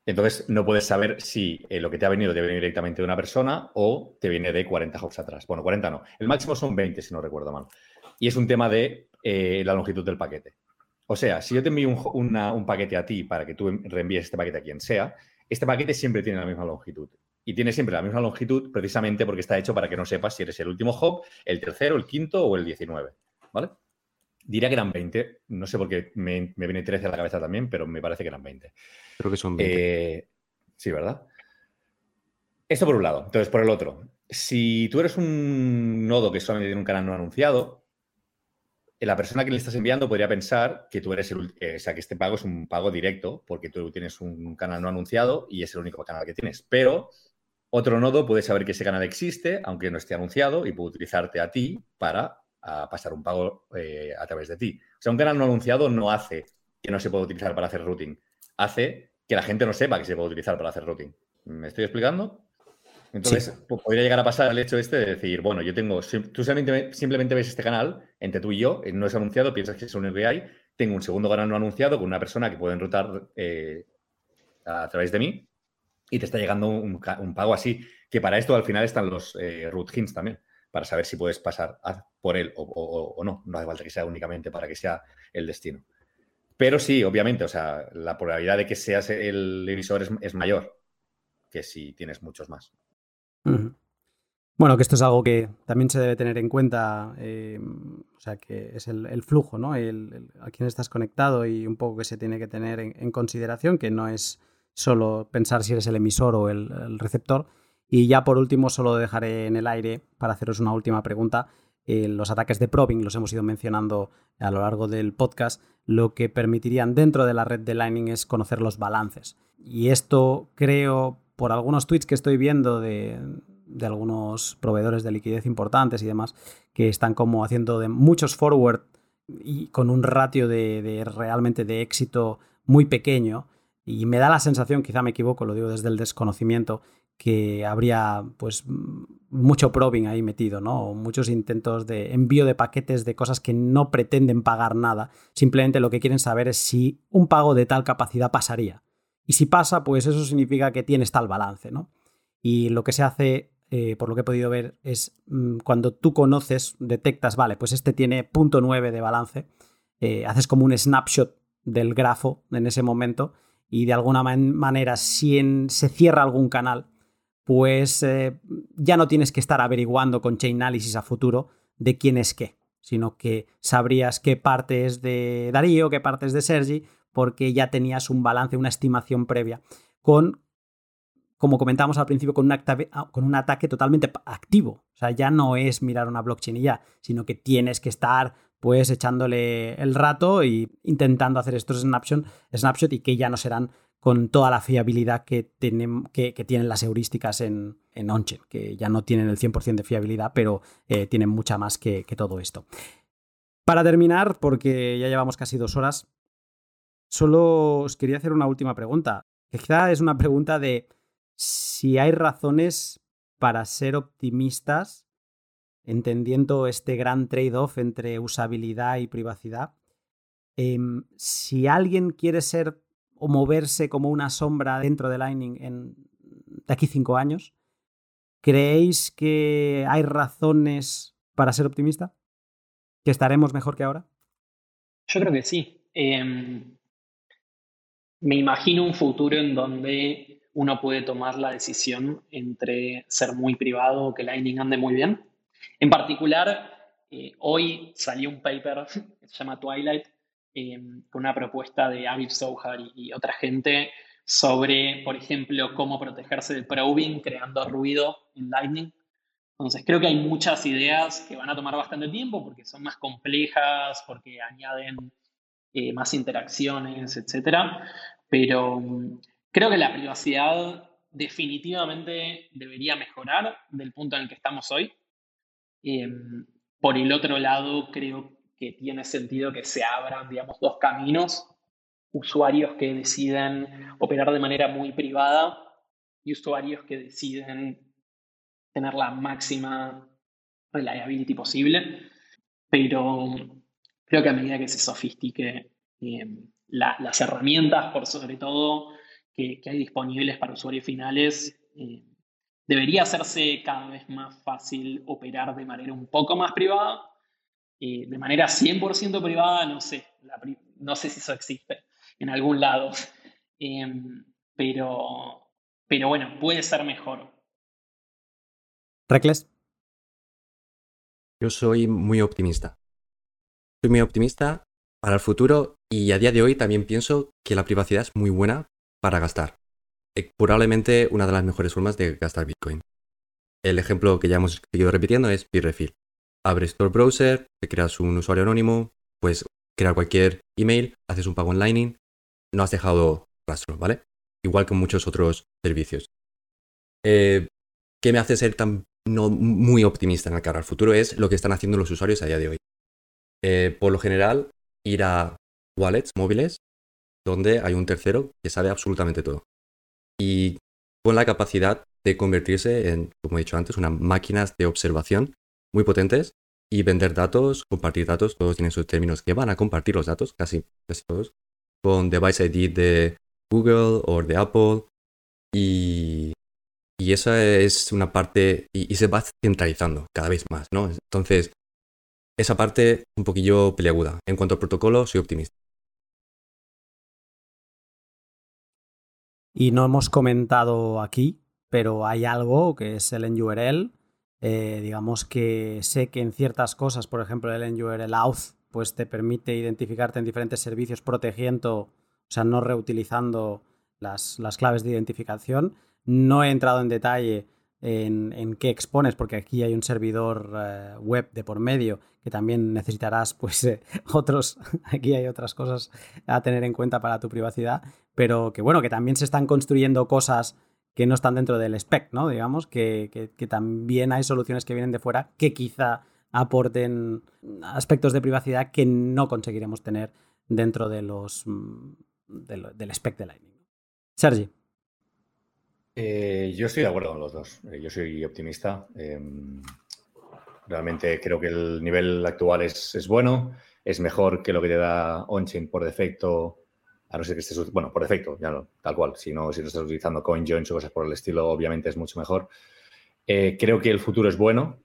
Speaker 2: Entonces no puedes saber si eh, lo que te ha venido te viene directamente de una persona o te viene de 40 hops atrás. Bueno, 40 no. El máximo son 20, si no recuerdo mal. Y es un tema de eh, la longitud del paquete. O sea, si yo te envío un, paquete a ti para que tú reenvíes este paquete a quien sea, este paquete siempre tiene la misma longitud. Y tiene siempre la misma longitud precisamente porque está hecho para que no sepas si eres el último hop, el tercero, el quinto o el 19. ¿Vale? Diría que eran 20. No sé por qué me, viene 13 a la cabeza también, pero me parece que eran 20.
Speaker 3: Creo que son 20.
Speaker 2: Eh, sí, ¿verdad? Esto por un lado. Entonces, por el otro, si tú eres un nodo que solamente tiene un canal no anunciado, la persona que le estás enviando podría pensar que tú eres el, eh, o sea, que este pago es un pago directo porque tú tienes un canal no anunciado y es el único canal que tienes. Pero otro nodo puede saber que ese canal existe, aunque no esté anunciado, y puede utilizarte a ti para pasar un pago eh, a través de ti. O sea, un canal no anunciado no hace que no se pueda utilizar para hacer routing. Hace que la gente no sepa que se puede utilizar para hacer routing. ¿Me estoy explicando? Entonces, podría llegar a pasar el hecho este de decir, bueno, yo tengo, tú simplemente, ves este canal entre tú y yo, eh, no es anunciado, piensas que es un RBI, tengo un segundo canal no anunciado con una persona que puede enrutar eh, a través de mí y te está llegando un, pago así, que para esto al final están los eh, root hints también, para saber si puedes pasar por él o, no. No hace falta que sea únicamente para que sea el destino. Pero sí, obviamente, o sea, la probabilidad de que seas el emisor es mayor que si tienes muchos más.
Speaker 1: Bueno, que esto es algo que también se debe tener en cuenta, eh, o sea, que es el, flujo, ¿no? El, a quién estás conectado y un poco que se tiene que tener en, consideración, que no es solo pensar si eres el emisor o el, receptor. Y ya por último, solo dejaré en el aire para haceros una última pregunta. Eh, los ataques de probing los hemos ido mencionando a lo largo del podcast. Lo que permitirían dentro de la red de Lightning es conocer los balances. Y esto creo por algunos tweets que estoy viendo de, algunos proveedores de liquidez importantes y demás, que están como haciendo de muchos forward y con un ratio de, realmente de éxito muy pequeño. Y me da la sensación, quizá me equivoco, lo digo desde el desconocimiento, que habría pues mucho probing ahí metido, ¿no? muchos intentos de envío de paquetes de cosas que no pretenden pagar nada. Simplemente lo que quieren saber es si un pago de tal capacidad pasaría. Y si pasa, pues eso significa que tienes tal balance, ¿no? Y lo que se hace, eh, por lo que he podido ver, es mm, cuando tú conoces, detectas, vale, pues este tiene punto 9 de balance, eh, haces como un snapshot del grafo en ese momento y de alguna manera si se cierra algún canal, pues eh, ya no tienes que estar averiguando con chain analysis a futuro de quién es qué, sino que sabrías qué parte es de Darío, qué parte es de Sergi, porque ya tenías un balance, una estimación previa, con, como comentábamos al principio, con un, ataque totalmente activo. O sea, ya no es mirar una blockchain y ya, sino que tienes que estar pues echándole el rato y intentando hacer estos snapshot, snapshot y que ya no serán con toda la fiabilidad que tienen, que, tienen las heurísticas en, en Onchain, que ya no tienen el 100% de fiabilidad, pero eh, tienen mucha más que, que todo esto. Para terminar, porque ya llevamos casi dos horas, Solo os quería hacer una última pregunta. Quizá es una pregunta de si hay razones para ser optimistas, entendiendo este gran trade-off entre usabilidad y privacidad. Em, si alguien quiere ser o moverse como una sombra dentro de Lightning en, de aquí cinco años, ¿creéis que hay razones para ser optimista? ¿Que estaremos mejor que ahora?
Speaker 4: Yo creo que sí. Em, me imagino un futuro en donde uno puede tomar la decisión entre ser muy privado o que Lightning ande muy bien. En particular, eh, hoy salió un paper que se llama Twilight, em, con una propuesta de Aviv Sohar y, otra gente sobre, por ejemplo, cómo protegerse del probing creando ruido en Lightning. Entonces, creo que hay muchas ideas que van a tomar bastante tiempo porque son más complejas, porque añaden eh, más interacciones, etcétera. Pero mm, creo que la privacidad definitivamente debería mejorar del punto en el que estamos hoy. Em, por el otro lado, creo que tiene sentido que se abran, digamos, dos caminos. Usuarios que deciden operar de manera muy privada y usuarios que deciden tener la máxima reliability posible. Pero creo que a medida que se sofistique eh, las herramientas, por sobre todo, que, hay disponibles para usuarios finales, eh, debería hacerse cada vez más fácil operar de manera un poco más privada. Eh, de manera 100% privada, no sé, no sé si eso existe en algún lado, em, pero, pero bueno, puede ser mejor.
Speaker 1: Recles.
Speaker 3: Yo soy muy optimista. Soy muy optimista para el futuro y a día de hoy también pienso que la privacidad es muy buena para gastar. Eh, probablemente una de las mejores formas de gastar Bitcoin. El ejemplo que ya hemos seguido repitiendo es Bitrefill. Abres tu browser, te creas un usuario anónimo, puedes crear cualquier email, haces un pago online, no has dejado rastro, ¿vale? Igual que muchos otros servicios. Eh, ¿Qué me hace ser tan no muy optimista en el cara al futuro? Es lo que están haciendo los usuarios a día de hoy. Eh, por lo general, ir a wallets móviles donde hay un tercero que sabe absolutamente todo. Y con la capacidad de convertirse en, como he dicho antes, unas máquinas de observación muy potentes y vender datos, compartir datos, todos tienen sus términos que van a compartir los datos, casi, todos, con Device ID de Google o de Apple. Y, y esa es una parte, y, se va centralizando cada vez más, ¿no? Entonces, esa parte un poquillo peleaguda. En cuanto al protocolo, soy optimista.
Speaker 1: Y no hemos comentado aquí, pero hay algo que es el NURL. Eh, digamos que sé que en ciertas cosas, por ejemplo, el NURL auth, pues te permite identificarte en diferentes servicios protegiendo, o sea, no reutilizando las, las claves de identificación. No he entrado en detalle en, qué expones, porque aquí hay un servidor eh, web de por medio que también necesitarás, pues, eh, otros, aquí hay otras cosas a tener en cuenta para tu privacidad, pero que bueno, que también se están construyendo cosas que no están dentro del spec, ¿no? Digamos, que, también hay soluciones que vienen de fuera que quizá aporten aspectos de privacidad que no conseguiremos tener dentro de los, mm, del spec de Lightning. Sergi.
Speaker 2: Eh, yo estoy de acuerdo con los dos. Eh, yo soy optimista. Em, realmente creo que el nivel actual es, bueno. Es mejor que lo que te da OnChain por defecto, a no ser que estés, bueno, por defecto, ya no, tal cual. Si no, si no estás utilizando CoinJoins o cosas por el estilo, obviamente es mucho mejor. Eh, creo que el futuro es bueno,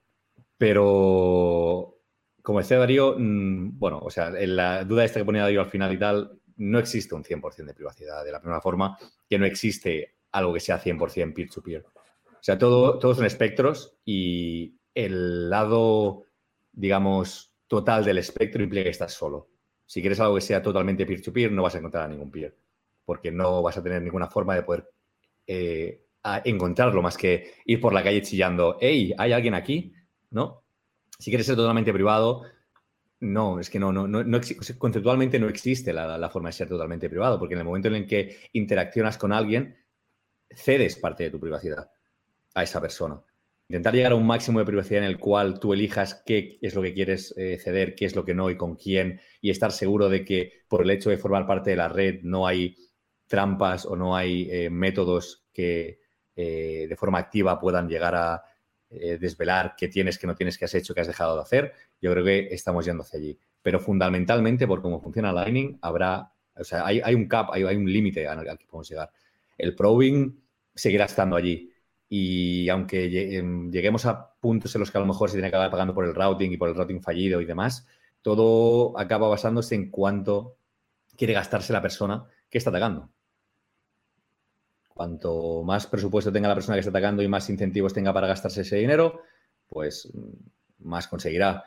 Speaker 2: pero como decía Darío, mm, bueno, o sea, en la duda esta que ponía Darío al final y tal, no existe un 100% de privacidad. De la misma forma que no existe algo que sea 100% peer-to-peer. O sea, todo, todos son espectros y el lado, digamos, total del espectro implica que estás solo. Si quieres algo que sea totalmente peer-to-peer, no vas a encontrar a ningún peer, porque no vas a tener ninguna forma de poder eh, encontrarlo más que ir por la calle chillando, hey, ¿hay alguien aquí? ¿No? Si quieres ser totalmente privado, no, es que no, no, no, no conceptualmente no existe la, la, forma de ser totalmente privado, porque en el momento en el que interaccionas con alguien, cedes parte de tu privacidad a esa persona. Intentar llegar a un máximo de privacidad en el cual tú elijas qué es lo que quieres eh, ceder, qué es lo que no y con quién, y estar seguro de que por el hecho de formar parte de la red no hay trampas o no hay eh, métodos que eh, de forma activa puedan llegar a desvelar qué tienes, qué no tienes, qué has hecho, qué has dejado de hacer. Yo creo que estamos yendo hacia allí. Pero fundamentalmente, por cómo funciona Lightning, habrá, o sea, hay, un cap, hay, hay un límite al que podemos llegar. El probing seguirá estando allí. Y aunque em, lleguemos a puntos en los que a lo mejor se tiene que acabar pagando por el routing y por el routing fallido y demás, todo acaba basándose en cuánto quiere gastarse la persona que está atacando. Cuanto más presupuesto tenga la persona que está atacando y más incentivos tenga para gastarse ese dinero, pues mm, más conseguirá.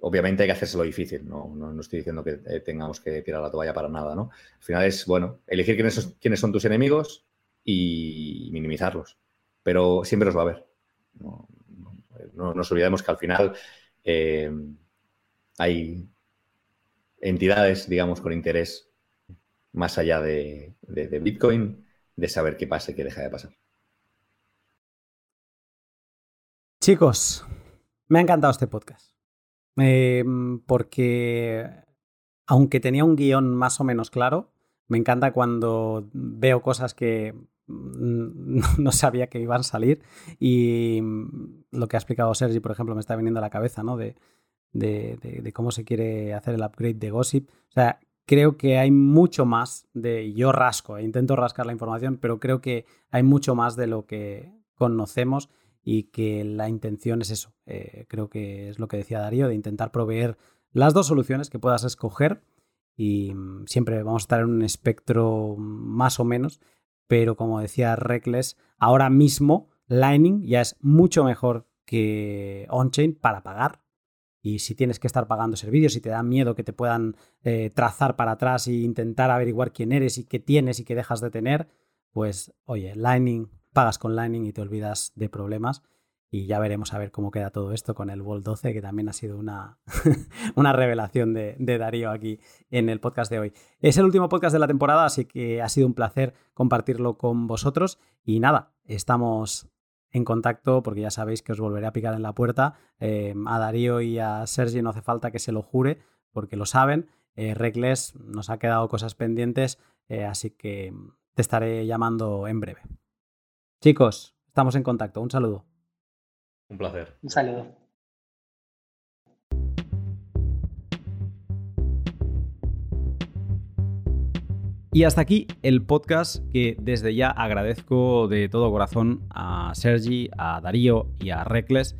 Speaker 2: Obviamente hay que hacérselo difícil, no, no, estoy diciendo que eh, tengamos que tirar la toalla para nada, ¿no? Al final es, bueno, elegir quiénes, quiénes son tus enemigos, y minimizarlos. Pero siempre los va a haber. No, nos olvidemos que al final eh, hay entidades, digamos, con interés más allá de, de, Bitcoin, de saber qué pasa y qué deja de pasar.
Speaker 1: Chicos, me ha encantado este podcast.
Speaker 5: Em, porque aunque tenía un guion más o menos claro, me encanta cuando veo cosas que no sabía que iban a salir y lo que ha explicado Sergi, por ejemplo, me está viniendo a la cabeza, ¿no? De, de, cómo se quiere hacer el upgrade de Gossip. O sea, creo que hay mucho más de... Yo rasco, e intento rascar la información, pero creo que hay mucho más de lo que conocemos y que la intención es eso. Eh, creo que es lo que decía Darío, de intentar proveer las dos soluciones que puedas escoger y siempre vamos a estar en un espectro más o menos, pero como decía Reckless, ahora mismo Lightning ya es mucho mejor que on-chain para pagar. Y si tienes que estar pagando servicios, si te da miedo que te puedan eh, trazar para atrás e intentar averiguar quién eres y qué tienes y qué dejas de tener, pues oye, Lightning, pagas con Lightning y te olvidas de problemas. Y ya veremos a ver cómo queda todo esto con el Vol 12, que también ha sido una, una revelación de, Darío aquí en el podcast de hoy. Es el último podcast de la temporada, así que ha sido un placer compartirlo con vosotros. Y nada, estamos en contacto porque ya sabéis que os volveré a picar en la puerta. Eh, a Darío y a Sergi no hace falta que se lo jure porque lo saben. Eh, nos ha quedado cosas pendientes, eh, así que te estaré llamando en breve. Chicos, estamos en contacto. Un saludo.
Speaker 2: Un placer.
Speaker 4: Un saludo.
Speaker 1: Y hasta aquí el podcast que desde ya agradezco de todo corazón a Sergi, a Darío y a Reckless,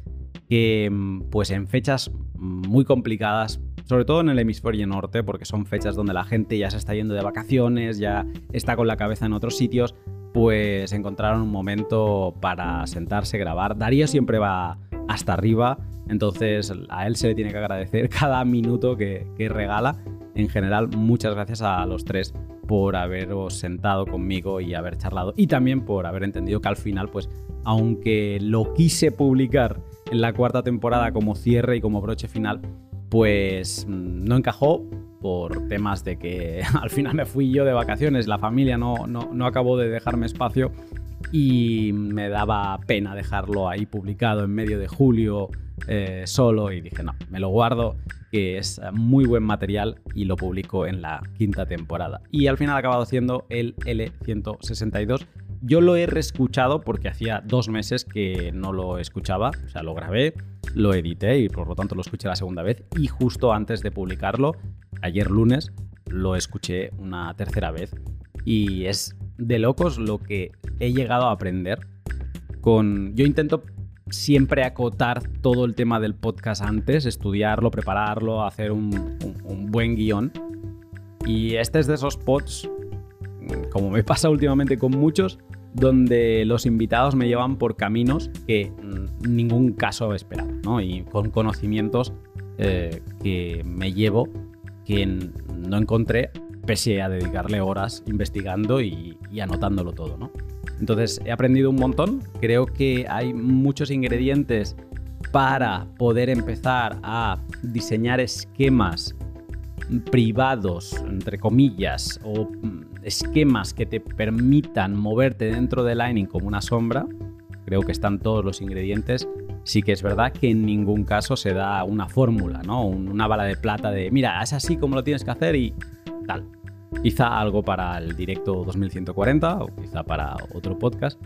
Speaker 1: que mm, pues en fechas muy complicadas, sobre todo en el hemisferio norte, porque son fechas donde la gente ya se está yendo de vacaciones, ya está con la cabeza en otros sitios, pues encontraron un momento para sentarse, grabar. Darío siempre va hasta arriba, entonces a él se le tiene que agradecer cada minuto que, regala. En general, muchas gracias a los tres por haberos sentado conmigo y haber charlado y también por haber entendido que al final, pues, aunque lo quise publicar en la cuarta temporada como cierre y como broche final, pues mm, no encajó, por temas de que al final me fui yo de vacaciones, la familia no, no, acabó de dejarme espacio y me daba pena dejarlo ahí publicado en medio de julio eh, solo y dije, no, me lo guardo, que es muy buen material y lo publico en la quinta temporada. Y al final ha acabado siendo el L162. Yo lo he reescuchado porque hacía dos meses que no lo escuchaba, o sea, lo grabé, lo edité y por lo tanto lo escuché la segunda vez y justo antes de publicarlo ayer lunes lo escuché una tercera vez y es de locos lo que he llegado a aprender con... Yo intento siempre acotar todo el tema del podcast antes, estudiarlo, prepararlo, hacer un, buen guion. Y este es de esos pods, como me pasa últimamente con muchos, donde los invitados me llevan por caminos que ningún caso esperaba, ¿no? Y con conocimientos eh, que me llevo que no encontré pese a dedicarle horas investigando y, anotándolo todo, ¿no? Entonces he aprendido un montón, creo que hay muchos ingredientes para poder empezar a diseñar esquemas privados, entre comillas, o esquemas que te permitan moverte dentro de Lightning como una sombra. Creo que están todos los ingredientes sí que es verdad que en ningún caso se da una fórmula, ¿no? Una bala de plata de, mira, es así como lo tienes que hacer y tal. Quizá algo para el directo 2140 o quizá para otro podcast.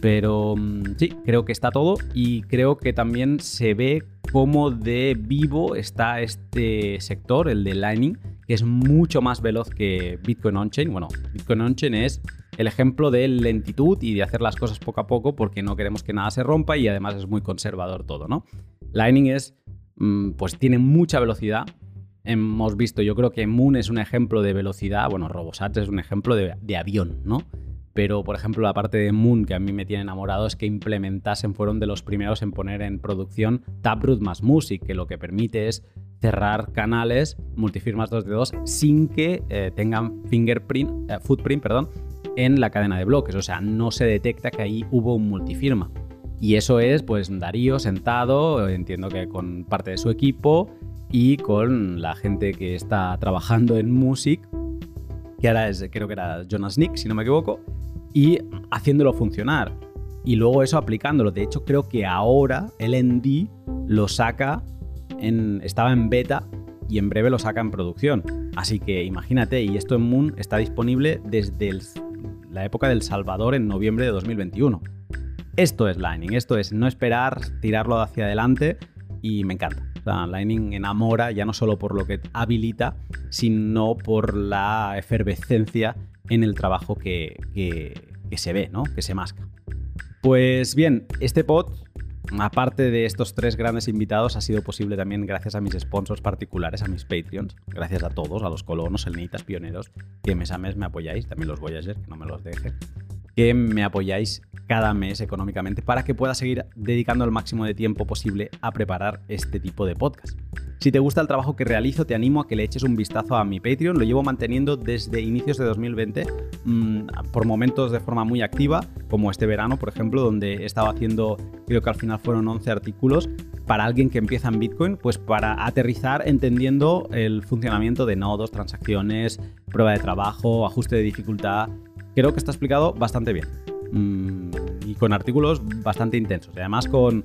Speaker 1: Pero mm, sí, creo que está todo y creo que también se ve cómo de vivo está este sector, el de Lightning, que es mucho más veloz que Bitcoin On-Chain. Bueno, Bitcoin On-Chain es el ejemplo de lentitud y de hacer las cosas poco a poco porque no queremos que nada se rompa y además es muy conservador todo, ¿no? Lightning es, mm, pues tiene mucha velocidad. Hemos visto, yo creo que Moon es un ejemplo de velocidad, bueno, Robosat es un ejemplo de, avión, ¿no? Pero, por ejemplo, la parte de Moon que a mí me tiene enamorado es que implementasen, fueron de los primeros en poner en producción Taproot más Music, que lo que permite es cerrar canales multifirmas 2 de 2 sin que eh, tengan fingerprint, eh, footprint perdón, en la cadena de bloques. O sea, no se detecta que ahí hubo un multifirma. Y eso es, pues, Darío sentado, entiendo que con parte de su equipo y con la gente que está trabajando en Music, que ahora es, creo que era Jonas Nick, si no me equivoco, y haciéndolo funcionar. Y luego eso aplicándolo. De hecho, creo que ahora el ND lo saca estaba en beta y en breve lo saca en producción. Así que imagínate, y esto en Moon está disponible desde la época del Salvador en noviembre de 2021. Esto es Lightning, esto es no esperar, tirarlo hacia adelante y me encanta. Lightning enamora ya no solo por lo que habilita, sino por la efervescencia en el trabajo que, que se ve, ¿no? que se masca. Pues bien, este pod Aparte de estos tres grandes invitados, ha sido posible también gracias a mis sponsors particulares, a mis Patreons. Gracias a todos, a los colonos, selenitas, pioneros, que mes a mes me apoyáis, también los Voyager, que no me los deje, que me apoyáis cada mes económicamente para que pueda seguir dedicando el máximo de tiempo posible a preparar este tipo de podcast. Si te gusta el trabajo que realizo, te animo a que le eches un vistazo a mi Patreon. Lo llevo manteniendo desde inicios de 2020, mm, por momentos de forma muy activa, como este verano, por ejemplo, donde he estado haciendo, creo que al final fueron 11 artículos, para alguien que empieza en Bitcoin, pues para aterrizar entendiendo el funcionamiento de nodos, transacciones, prueba de trabajo, ajuste de dificultad. Creo que está explicado bastante bien. Mm, y con artículos bastante intensos. Además con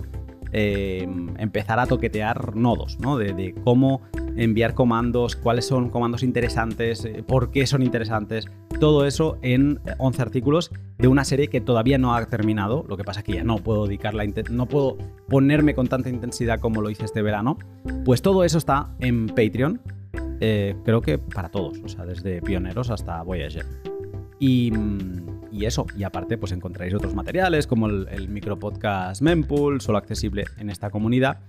Speaker 1: eh, empezar a toquetear nodos, ¿no? De, cómo enviar comandos, cuáles son comandos interesantes, eh, por qué son interesantes, todo eso en 11 artículos de una serie que todavía no ha terminado, lo que pasa que ya no puedo dedicarla, no puedo ponerme con tanta intensidad como lo hice este verano, pues todo eso está en Patreon, eh, creo que para todos, o sea, desde pioneros hasta Voyager. Y, eso, y aparte pues encontraréis otros materiales como el, el micropodcast Mempool, solo accesible en esta comunidad.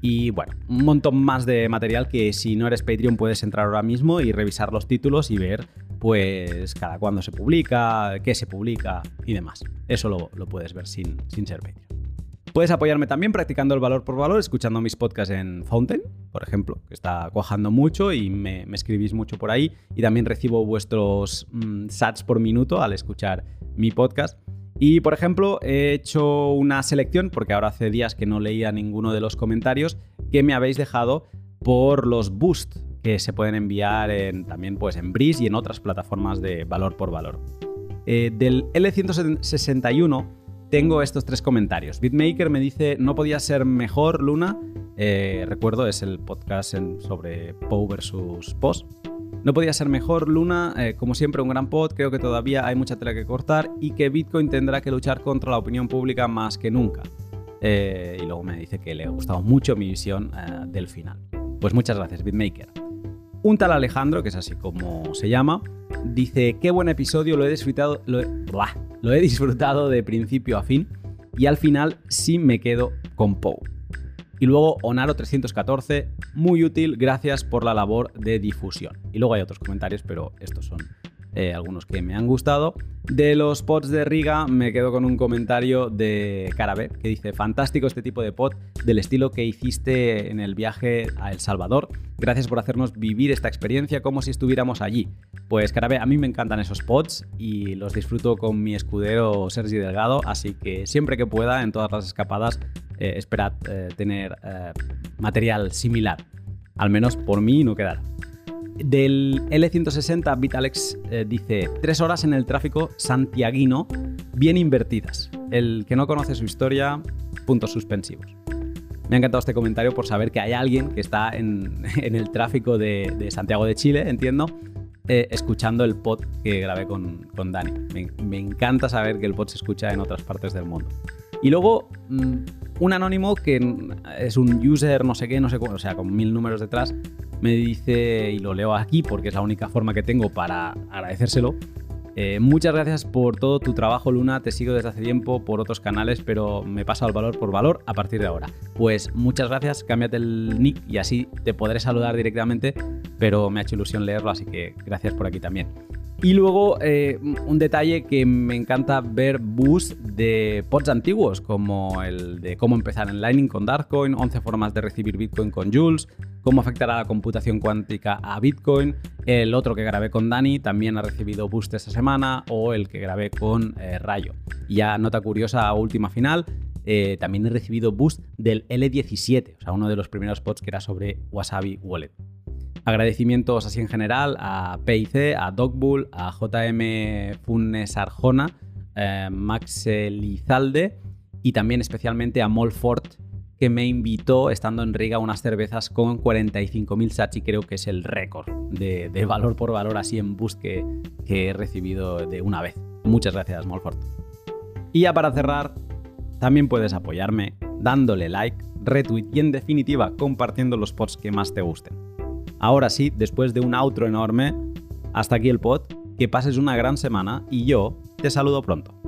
Speaker 1: Y bueno, un montón más de material que si no eres Patreon puedes entrar ahora mismo y revisar los títulos y ver pues cada cuándo se publica, qué se publica y demás. Eso lo, lo puedes ver sin, sin ser Patreon. Puedes apoyarme también practicando el valor por valor, escuchando mis podcasts en Fountain, por ejemplo, que está cuajando mucho y me, escribís mucho por ahí. Y también recibo vuestros mm, sats por minuto al escuchar mi podcast. Y por ejemplo, he hecho una selección, porque ahora hace días que no leía ninguno de los comentarios, que me habéis dejado por los boosts que se pueden enviar en, también pues, en Breeze y en otras plataformas de valor por valor. Eh, del L161 tengo estos tres comentarios. Bitmaker me dice, no podía ser mejor Luna. Eh, recuerdo, es el podcast sobre POW versus POS. No podía ser mejor Luna, eh, como siempre un gran pod, creo que todavía hay mucha tela que cortar y que Bitcoin tendrá que luchar contra la opinión pública más que nunca. Eh, y luego me dice que le ha gustado mucho mi visión del final. Pues muchas gracias, Bitmaker. Un tal Alejandro, que es así como se llama, dice, qué buen episodio, lo he disfrutado, lo disfrutado de principio a fin y al final sí me quedo con Poe. Y luego Onaro314, muy útil, gracias por la labor de difusión. Y luego hay otros comentarios, pero estos son eh, algunos que me han gustado. De los pods de Riga me quedo con un comentario de Carabe que dice, fantástico este tipo de pod del estilo que hiciste en el viaje a El Salvador. Gracias por hacernos vivir esta experiencia como si estuviéramos allí. Pues Carabe, a mí me encantan esos pods y los disfruto con mi escudero Sergi Delgado, así que siempre que pueda en todas las escapadas eh, esperad eh, tener material similar. Al menos por mí no quedará. Del L160, Vitalex eh, dice, tres horas en el tráfico santiaguino bien invertidas. El que no conoce su historia, puntos suspensivos. Me ha encantado este comentario por saber que hay alguien que está en, el tráfico de, Santiago de Chile, entiendo, eh, escuchando el pod que grabé con, Dani. Me, encanta saber que el pod se escucha en otras partes del mundo. Y luego, mm, un anónimo que es un user, no sé qué, no sé cómo, o sea, con mil números detrás, me dice, y lo leo aquí porque es la única forma que tengo para agradecérselo, eh, muchas gracias por todo tu trabajo, Luna. Te sigo desde hace tiempo por otros canales, pero me paso al valor por valor a partir de ahora. Pues muchas gracias, cámbiate el nick y así te podré saludar directamente, pero me ha hecho ilusión leerlo, así que gracias por aquí también. Y luego eh, un detalle que me encanta ver boosts de pods antiguos, como el de cómo empezar en Lightning con Darkcoin, 11 formas de recibir Bitcoin con Jules, cómo afectará la computación cuántica a Bitcoin, el otro que grabé con Dani también ha recibido boost esta semana, o el que grabé con eh, Rayo. Ya nota curiosa, última final, eh, también he recibido boost del L17, o sea, uno de los primeros pods que era sobre Wasabi Wallet. Agradecimientos así en general a PIC, a Dogbull, a JM Funes Arjona, eh, Max Elizalde y también especialmente a Molfort, que me invitó estando en Riga unas cervezas con 45.000 sachi, creo que es el récord de, valor por valor así en bus que, he recibido de una vez. Muchas gracias, Molfort. Y ya para cerrar, también puedes apoyarme dándole like, retweet y en definitiva compartiendo los pods que más te gusten. Ahora sí, después de un outro enorme, hasta aquí el pod, que pases una gran semana y yo te saludo pronto.